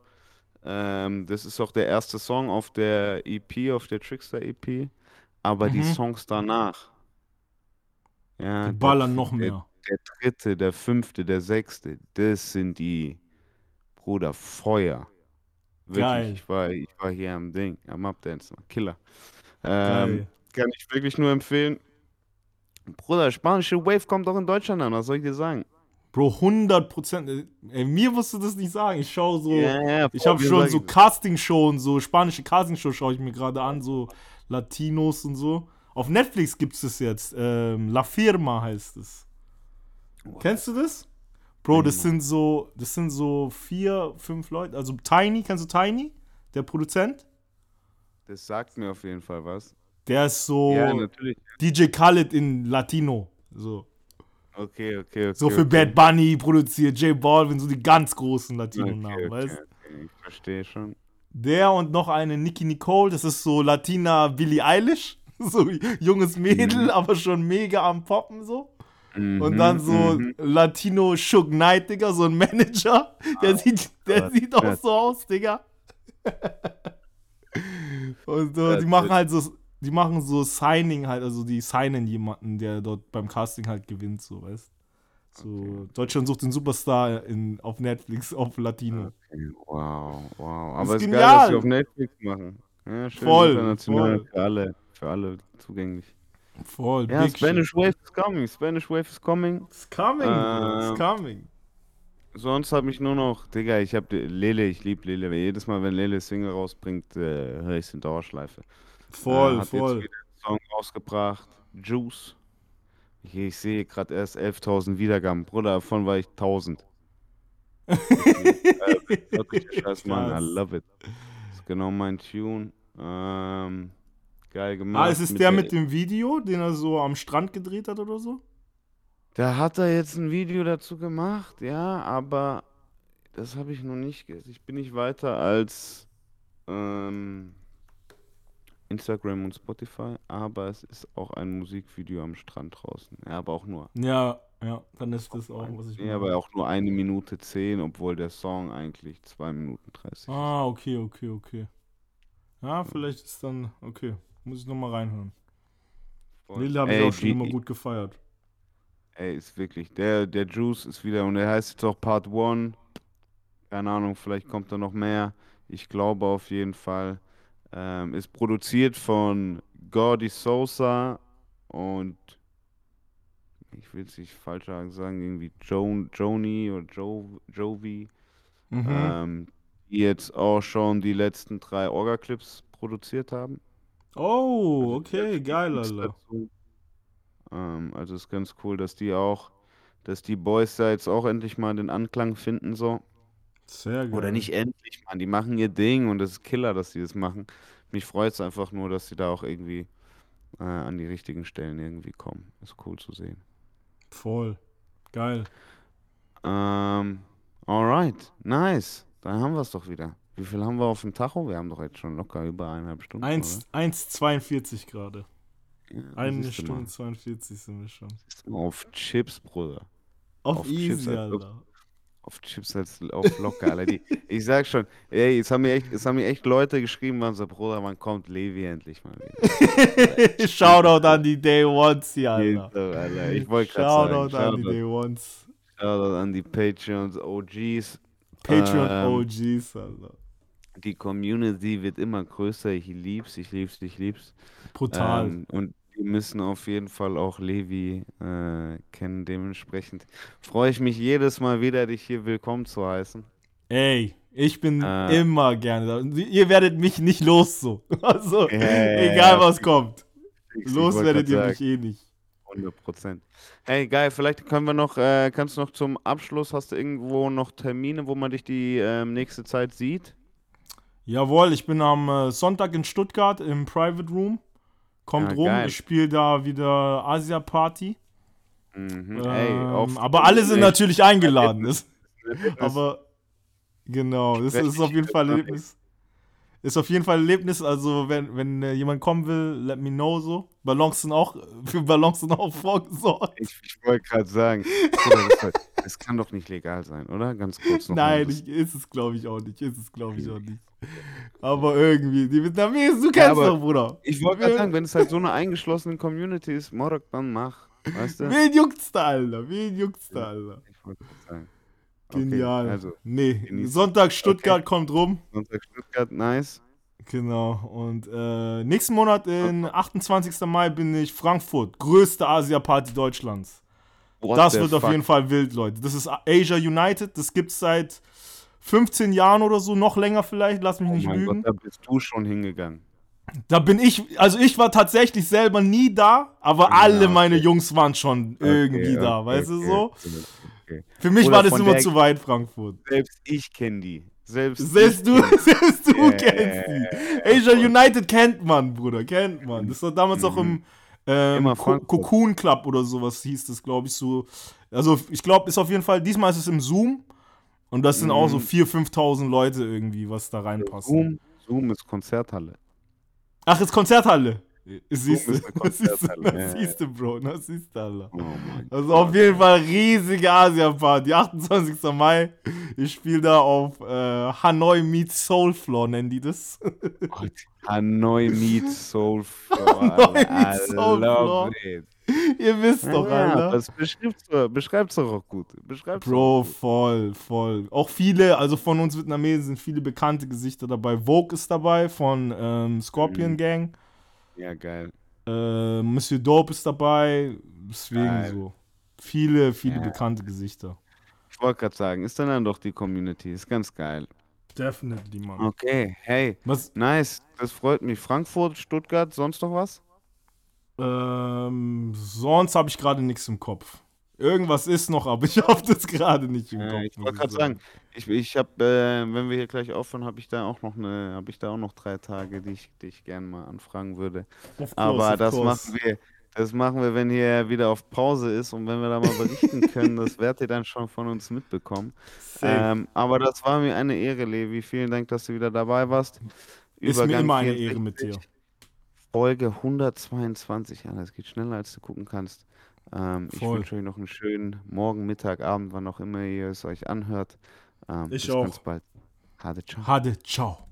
Ähm, das ist auch der erste Song auf der EP, auf der Trickster-EP. Aber die Mhm. Songs danach, ja, Die der ballern f- noch der, mehr. der dritte, der fünfte, der sechste, das sind die, Bruder, Feuer. Wirklich, Geil. ich war, ich war hier am Ding, am Updancen, Killer. Ähm, kann ich wirklich nur empfehlen. Bruder, spanische Wave kommt auch in Deutschland an, was soll ich dir sagen? Bro, 100 Prozent. Ey, mir musst du das nicht sagen. Ich schaue so. ja, Ich voll, habe schon so ich. Castingshow und so, spanische Castingshow schaue ich mir gerade an, so Latinos und so. Auf Netflix gibt es das jetzt. Ähm, La Firma heißt es. Kennst du das? Bro, das sind so, das sind so vier, fünf Leute. Also Tiny, kennst du Tiny? Der Produzent? Das sagt mir auf jeden Fall was. Der ist so Ja, natürlich. DJ Khaled in Latino. So. Okay, okay, okay. So für okay. Bad Bunny produziert, J Balvin, so die ganz großen Latino-Namen, Okay, weißt okay, ich verstehe schon. Der und noch eine Nicki Nicole, das ist so Latina Billie Eilish. *laughs* so junges Mädel, Mhm. aber schon mega am Poppen so. Und Mhm, dann so mhm. Latino Shug Knight, Digga, so ein Manager. Der sieht, der Gott, sieht auch Gott. so aus, Digga. Und so, die machen halt so, die machen so Signing halt, also die signen jemanden, der dort beim Casting halt gewinnt, so, weißt So, Deutschland sucht den Superstar in, auf Netflix, auf Latino. Okay, Wow, wow. ist Aber es ist geil, genial. dass sie auf Netflix machen. Ja, schön Voll, international voll. für alle, für alle zugänglich. Voll, Ja, big Spanish shit. Wave is coming. Spanish Wave is coming. It's coming, bro, it's Ähm, coming. Sonst habe ich nur noch, Digga, ich habe Lele, ich liebe Lele. Jedes Mal, wenn Lele Single rausbringt, äh, höre ich es in Dauerschleife. Voll, äh, hat voll. Jetzt wieder einen Song rausgebracht, Juice. Ich, ich sehe gerade erst 11.000 Wiedergaben. Bruder, davon war ich 1000. äh, *laughs* Scheiß, Mann, I love it. Das ist genau mein Tune. Ähm, geil gemacht. Ah, ist es der mit dem Video, den er so am Strand gedreht hat oder so? Da hat er jetzt ein Video dazu gemacht, ja, aber das habe ich noch nicht. ge- Ich bin nicht weiter als ähm, Instagram und Spotify, aber es ist auch ein Musikvideo am Strand draußen. Ja, aber auch nur. Ja, ja, dann ist das auch, was ich Ja, aber auch nur eine Minute zehn, obwohl der Song eigentlich zwei Minuten 30 ist. Ah, okay, okay, okay. Ja, vielleicht ist dann, okay, muss ich nochmal reinhören. Voll. Lille habe ich auch schon immer gut gefeiert. Ey, ist wirklich. Der, der Juice ist wieder und der heißt jetzt auch Part 1. Keine Ahnung, vielleicht kommt da noch mehr. Ich glaube auf jeden Fall. Ähm, ist produziert von Gordy Sosa und ich will es nicht falsch sagen, irgendwie jo Joni oder jo Jovi, Mhm. ähm, die jetzt auch schon die letzten drei Orga-Clips produziert haben. Oh, Also okay, geil, Beats Alter. Ähm, also ist ganz cool, dass die auch, dass die Boys da jetzt auch endlich mal den Anklang finden, so. Sehr geil. Oder nicht endlich, Mann. Die machen ihr Ding und das ist Killer, dass die das machen. Mich freut es einfach nur, dass sie da auch irgendwie äh, an die richtigen Stellen irgendwie kommen. Ist cool zu sehen. Voll. Geil. Ähm, alright, nice. Dann haben wir es doch wieder. Wie viel haben wir auf dem Tacho? Wir haben doch jetzt schon locker über eineinhalb Stunden. 1 1,42 gerade. Ja, Eine Stunde mal. 42 sind wir schon. Auf Chips, Bruder. Auf, Auf Chips, easy, als ob- Alter. Auf Chips als auf locker, Alter. Die, ich sag schon, ey, es haben mir echt, es haben mir echt Leute geschrieben, waren so, Bruder, wann kommt Levi endlich mal wieder? *laughs* Shoutout an die Day Ones hier, Alter. so, Alter. Ich wollte gerade Shoutout sagen, an die Shoutout, Day Ones. Shoutout an die Patreons, OGs. Patreon Ähm, OGs, Alter. Die Community wird immer größer. Ich lieb's, ich lieb's, ich lieb's. Brutal. Ähm, und wir müssen auf jeden Fall auch Levi äh, kennen. Dementsprechend freue ich mich jedes Mal wieder, dich hier willkommen zu heißen. Ey, ich bin äh, immer gerne da. Ihr werdet mich nicht los so. *laughs* Also, ja, egal was fix, kommt. Los werdet ihr sagen, mich eh nicht. 100 Prozent. Hey, geil, vielleicht können wir noch, äh, kannst du noch zum Abschluss, hast du irgendwo noch Termine, wo man dich die ähm, nächste Zeit sieht? Jawohl, ich bin am äh, Sonntag in Stuttgart im Private Room. Kommt Ja, rum, geil. ich spiele da wieder Asia Party. Mhm. Ähm, Ey, aber alle sind natürlich eingeladen. Erlebnis. *laughs* aber genau, das ist auf jeden Fall Erlebnis. Ist auf jeden Fall ein Erlebnis. Also, wenn, wenn äh, jemand kommen will, let me know so. Ballons sind auch, *laughs* für Ballons sind auch vorgesorgt. Ich, ich wollte gerade sagen, das kann doch nicht legal sein, oder? Ganz kurz noch. Nein, ich, ist es glaube ich auch nicht. Ist es glaube ich auch nicht. Aber irgendwie, die Vietnamesen, du kennst aber doch, Bruder. Ich wollte gerade sagen, wenn es halt so eine eingeschlossene Community ist, Morok, dann mach. Weißt du? Wen juckt's da, Alter? Wen juckt's da, Alter? Ich wollte gerade sagen. Okay, Genial. also, nee, Sonntag Stuttgart kommt rum. Sonntag Stuttgart, nice. Genau. Und äh, nächsten Monat, in 28. Mai, bin ich Frankfurt. Größte Asia-Party Deutschlands. What das wird auf fuck? jeden Fall wild, Leute. Das ist Asia United. Das gibt's seit 15 Jahren oder so, noch länger vielleicht. Lass mich Oh nicht mein lügen. Gott, da bist du schon hingegangen. Da bin ich, also ich war tatsächlich selber nie da, aber Ja, alle meine okay. Jungs waren schon irgendwie Okay, da, okay, weißt du so? Für mich Oder war das immer zu weit, Frankfurt. Selbst ich kenne die. Selbst, Selbst du, *laughs* selbst du Ja, kennst die. Asia. United kennt man, Bruder, kennt man. Das war damals auch im ähm, Co Frankfurt. Cocoon Club oder sowas hieß das, glaube ich, so. Also ich glaube, ist auf jeden Fall, diesmal ist es im Zoom und das sind auch so Mhm. 4.000, 5.000 Leute irgendwie, was da reinpasst. Zoom, Zoom ist Konzerthalle. Ach, ist Konzerthalle. Siehst du, *laughs* siehst du, siehst du, Bro, das siehst du, Alter. Oh Also auf jeden Fall riesige Asia-Party. 28. Mai. Ich spiele da auf äh, Hanoi meets Soulfloor, nennen die das. Gott. Hanoi meets Soulfloor. *laughs* Hanoi meets Soulfloor. Ihr wisst doch, Ja, Alter. das beschreibt's doch, beschreibt's doch auch gut. Beschreibt's Bro, voll, voll. Auch viele, also von uns Vietnamesen sind viele bekannte Gesichter dabei. Vogue ist dabei von ähm, Scorpion Mhm. Gang. Ja, geil. Äh, Monsieur Dope ist dabei. Deswegen Geil. so. Viele, viele Ja. bekannte Gesichter. Ich wollte gerade sagen, ist dann dann doch die Community. Ist ganz geil. Definitely, Mann. Okay, hey, Was, nice. Das freut mich. Frankfurt, Stuttgart, sonst noch was? ähm, sonst habe ich gerade nichts im Kopf. Irgendwas ist noch, aber ich *laughs* habe das gerade nicht im Äh, Kopf. ich muss wollte gerade sagen, ich, ich habe, äh, wenn wir hier gleich aufhören, habe ich da auch noch eine, habe ich da auch noch drei Tage, die ich, die ich gerne mal anfragen würde. Course, Aber das course. machen wir, das machen wir, wenn hier wieder auf Pause ist und wenn wir da mal berichten *laughs* können, das werdet ihr dann schon von uns mitbekommen. Ähm, aber das war mir eine Ehre, Levi. Vielen Dank, dass du wieder dabei warst. ist mir immer eine Ehre mit dir. 64, Folge 122. Ja, das geht schneller, als du gucken kannst. Ähm, ich wünsche euch noch einen schönen Morgen, Mittag, Abend, wann auch immer ihr es euch anhört. Ähm, Ich bis auch. ganz bald. Hade, ciao. Hade, ciao.